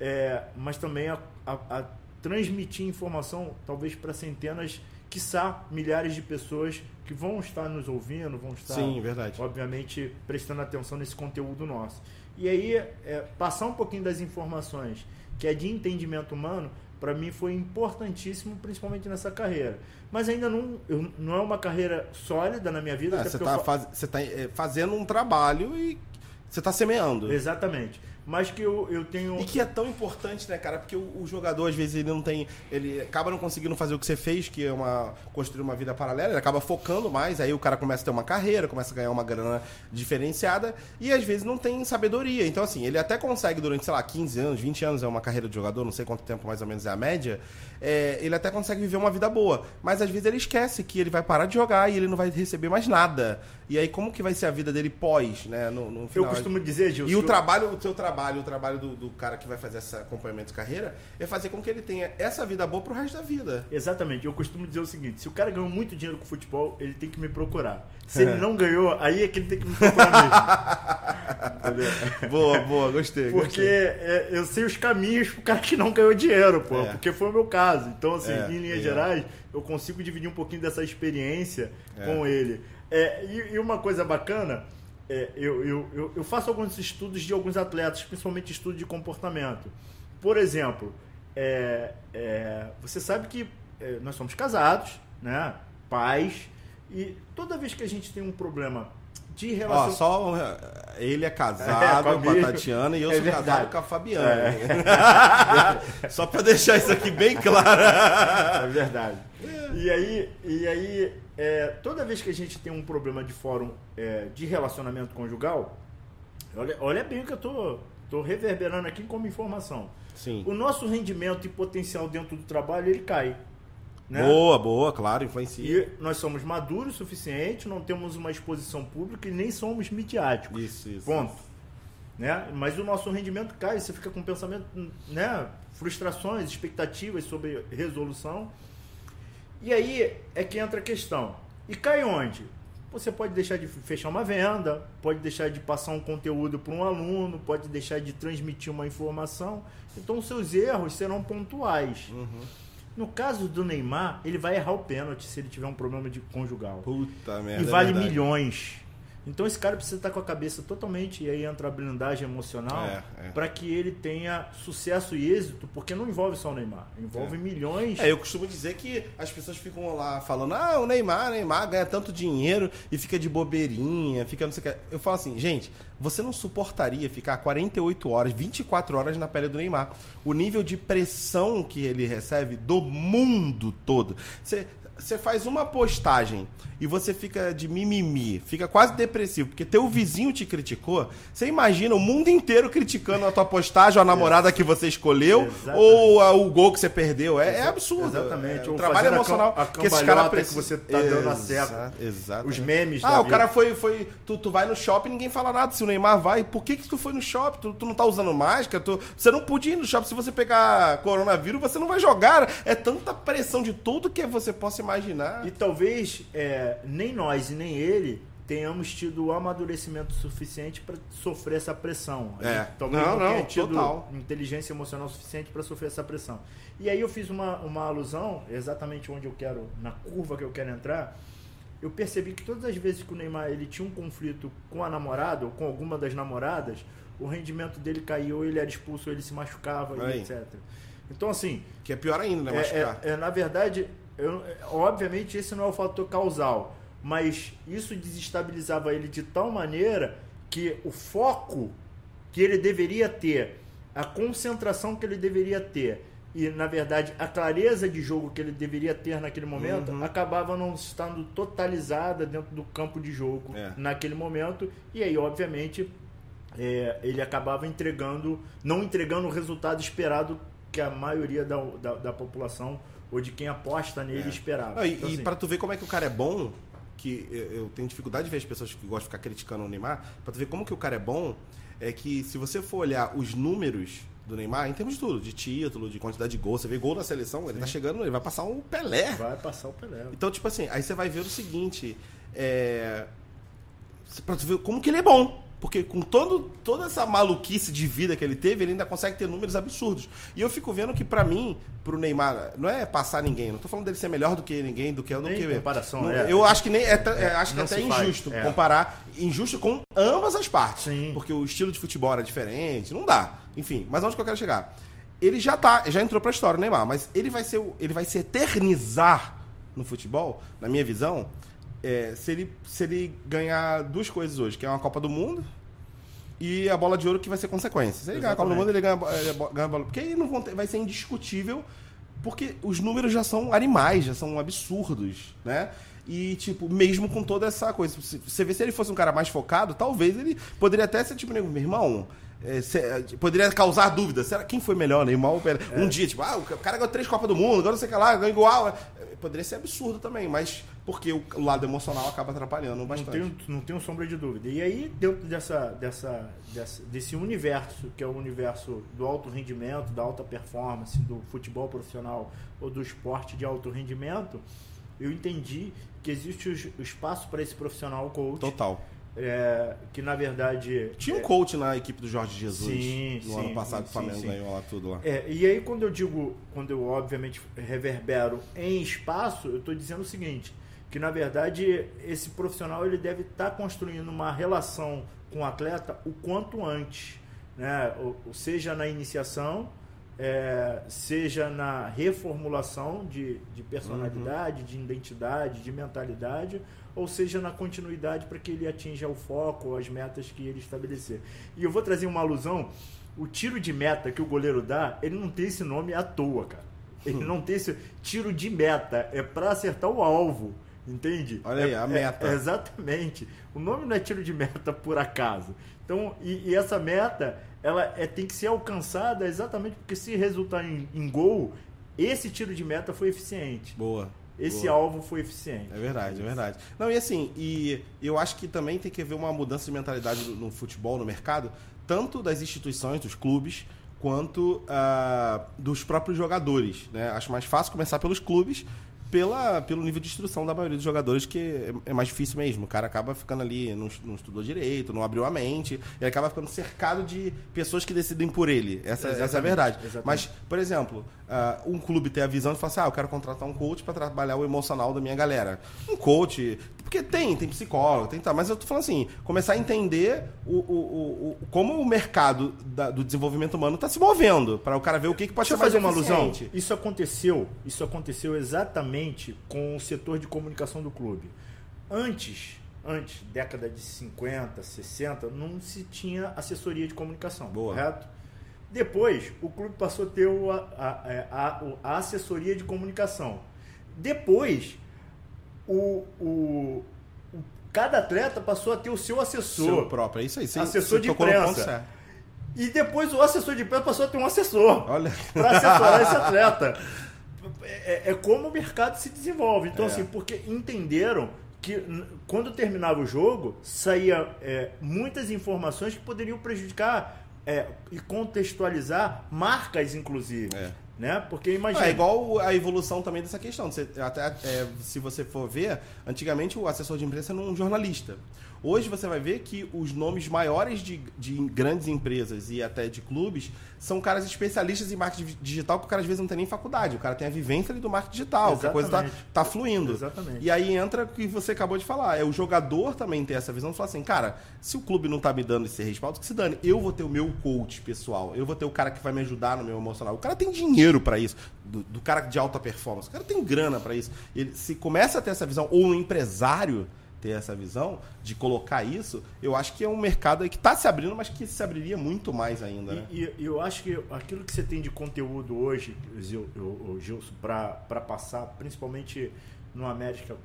é, mas também a, a, a, transmitir informação talvez para centenas, quiçá milhares de pessoas que vão estar nos ouvindo, vão estar, Sim, obviamente, prestando atenção nesse conteúdo nosso. E aí, é, passar um pouquinho das informações que é de entendimento humano para mim foi importantíssimo, principalmente nessa carreira. Mas ainda não, eu, não é uma carreira sólida na minha vida. Você está faz, tá, é, fazendo um trabalho e você está semeando. Exatamente mas que eu, eu tenho. E que é tão importante, né, cara? Porque o, o, jogador, às vezes, ele não tem. Ele acaba não conseguindo fazer o que você fez, que é uma. construir uma vida paralela, ele acaba focando mais, aí o cara começa a ter uma carreira, começa a ganhar uma grana diferenciada, e às vezes não tem sabedoria. Então, assim, ele até consegue durante, sei lá, 15 anos, 20 anos é uma carreira de jogador, não sei quanto tempo mais ou menos é a média, é, ele até consegue viver uma vida boa. Mas às vezes ele esquece que ele vai parar de jogar e ele não vai receber mais nada. E aí, como que vai ser a vida dele pós, né? No, no final? Eu costumo dizer, Gilson. E o trabalho, o teu trabalho trabalho, o trabalho do, do cara que vai fazer esse acompanhamento de carreira, é fazer com que ele tenha essa vida boa pro resto da vida. Exatamente. Eu costumo dizer o seguinte: se o cara ganhou muito dinheiro com futebol, ele tem que me procurar. Se ele não ganhou, aí é que ele tem que me procurar mesmo. boa, boa, gostei. Porque gostei. É, eu sei os caminhos pro cara que não ganhou dinheiro, pô. É. Porque foi o meu caso. Então, assim, É, em linhas é. gerais, eu consigo dividir um pouquinho dessa experiência É. com ele. É, e, e uma coisa bacana, é, eu, eu, eu, eu faço alguns estudos de alguns atletas, principalmente estudo de comportamento. Por exemplo, é, é, você sabe que é, nós somos casados, né? Pais. E toda vez que a gente tem um problema de Ó, relação... só uh, ele é É, casado com a com a. Tatiana e eu É sou verdade. casado com a Fabiana. só pra deixar isso aqui bem claro. É verdade. E aí, e aí é, toda vez que a gente tem um problema de fórum é, de relacionamento conjugal, olha, olha bem o que eu tô, tô reverberando aqui como informação. Sim. O nosso rendimento e potencial dentro do trabalho, ele cai. Né? Boa, boa, claro, influencia. E nós somos maduros o suficiente, não temos uma exposição pública e nem somos midiáticos. Isso, isso. Ponto. Né? Mas o nosso rendimento cai, você fica com pensamento, né? frustrações, expectativas sobre resolução. E aí é que entra a questão. E cai onde? Você pode deixar de fechar uma venda, pode deixar de passar um conteúdo para um aluno, pode deixar de transmitir uma informação. Então, os seus erros serão pontuais. Uhum. No caso do Neymar, ele vai errar o pênalti se ele tiver um problema de conjugal. Puta merda. E é vale verdade. milhões. Então esse cara precisa estar com a cabeça totalmente, e aí entra a blindagem emocional, É, é. para que ele tenha sucesso e êxito, porque não envolve só o Neymar, envolve É. milhões. É, eu costumo dizer que as pessoas ficam lá falando, ah, o Neymar, o Neymar ganha tanto dinheiro e fica de bobeirinha, fica não sei o que. Eu falo assim, gente, você não suportaria ficar 48 horas, 24 horas na pele do Neymar. O nível de pressão que ele recebe do mundo todo. Você. Você faz uma postagem e você fica de mimimi, fica quase depressivo, porque teu vizinho te criticou. Você imagina o mundo inteiro criticando a tua postagem, a namorada que você escolheu, Exatamente. ou a- o gol que você perdeu. É, é absurdo. Exatamente. É, o trabalho emocional a que esses caras precisam. que você tá dando a seca. Exato. Os memes Ah, o vida. cara foi. foi tu, tu vai no shopping e ninguém fala nada. Se o Neymar vai, por que, que tu foi no shopping? Tu, tu não tá usando máscara? Tu, você não podia ir no shopping. Se você pegar coronavírus, você não vai jogar. É tanta pressão de tudo que você possa imaginar. E talvez é, nem nós e nem ele tenhamos tido o amadurecimento suficiente para sofrer essa pressão. É. Talvez Não, não, tenha tido total. inteligência emocional suficiente para sofrer essa pressão. E aí eu fiz uma, uma alusão, exatamente onde eu quero, na curva que eu quero entrar. Eu percebi que todas as vezes que o Neymar ele tinha um conflito com a namorada ou com alguma das namoradas, o rendimento dele caiu, ou ele era expulso, ou ele se machucava, Aí. etc. Então, assim, Que é pior ainda, né? é, Machucar. é- é, na verdade, eu- obviamente esse não é o fator causal, mas isso desestabilizava ele de tal maneira que o foco que ele deveria ter, a concentração que ele deveria ter e, na verdade, a clareza de jogo que ele deveria ter naquele momento Uhum. acabava não estando totalizada dentro do campo de jogo É. naquele momento. E aí, obviamente, é, ele acabava entregando, não entregando o resultado esperado que a maioria da, da, da população ou de quem aposta nele É. esperava. Ah, e Então, assim, pra tu ver como é que o cara é bom, que eu, tenho dificuldade de ver as pessoas que gostam de ficar criticando o Neymar, pra tu ver como que o cara é bom, é que se você for olhar os números do Neymar, em termos de tudo, de título, de quantidade de gol, você vê gol na seleção, ele tá chegando, ele vai passar um Pelé. vai passar o Pelé. Então, tipo assim, aí você vai ver o seguinte, é... Pra tu ver como que ele é bom. Porque com todo, toda essa maluquice de vida que ele teve, ele ainda consegue ter números absurdos. E eu fico vendo que, pra mim, pro Neymar, não é passar ninguém. Não tô falando dele ser melhor do que ninguém, do que do Nem que. comparação, Não- é. Eu acho que nem é, tra- é, acho que até é faz, injusto é. comparar. Injusto com ambas as partes. Sim. Porque o estilo de futebol era diferente, não dá. Enfim, mas onde que eu quero chegar? Ele já tá, já entrou pra história, o Neymar, mas ele vai ser, ele vai se eternizar no futebol, na minha visão, é, se, ele, se ele ganhar duas coisas hoje, que é uma Copa do Mundo e a bola de ouro que vai ser consequência. Se ele ganhar a Copa do Mundo, ele ganha, ele ganha a bola. Porque aí não ter- vai ser indiscutível, porque os números já são animais, já são absurdos, né? E, tipo, mesmo com toda essa coisa. se- Você vê se ele fosse um cara mais focado, talvez ele poderia até ser, tipo, meu irmão. é, se- é, poderia causar dúvida. Será quem foi melhor, Neymar ou Pelé? Um dia, tipo, ah, o cara ganhou três Copas do Mundo, agora não sei o que lá, ganhou igual. Poderia ser absurdo também, mas porque o lado emocional acaba atrapalhando bastante. Não tenho, não tenho sombra de dúvida. E aí, dentro dessa, dessa, dessa, desse universo, que é o universo do alto rendimento, da alta performance, do futebol profissional ou do esporte de alto rendimento, eu entendi que existe o espaço para esse profissional coach. Total. É, que na verdade. Tinha um é, coach na equipe do Jorge Jesus sim, no sim, ano passado, sim, o Flamengo sim. ganhou lá tudo lá. É, e aí, quando eu digo, quando eu obviamente reverbero em espaço, eu estou dizendo o seguinte: que na verdade esse profissional ele deve estar tá construindo uma relação com o atleta o quanto antes, né? ou, ou seja na iniciação é, seja na reformulação de, de personalidade, uhum. de identidade, de mentalidade, ou seja na continuidade para que ele atinja o foco, as metas que ele estabelecer. E eu vou trazer uma alusão: o tiro de meta que o goleiro dá, ele não tem esse nome à toa, cara. Ele hum. não tem esse tiro de meta, é para acertar o alvo. Entende? Olha aí, é, a meta. É, exatamente. O nome não é tiro de meta por acaso. Então, e, e essa meta, ela é, tem que ser alcançada exatamente porque se resultar em, em gol, esse tiro de meta foi eficiente. Boa. Esse Boa. alvo foi eficiente. É verdade, é verdade. Não, e assim, e eu acho que também tem que haver uma mudança de mentalidade no, no futebol, no mercado, tanto das instituições, dos clubes, quanto uh, dos próprios jogadores. Né? Acho mais fácil começar pelos clubes, pela, pelo nível de instrução da maioria dos jogadores, que é, é mais difícil mesmo. O cara acaba ficando ali, não, não, estudou direito, não abriu a mente, e acaba ficando cercado de pessoas que decidem por ele. Essa, essa é a verdade. Exatamente. Mas, por exemplo, uh, um clube ter a visão de falar assim: ah, eu quero contratar um coach para trabalhar o emocional da minha galera. Um coach. Porque tem, tem psicólogo, tem tal. Mas eu tô falando assim, começar a entender o, o, o, o como o mercado da, do desenvolvimento humano está se movendo, para o cara ver o que, que pode Deixa ser mais fazer uma alusão. Isso aconteceu, isso aconteceu exatamente com o setor de comunicação do clube. Antes, antes, década de 50, 60, não se tinha assessoria de comunicação, Boa. correto? Depois, o clube passou a ter a, a, a, a assessoria de comunicação. Depois, o, o, cada atleta passou a ter o seu assessor. Seu próprio, é isso aí. Você, assessor você de imprensa. E depois o assessor de imprensa passou a ter um assessor. Olha. Para assessorar esse atleta. É, é, como o mercado se desenvolve. Então, é. assim, porque entenderam que quando terminava o jogo, saía é, muitas informações que poderiam prejudicar é, e contextualizar marcas, inclusive. É. Né? Porque imagina. É igual a evolução também dessa questão. Você, até, é, se você for ver, antigamente o assessor de imprensa era um jornalista. Hoje você vai ver que os nomes maiores de, de grandes empresas e até de clubes são caras especialistas em marketing digital, porque o cara às vezes não tem nem faculdade. O cara tem a vivência ali do marketing digital, que a coisa tá, tá fluindo. Exatamente. E aí entra o que você acabou de falar. É o jogador também ter essa visão e falar assim, cara, se o clube não tá me dando esse respaldo, que se dane. Eu vou ter o meu coach pessoal, eu vou ter o cara que vai me ajudar no meu emocional. O cara tem dinheiro para isso, do, do, cara de alta performance. O cara tem grana para isso. Ele se começa a ter essa visão, ou um empresário ter essa visão, de colocar isso, eu acho que é um mercado que está se abrindo, mas que se abriria muito mais ainda. Né? E, e, eu acho que aquilo que você tem de conteúdo hoje, Gilson, para passar, principalmente no América,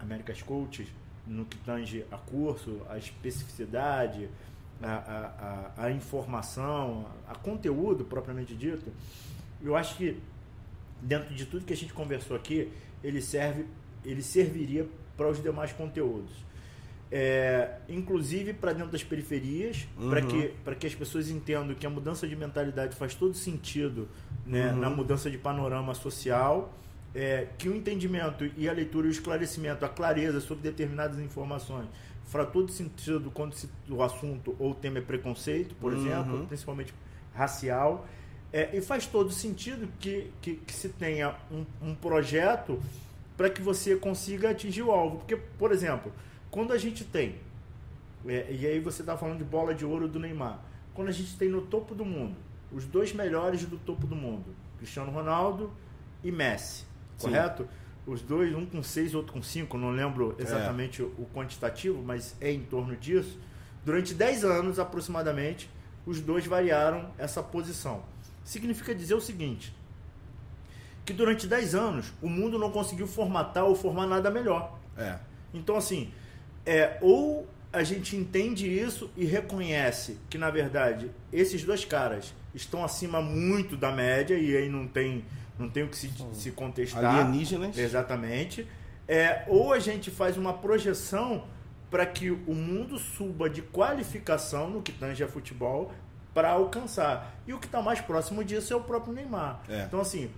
Américas Coaches, no que tange a curso, a especificidade, a, a, a, informação, a conteúdo propriamente dito, eu acho que dentro de tudo que a gente conversou aqui, ele serve, ele serviria para os demais conteúdos. É, inclusive para dentro das periferias, uhum. para que, que as pessoas entendam que a mudança de mentalidade faz todo sentido né, uhum. na mudança de panorama social, é, que o entendimento e a leitura e o esclarecimento, a clareza sobre determinadas informações faz todo sentido quando se, o assunto ou o tema é preconceito, por uhum. exemplo, principalmente racial. É, e faz todo sentido que, que, que se tenha um, um projeto para que você consiga atingir o alvo. Porque, por exemplo, quando a gente tem, é, e aí você está falando de bola de ouro do Neymar, quando a gente tem no topo do mundo, os dois melhores do topo do mundo, Cristiano Ronaldo e Messi, Sim. correto? Os dois, um com seis, outro com cinco, não lembro exatamente é. o quantitativo, mas é em torno disso. Durante 10 anos aproximadamente, os dois variaram essa posição. Significa dizer o seguinte: que durante 10 anos o mundo não conseguiu formatar ou formar nada melhor. É. Então, assim, é, ou a gente entende isso e reconhece que, na verdade, esses dois caras estão acima muito da média e aí não tem, não tem o que se, se contestar. Alienígenas. Exatamente. É, ou a gente faz uma projeção para que o mundo suba de qualificação no que tange a futebol para alcançar. E o que está mais próximo disso é o próprio Neymar. É. Então, assim,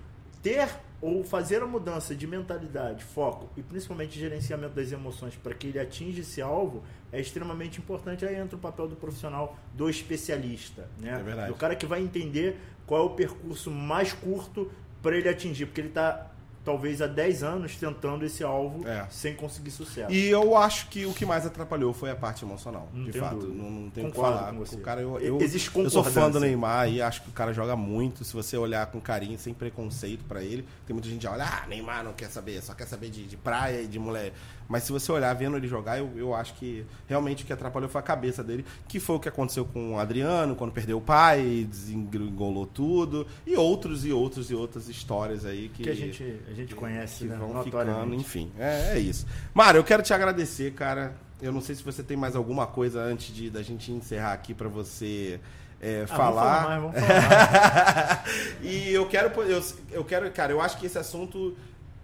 ter ou fazer a mudança de mentalidade, foco e principalmente gerenciamento das emoções para que ele atinja esse alvo é extremamente importante. Aí entra o papel do profissional, do especialista, né? É verdade. Do cara que vai entender qual é o percurso mais curto para ele atingir, porque ele está talvez há 10 anos tentando esse alvo É. sem conseguir sucesso. E eu acho que o que mais atrapalhou foi a parte emocional, Não de tenho fato. dúvida. Não, não tem o que Concordo falar. com você. O cara, eu, eu, existe eu sou fã do. Neymar e acho que o cara joga muito. Se você olhar com carinho, sem preconceito pra ele, tem muita gente que olha, ah, Neymar não quer saber, só quer saber de, de praia e de mulher. Mas se você olhar vendo ele jogar, eu, eu acho que realmente o que atrapalhou foi a cabeça dele, que foi o que aconteceu com o Adriano, quando perdeu o pai, desengolou tudo, e outros e outros e outras histórias aí que, que a gente, a gente conhece, que né? vão ficando, enfim. É, é isso. Mário, eu quero te agradecer, cara. Eu não sei se você tem mais alguma coisa antes de da gente encerrar aqui pra você é, Ah, falar. Vamos falar mais, vamos falar e eu quero, eu, eu quero, cara, eu acho que esse assunto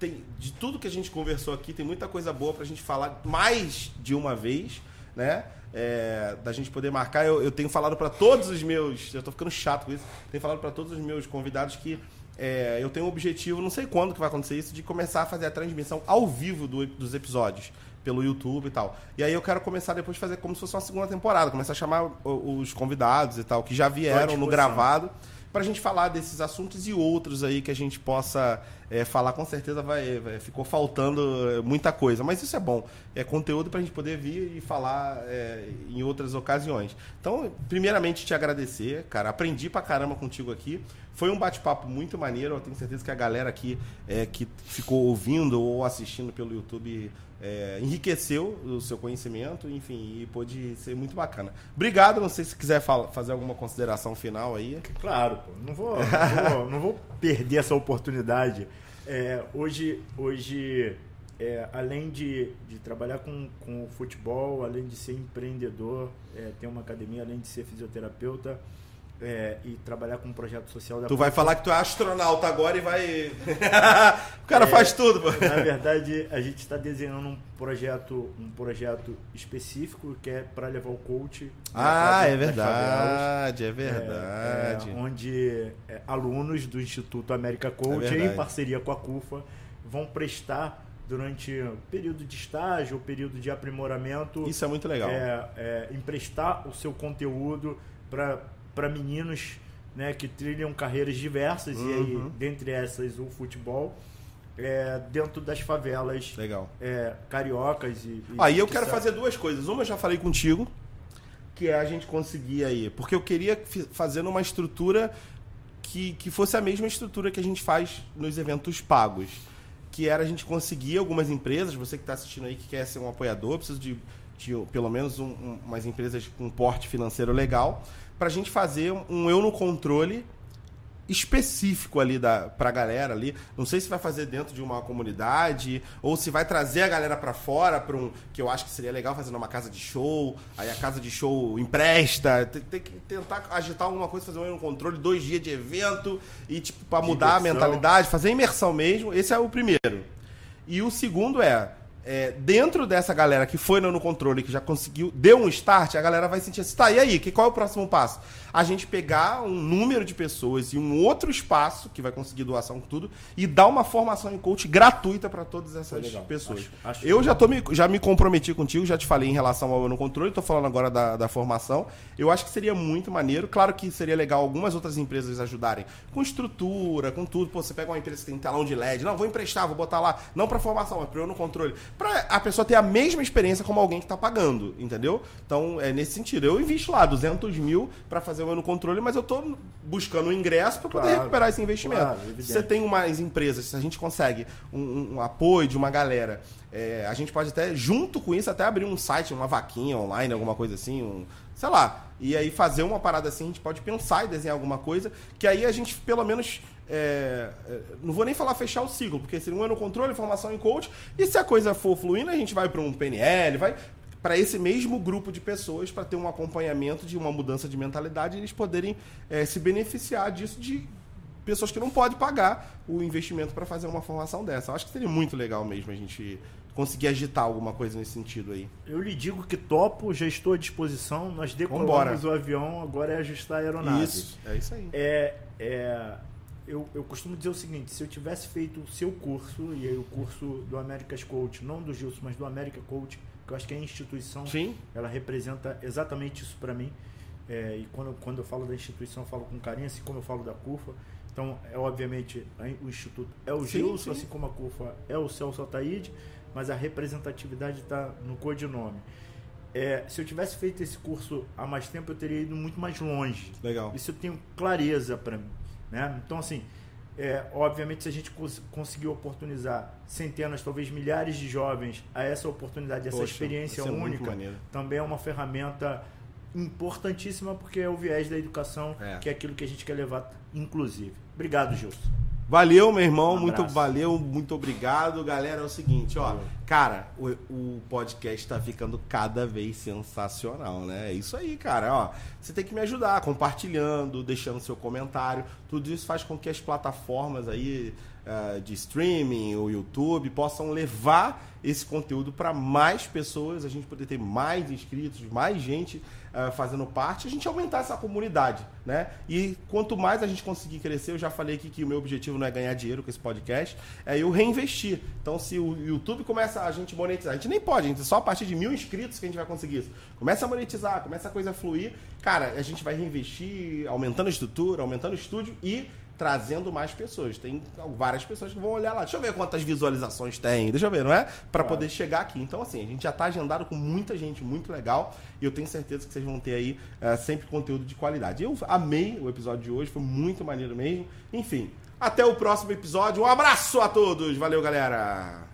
tem de tudo que a gente conversou aqui tem muita coisa boa pra gente falar mais de uma vez, né? É, da gente poder marcar. Eu, eu tenho falado pra todos os meus, eu tô ficando chato com isso. Tenho falado pra todos os meus convidados que é, eu tenho um objetivo, não sei quando que vai acontecer isso, de começar a fazer a transmissão ao vivo do- dos episódios pelo YouTube e tal. E aí eu quero começar depois a fazer como se fosse uma segunda temporada, começar a chamar os convidados e tal que já vieram no gravado para a gente falar desses assuntos e outros aí que a gente possa é, falar. Com certeza vai, vai- ficou faltando é, muita coisa, mas isso é bom. É conteúdo para a gente poder vir e falar é, em outras ocasiões. Então, primeiramente te agradecer, cara. Aprendi pra caramba contigo aqui. Foi um bate-papo muito maneiro. Eu tenho certeza que a galera aqui é, que ficou ouvindo ou assistindo pelo YouTube é, enriqueceu o seu conhecimento, enfim, e pôde ser muito bacana. Obrigado. Não sei se quiser fazer alguma consideração final aí. Claro, pô. Não vou, não vou, não vou perder essa oportunidade. É, hoje, hoje é, além de, de trabalhar com, com futebol, além de ser empreendedor, é, ter uma academia, além de ser fisioterapeuta é, e trabalhar com um projeto social da Tu vai falar que tu é astronauta agora e vai. o cara faz tudo, pô. Na verdade, a gente está desenhando um projeto, um projeto específico que é para levar o coach. Ah, é verdade, é É, verdade. é, onde é, alunos do Instituto América Coach, É verdade. em parceria com a CUFA, vão prestar durante período de estágio, período de aprimoramento, Isso é muito legal. é, é, emprestar o seu conteúdo para meninos né, que trilham carreiras diversas, e aí, Uhum. dentre essas, o futebol, é, dentro das favelas Legal. é, cariocas. E, e Aí eu que quero sa- fazer duas coisas. Uma eu já falei contigo, que é a gente conseguir aí. Porque eu queria fazer numa estrutura que, que fosse a mesma estrutura que a gente faz nos eventos pagos. Que era a gente conseguir algumas empresas, você que está assistindo aí que quer ser um apoiador, precisa de, de pelo menos um- um- umas empresas com porte financeiro legal, para a gente fazer um eu no controle específico ali da, pra galera ali. Não sei se vai fazer dentro de uma comunidade ou se vai trazer a galera pra fora para um que eu acho que seria legal fazer numa casa de show. Aí a casa de show empresta, tem, tem que tentar agitar alguma coisa, fazer um controle, dois dias de evento e tipo para mudar a Diversão. mentalidade, fazer imersão mesmo. Esse é o primeiro. E o segundo é, é, dentro dessa galera que foi no controle, que já conseguiu, deu um start, a galera vai sentir assim, tá, e aí, que, qual é o próximo passo? A gente pegar um número de pessoas e um outro espaço, que vai conseguir doação com tudo, e dar uma formação em coach gratuita para todas essas Legal. pessoas. Acho- acho eu já, tô me, já me comprometi contigo, já te falei em relação ao no controle, tô falando agora da, da formação. Eu acho que seria muito maneiro. Claro que seria legal algumas outras empresas ajudarem com estrutura, com tudo. Pô, você pega uma empresa que tem telão de LED, não, vou emprestar, vou botar lá, não para formação, mas para eu no controle. Para a pessoa ter a mesma experiência como alguém que tá pagando, entendeu? Então, é nesse sentido. Eu invisto lá 200 mil para fazer o no controle, mas eu tô buscando um ingresso para poder Claro, recuperar esse investimento. claro, Se você tem umas empresas, se a gente consegue um, um- um apoio de uma galera, é, a gente pode até, junto com isso, até abrir um site, uma vaquinha online, alguma coisa assim, um, sei lá. E aí fazer uma parada assim, a gente pode pensar e desenhar alguma coisa, que aí a gente, pelo menos. É, é, não vou nem falar fechar o ciclo, porque seria um ano controle, formação em coach, e se a coisa for fluindo, a gente vai para um PNL, vai para esse mesmo grupo de pessoas para ter um acompanhamento de uma mudança de mentalidade e eles poderem é, se beneficiar disso de pessoas que não podem pagar o investimento para fazer uma formação dessa. Eu acho que seria muito legal mesmo a gente conseguir agitar alguma coisa nesse sentido aí. Eu lhe digo que topo, já estou à disposição. Nós decolamos o avião, agora é ajustar a aeronave. Isso, é isso aí. É, é, eu, eu costumo dizer o seguinte: se eu tivesse feito o seu curso, e aí o curso do America's Coach, não do Gilson, mas do America Coach, que eu acho que é a instituição, Sim. ela representa exatamente isso para mim. É, e quando, quando eu falo da instituição, eu falo com carinho, assim como eu falo da CUFA. Então, é obviamente, o Instituto é o Gilson, sim. assim como a CUFA é o Celso Ataíde, mas a representatividade está no codinome. É, se eu tivesse feito esse curso há mais tempo, eu teria ido muito mais longe. Legal. Isso eu tenho clareza para mim. Né? Então, assim, é, obviamente, se a gente cons conseguir oportunizar centenas, talvez milhares de jovens a essa oportunidade, essa Poxa, experiência única, também é uma ferramenta importantíssima porque é o viés da educação, é. que é aquilo que a gente quer levar, inclusive. Obrigado, Gilson. Valeu, meu irmão. Um muito valeu, muito obrigado. Galera, é o seguinte, ó. Cara, o, o podcast tá ficando cada vez sensacional, né? É isso aí, cara. Ó, você tem que me ajudar compartilhando, deixando seu comentário. Tudo isso faz com que as plataformas aí uh, de streaming, o YouTube, possam levar esse conteúdo para mais pessoas, a gente poder ter mais inscritos, mais gente uh, fazendo parte, a gente aumentar essa comunidade, né? E quanto mais a gente conseguir crescer, eu já falei aqui que o meu objetivo não é ganhar dinheiro com esse podcast, é eu reinvestir. Então, se o YouTube começa a gente monetizar, a gente nem pode, gente, só a partir de mil inscritos que a gente vai conseguir isso. Começa a monetizar, começa a coisa a fluir, cara, a gente vai reinvestir, aumentando a estrutura, aumentando o estúdio e trazendo mais pessoas. Tem várias pessoas que vão olhar lá. Deixa eu ver quantas visualizações tem. Deixa eu ver, não é? Para claro. poder chegar aqui. Então, assim, a gente já está agendado com muita gente muito legal. E eu tenho certeza que vocês vão ter aí uh, sempre conteúdo de qualidade. Eu amei o episódio de hoje, foi muito maneiro mesmo. Enfim, até o próximo episódio. Um abraço a todos. Valeu, galera.